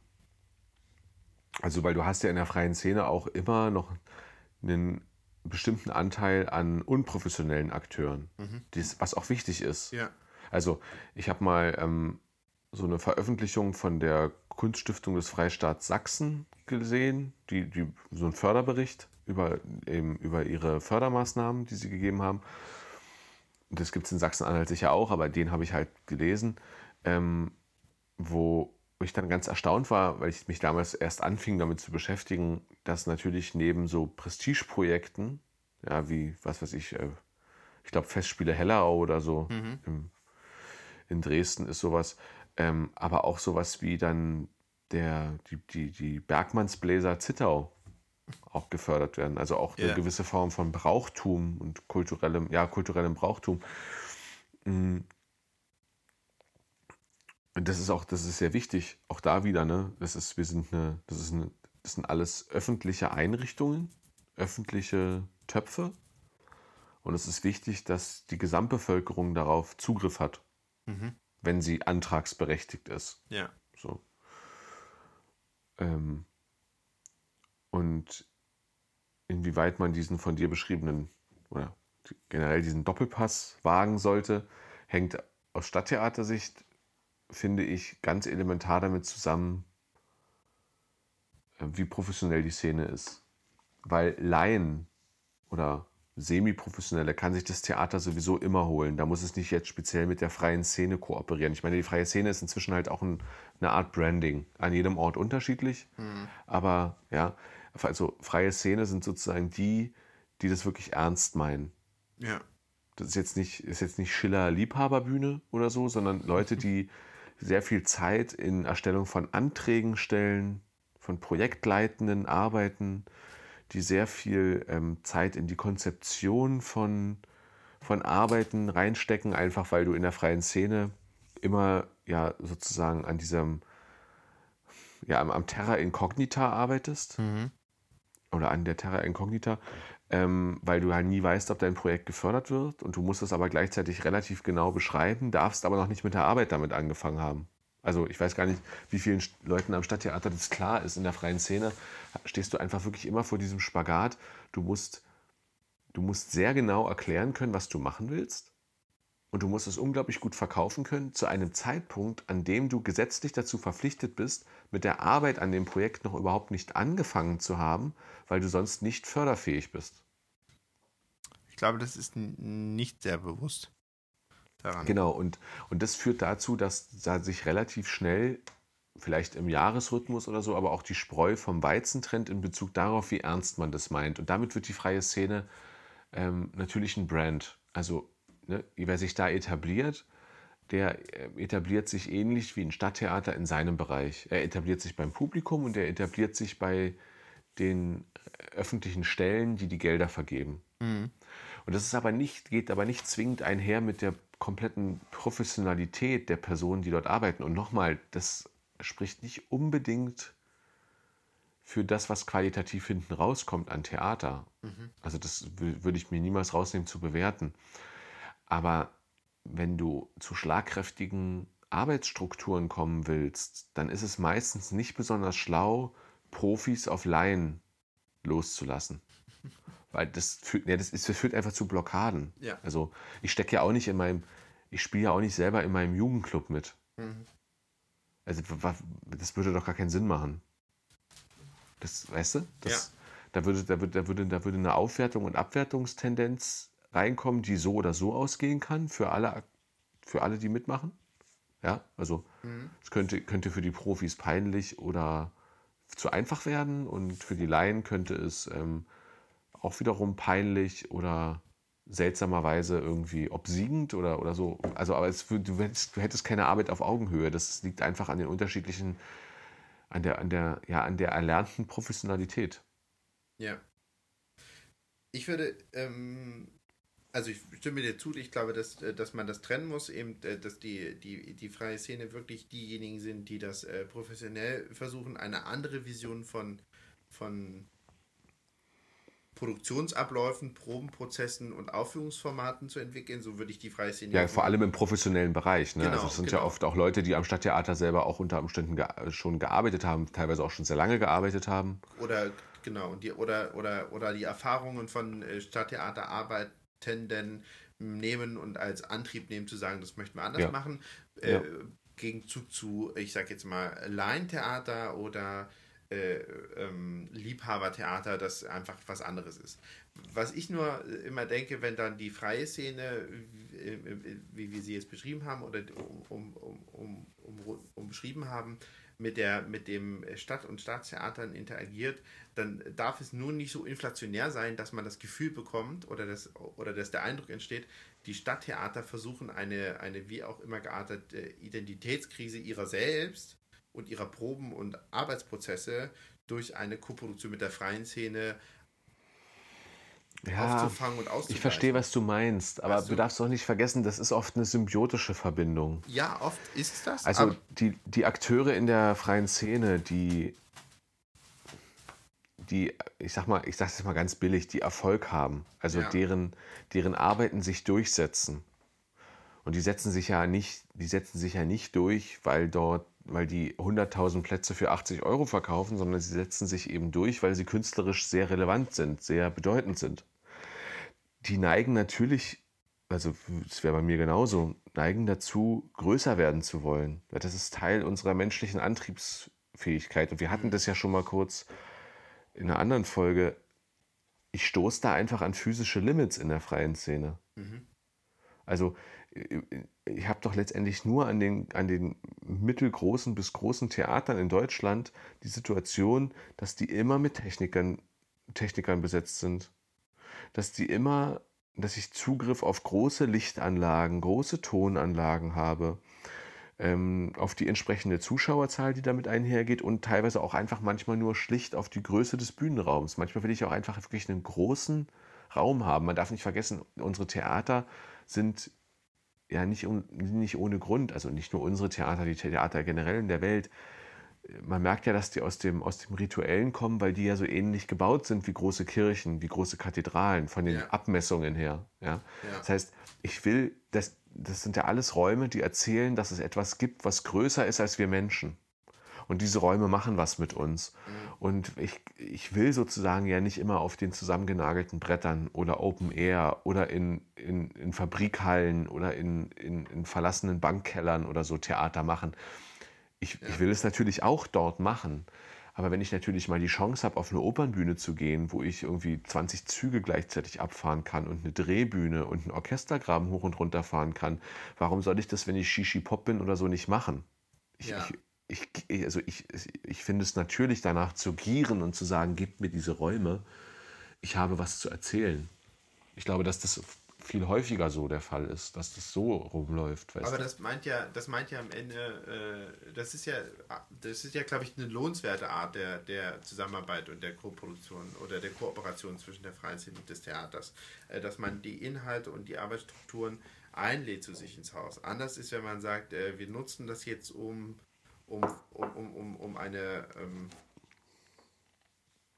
Also, weil du hast ja in der freien Szene auch immer noch einen bestimmten Anteil an unprofessionellen Akteuren, mhm. dies, was auch wichtig ist. Ja. Also, ich habe mal ähm, so eine Veröffentlichung von der Kunststiftung des Freistaats Sachsen gesehen, die, die, so ein Förderbericht über, eben über ihre Fördermaßnahmen, die sie gegeben haben. Das gibt es in Sachsen-Anhalt sicher auch, aber den habe ich halt gelesen, ähm, wo ich dann ganz erstaunt war, weil ich mich damals erst anfing, damit zu beschäftigen, dass natürlich neben so Prestigeprojekten, ja, wie, was weiß ich, äh, ich glaube Festspiele Hellerau oder so mhm. im, in Dresden ist sowas, ähm, aber auch sowas wie dann der, die, die, die Bergmannsbläser Zittau auch gefördert werden. Also auch yeah. eine gewisse Form von Brauchtum und kulturellem, ja, kulturellem Brauchtum. Mhm und das ist auch, das ist sehr wichtig, auch da wieder, ne? Das ist, wir sind eine, das ist eine, das sind alles öffentliche Einrichtungen, öffentliche Töpfe. Und es ist wichtig, dass die Gesamtbevölkerung darauf Zugriff hat, mhm. wenn sie antragsberechtigt ist. Ja. So. Ähm, und inwieweit man diesen von dir beschriebenen oder generell diesen Doppelpass wagen sollte, hängt aus Stadttheatersicht finde ich, ganz elementar damit zusammen, äh, wie professionell die Szene ist. Weil Laien oder Semi-Professionelle kann sich das Theater sowieso immer holen. Da muss es nicht jetzt speziell mit der freien Szene kooperieren. Ich meine, die freie Szene ist inzwischen halt auch ein, eine Art Branding. An jedem Ort unterschiedlich. Mhm. Aber ja, also freie Szene sind sozusagen die, die das wirklich ernst meinen. Ja. Das ist jetzt nicht, ist jetzt nicht Schiller Liebhaberbühne oder so, sondern Leute, die sehr viel Zeit in Erstellung von Anträgen stellen, von projektleitenden Arbeiten, die sehr viel ähm, Zeit in die Konzeption von, von Arbeiten reinstecken, einfach weil du in der freien Szene immer ja sozusagen an diesem, ja, am, am Terra Incognita arbeitest. Mhm. Oder an der Terra Incognita ähm, weil du halt nie weißt, ob dein Projekt gefördert wird und du musst es aber gleichzeitig relativ genau beschreiben, darfst aber noch nicht mit der Arbeit damit angefangen haben. Also ich weiß gar nicht, wie vielen Leuten am Stadttheater das klar ist. In der freien Szene stehst du einfach wirklich immer vor diesem Spagat. Du musst, du musst sehr genau erklären können, was du machen willst. Und du musst es unglaublich gut verkaufen können zu einem Zeitpunkt, an dem du gesetzlich dazu verpflichtet bist, mit der Arbeit an dem Projekt noch überhaupt nicht angefangen zu haben, weil du sonst nicht förderfähig bist. Ich glaube, das ist nicht sehr bewusst daran. Genau, und, und das führt dazu, dass da sich relativ schnell, vielleicht im Jahresrhythmus oder so, aber auch die Spreu vom Weizen trennt in Bezug darauf, wie ernst man das meint. Und damit wird die freie Szene ähm, natürlich ein Brand. Also ne, wer sich da etabliert, der äh, etabliert sich ähnlich wie ein Stadttheater in seinem Bereich. Er etabliert sich beim Publikum und er etabliert sich bei den äh, öffentlichen Stellen, die die Gelder vergeben. Mhm. Und das ist aber nicht, geht aber nicht zwingend einher mit der kompletten Professionalität der Personen, die dort arbeiten. Und nochmal, das spricht nicht unbedingt für das, was qualitativ hinten rauskommt an Theater. Mhm. Also das würde ich mir niemals rausnehmen zu bewerten. Aber wenn du zu schlagkräftigen Arbeitsstrukturen kommen willst, dann ist es meistens nicht besonders schlau, Profis auf Laien loszulassen. Weil das führt, ja, das, ist, das führt einfach zu Blockaden. Ja. Also ich stecke ja auch nicht in meinem, ich spiele ja auch nicht selber in meinem Jugendclub mit. Mhm. Also das würde doch gar keinen Sinn machen. Das, weißt du? Das, ja. da, würde, da, würde, da, würde, da würde eine Aufwertung und Abwertungstendenz reinkommen, die so oder so ausgehen kann für alle, für alle die mitmachen. Ja, also mhm. es könnte, könnte für die Profis peinlich oder zu einfach werden und für die Laien könnte es ähm, auch wiederum peinlich oder seltsamerweise irgendwie obsiegend oder, oder so. Also, aber es, du, hättest, du hättest keine Arbeit auf Augenhöhe. Das liegt einfach an den unterschiedlichen, an der, an der, ja, an der erlernten Professionalität. Ja. Ich würde ähm, also ich stimme dir zu, ich glaube, dass, äh, dass man das trennen muss, eben, äh, dass die, die, die freie Szene wirklich diejenigen sind, die das äh, professionell versuchen, eine andere Vision von, von Produktionsabläufen, Probenprozessen und Aufführungsformaten zu entwickeln. So würde ich die freie Szene. Ja, vor allem im professionellen Bereich. Ne? Genau, also es sind genau. ja oft auch Leute, die am Stadttheater selber auch unter Umständen ge schon gearbeitet haben, teilweise auch schon sehr lange gearbeitet haben. Oder genau, die, oder, oder, oder die Erfahrungen von Stadttheaterarbeit Tenden nehmen und als Antrieb nehmen, zu sagen, das möchten wir anders ja. machen. Äh, ja. Gegenzug zu, ich sag jetzt mal, Laientheater oder äh, ähm, Liebhabertheater, das einfach was anderes ist. Was ich nur immer denke, wenn dann die freie Szene, wie wir sie jetzt beschrieben haben oder um, um, um, um, um beschrieben haben, mit, der, mit dem Stadt- und Staatstheatern interagiert, dann darf es nur nicht so inflationär sein, dass man das Gefühl bekommt oder, das, oder dass der Eindruck entsteht, die Stadttheater versuchen eine, eine wie auch immer geartete Identitätskrise ihrer selbst und ihrer Proben und Arbeitsprozesse durch eine Koproduktion mit der freien Szene ja, aufzufangen und auszugleichen. Ich verstehe, was du meinst, aber weißt du, du darfst auch nicht vergessen, das ist oft eine symbiotische Verbindung. Ja, oft ist es das. Also die, die Akteure in der freien Szene, die, die, ich sag mal, ich sag's jetzt mal ganz billig, die Erfolg haben, also ja. deren, deren Arbeiten sich durchsetzen. Und die setzen sich ja nicht, die setzen sich ja nicht durch, weil dort, weil die 100.000 Plätze für 80 Euro verkaufen, sondern sie setzen sich eben durch, weil sie künstlerisch sehr relevant sind, sehr bedeutend sind die neigen natürlich, also es wäre bei mir genauso, neigen dazu, größer werden zu wollen. Das ist Teil unserer menschlichen Antriebsfähigkeit. Und wir hatten mhm. das ja schon mal kurz in einer anderen Folge. Ich stoße da einfach an physische Limits in der freien Szene. Mhm. Also ich habe doch letztendlich nur an den, an den mittelgroßen bis großen Theatern in Deutschland die Situation, dass die immer mit Technikern, Technikern besetzt sind dass die immer, dass ich Zugriff auf große Lichtanlagen, große Tonanlagen habe, ähm, auf die entsprechende Zuschauerzahl, die damit einhergeht und teilweise auch einfach manchmal nur schlicht auf die Größe des Bühnenraums. Manchmal will ich auch einfach wirklich einen großen Raum haben. Man darf nicht vergessen, unsere Theater sind ja nicht, nicht ohne Grund, also nicht nur unsere Theater, die Theater generell in der Welt, man merkt ja, dass die aus dem, aus dem Rituellen kommen, weil die ja so ähnlich gebaut sind wie große Kirchen, wie große Kathedralen, von den ja. Abmessungen her. Ja? ja? Das heißt, ich will, das, das sind ja alles Räume, die erzählen, dass es etwas gibt, was größer ist als wir Menschen. Und diese Räume machen was mit uns. Mhm. Und ich, ich will sozusagen ja nicht immer auf den zusammengenagelten Brettern oder Open Air oder in, in, in Fabrikhallen oder in, in, in verlassenen Bankkellern oder so Theater machen ich, ja. ich will es natürlich auch dort machen. Aber wenn ich natürlich mal die Chance habe, auf eine Opernbühne zu gehen, wo ich irgendwie 20 Züge gleichzeitig abfahren kann und eine Drehbühne und einen Orchestergraben hoch und runter fahren kann, warum soll ich das, wenn ich Shishi Pop bin oder so, nicht machen? Ich, ja. ich, ich, also ich, ich finde es natürlich danach zu gieren und zu sagen, gebt mir diese Räume. Ich habe was zu erzählen. Ich glaube, dass das viel häufiger so der Fall ist, dass das so rumläuft. Aber das meint ja, das meint ja am Ende, äh, das ist ja, das ist ja, glaube ich, eine lohnenswerte Art der, der Zusammenarbeit und der Koproduktion oder der Kooperation zwischen der freien Szene und des Theaters, äh, dass man die Inhalte und die Arbeitsstrukturen einlädt zu sich ins Haus. Anders ist, wenn man sagt, äh, wir nutzen das jetzt um, um, um, um, um eine ähm,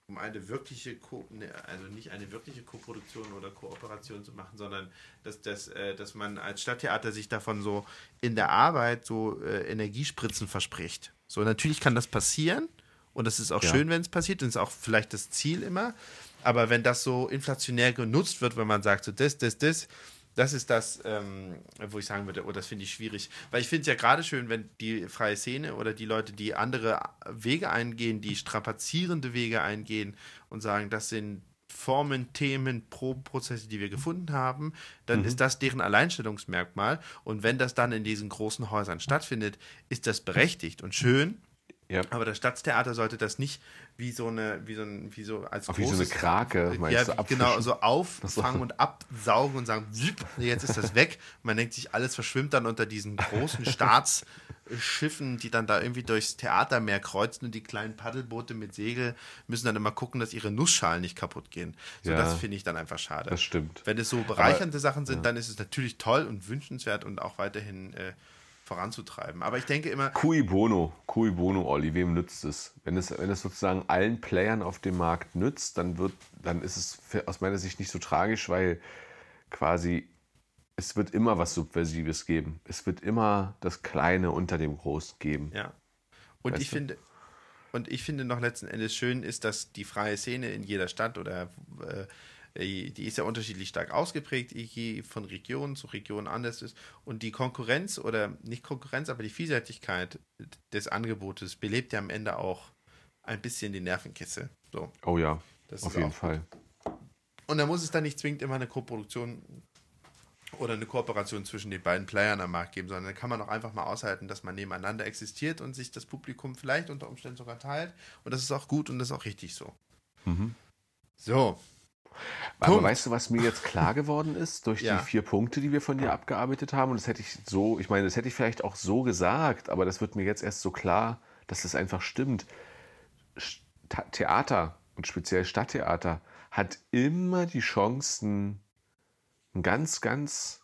um eine wirkliche, Ko ne, also nicht eine wirkliche Koproduktion oder Kooperation zu machen, sondern dass, dass, äh, dass man als Stadttheater sich davon so in der Arbeit so äh, Energiespritzen verspricht. So, natürlich kann das passieren und das ist auch ja. schön, wenn es passiert und ist auch vielleicht das Ziel immer. Aber wenn das so inflationär genutzt wird, wenn man sagt, so das, das, das, das ist das, ähm, wo ich sagen würde, oh, das finde ich schwierig. Weil ich finde es ja gerade schön, wenn die freie Szene oder die Leute, die andere Wege eingehen, die strapazierende Wege eingehen und sagen, das sind Formen, Themen, Probenprozesse, die wir gefunden haben, dann mhm. ist das deren Alleinstellungsmerkmal. Und wenn das dann in diesen großen Häusern stattfindet, ist das berechtigt und schön. Ja. Aber das Stadttheater sollte das nicht wie so eine, wie so ein, wie so als Auch großes, wie so eine Krake, ja, du, genau, so auffangen und absaugen und sagen, jetzt ist das weg. Man denkt sich, alles verschwimmt dann unter diesen großen Staatsschiffen, die dann da irgendwie durchs Theatermeer kreuzen und die kleinen Paddelboote mit Segel müssen dann immer gucken, dass ihre Nussschalen nicht kaputt gehen. So, ja, das finde ich dann einfach schade. Das stimmt. Wenn es so bereichernde Aber, Sachen sind, ja. dann ist es natürlich toll und wünschenswert und auch weiterhin äh, voranzutreiben. Aber ich denke immer. Cui bono, cui bono, Olli, wem nützt es? Wenn es, wenn es sozusagen allen Playern auf dem Markt nützt, dann wird, dann ist es aus meiner Sicht nicht so tragisch, weil quasi es wird immer was Subversives geben. Es wird immer das Kleine unter dem Großen geben. Ja. Und weißt ich du? finde, und ich finde noch letzten Endes schön ist, dass die freie Szene in jeder Stadt oder äh, äh, die ist ja unterschiedlich stark ausgeprägt, je von Region zu Region anders ist. Und die Konkurrenz oder nicht Konkurrenz, aber die Vielseitigkeit des Angebotes belebt ja am Ende auch ein bisschen die Nervenkiste. So. Oh ja, Das auf ist jeden auch Fall. Und da muss es dann nicht zwingend immer eine Koproduktion oder eine Kooperation zwischen den beiden Playern am Markt geben, sondern dann kann man auch einfach mal aushalten, dass man nebeneinander existiert und sich das Publikum vielleicht unter Umständen sogar teilt. Und das ist auch gut und das ist auch richtig so. Mhm. So. Aber Punkt. weißt du, was mir jetzt klar geworden ist durch Ja. die vier Punkte, die wir von dir abgearbeitet haben? Und das hätte ich so, ich meine, das hätte ich vielleicht auch so gesagt, aber das wird mir jetzt erst so klar, dass das einfach stimmt. Theater und speziell Stadttheater hat immer die Chancen, ein ganz, ganz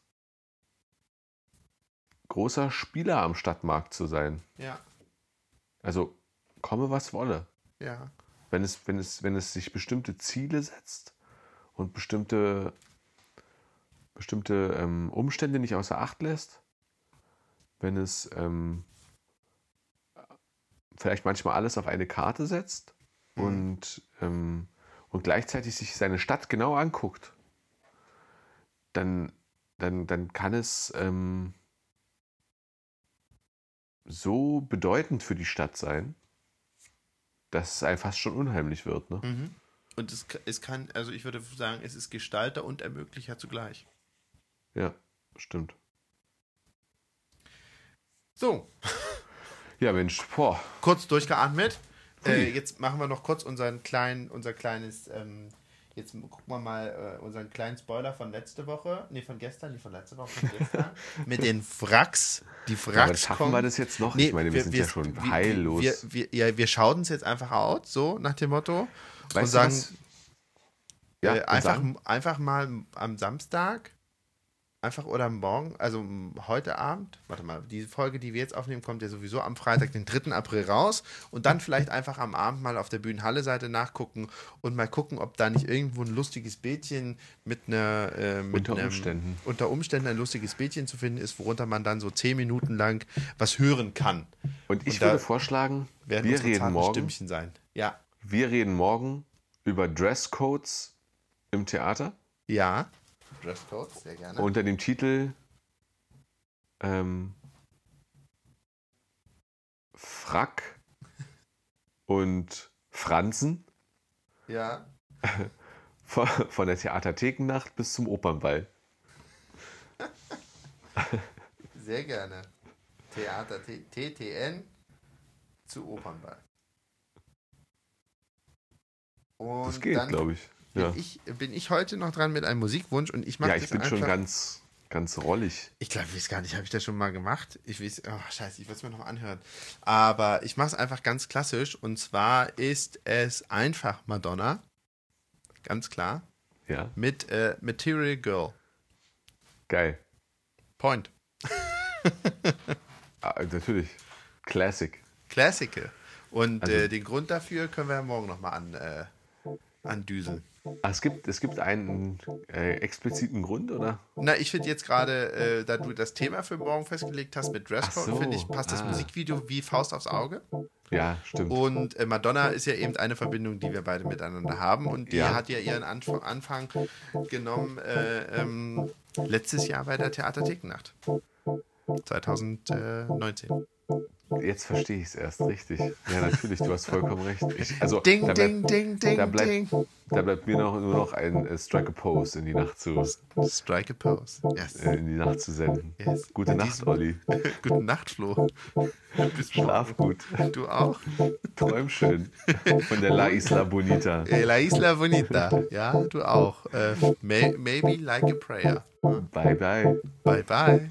großer Spieler am Stadtmarkt zu sein. Ja, Also komme, was wolle. ja. wenn es, wenn es, wenn es sich bestimmte Ziele setzt und bestimmte, bestimmte ähm, Umstände nicht außer Acht lässt, wenn es ähm, vielleicht manchmal alles auf eine Karte setzt und, ähm, und gleichzeitig sich seine Stadt genau anguckt, dann, dann, dann kann es ähm, so bedeutend für die Stadt sein, dass es einem fast schon unheimlich wird. Ne? Mhm. Und es, es kann, also ich würde sagen, es ist Gestalter und Ermöglicher zugleich. Ja, stimmt. So, Ja, Mensch, boah. kurz durchgeatmet. Äh, jetzt machen wir noch kurz unseren kleinen, unser kleines, ähm, jetzt gucken wir mal äh, unseren kleinen Spoiler von letzte Woche, nee, von gestern, nicht von letzter Woche, von gestern, mit den Wracks. Die Aber Wracks schaffen kommen. wir das jetzt noch? Nee, ich meine, wir, sind ja schon wir- heillos. Wir, wir, ja, wir schauen es jetzt einfach aus, so nach dem Motto. Und weißt sagen, du was? Ja, äh, und einfach, sagen? einfach mal am Samstag, einfach oder morgen, also heute Abend, warte mal, die Folge, die wir jetzt aufnehmen, kommt ja sowieso am Freitag, den 3. April raus und dann vielleicht einfach am Abend mal auf der Bühnenhalle-Seite nachgucken und mal gucken, ob da nicht irgendwo ein lustiges Bildchen mit einer äh, mit Unter einem, Umständen. unter Umständen ein lustiges Bildchen zu finden ist, worunter man dann so zehn Minuten lang was hören kann. Und ich und würde vorschlagen, Werden wir reden morgen. Stimmchen sein. Ja. Wir reden morgen über Dresscodes im Theater Ja. Dresscode, sehr gerne. unter dem Titel ähm, Frack und Franzen ja. von, von der Theaterthekennacht bis zum Opernball. Sehr gerne. Theater T- TTN zu Opernball. Und Das geht, glaube ich. bin, Ja. ich, bin ich heute noch dran mit einem Musikwunsch und ich mache ja, ich bin schon ganz, ganz rollig. ich glaube, ich weiß gar nicht, habe ich das schon mal gemacht? Ich weiß, oh scheiße, ich will es mir noch mal anhören. Aber ich mache es einfach ganz klassisch und zwar ist es einfach Madonna, ganz klar, Ja, mit äh, Material Girl. geil. Point. Ah, natürlich. Classic. Classical. Und Also- äh, den Grund dafür können wir ja morgen nochmal an, äh, andüseln. Ah, es, gibt, es gibt einen äh, expliziten Grund, oder? Na, ich finde jetzt gerade, äh, da du das Thema für morgen festgelegt hast mit Dresscode, so, finde ich, passt das ah. Musikvideo wie Faust aufs Auge. Ja, stimmt. Und äh, Madonna ist ja eben eine Verbindung, die wir beide miteinander haben. Und die Ja. hat ja ihren Anf Anfang genommen äh, ähm, letztes Jahr bei der Theaterthekennacht. 2019. Jetzt verstehe ich es erst richtig. Ja, natürlich, du hast vollkommen recht. Ich, also, Ding, da, ding, bleibt, ding, ding, da, bleibt, ding. da bleibt mir noch, nur noch ein äh, Strike a Pose in die Nacht zu, Strike a pose. Yes. äh, in die Nacht zu senden. Yes. Gute In Nacht, diesem- Olli. Gute Nacht, Flo. Bis Schlaf gut. Du auch. Träum schön. Von der La Isla Bonita. Eh, La Isla Bonita. Ja, du auch. Äh, may, maybe like a prayer. Bye, bye. Bye, bye.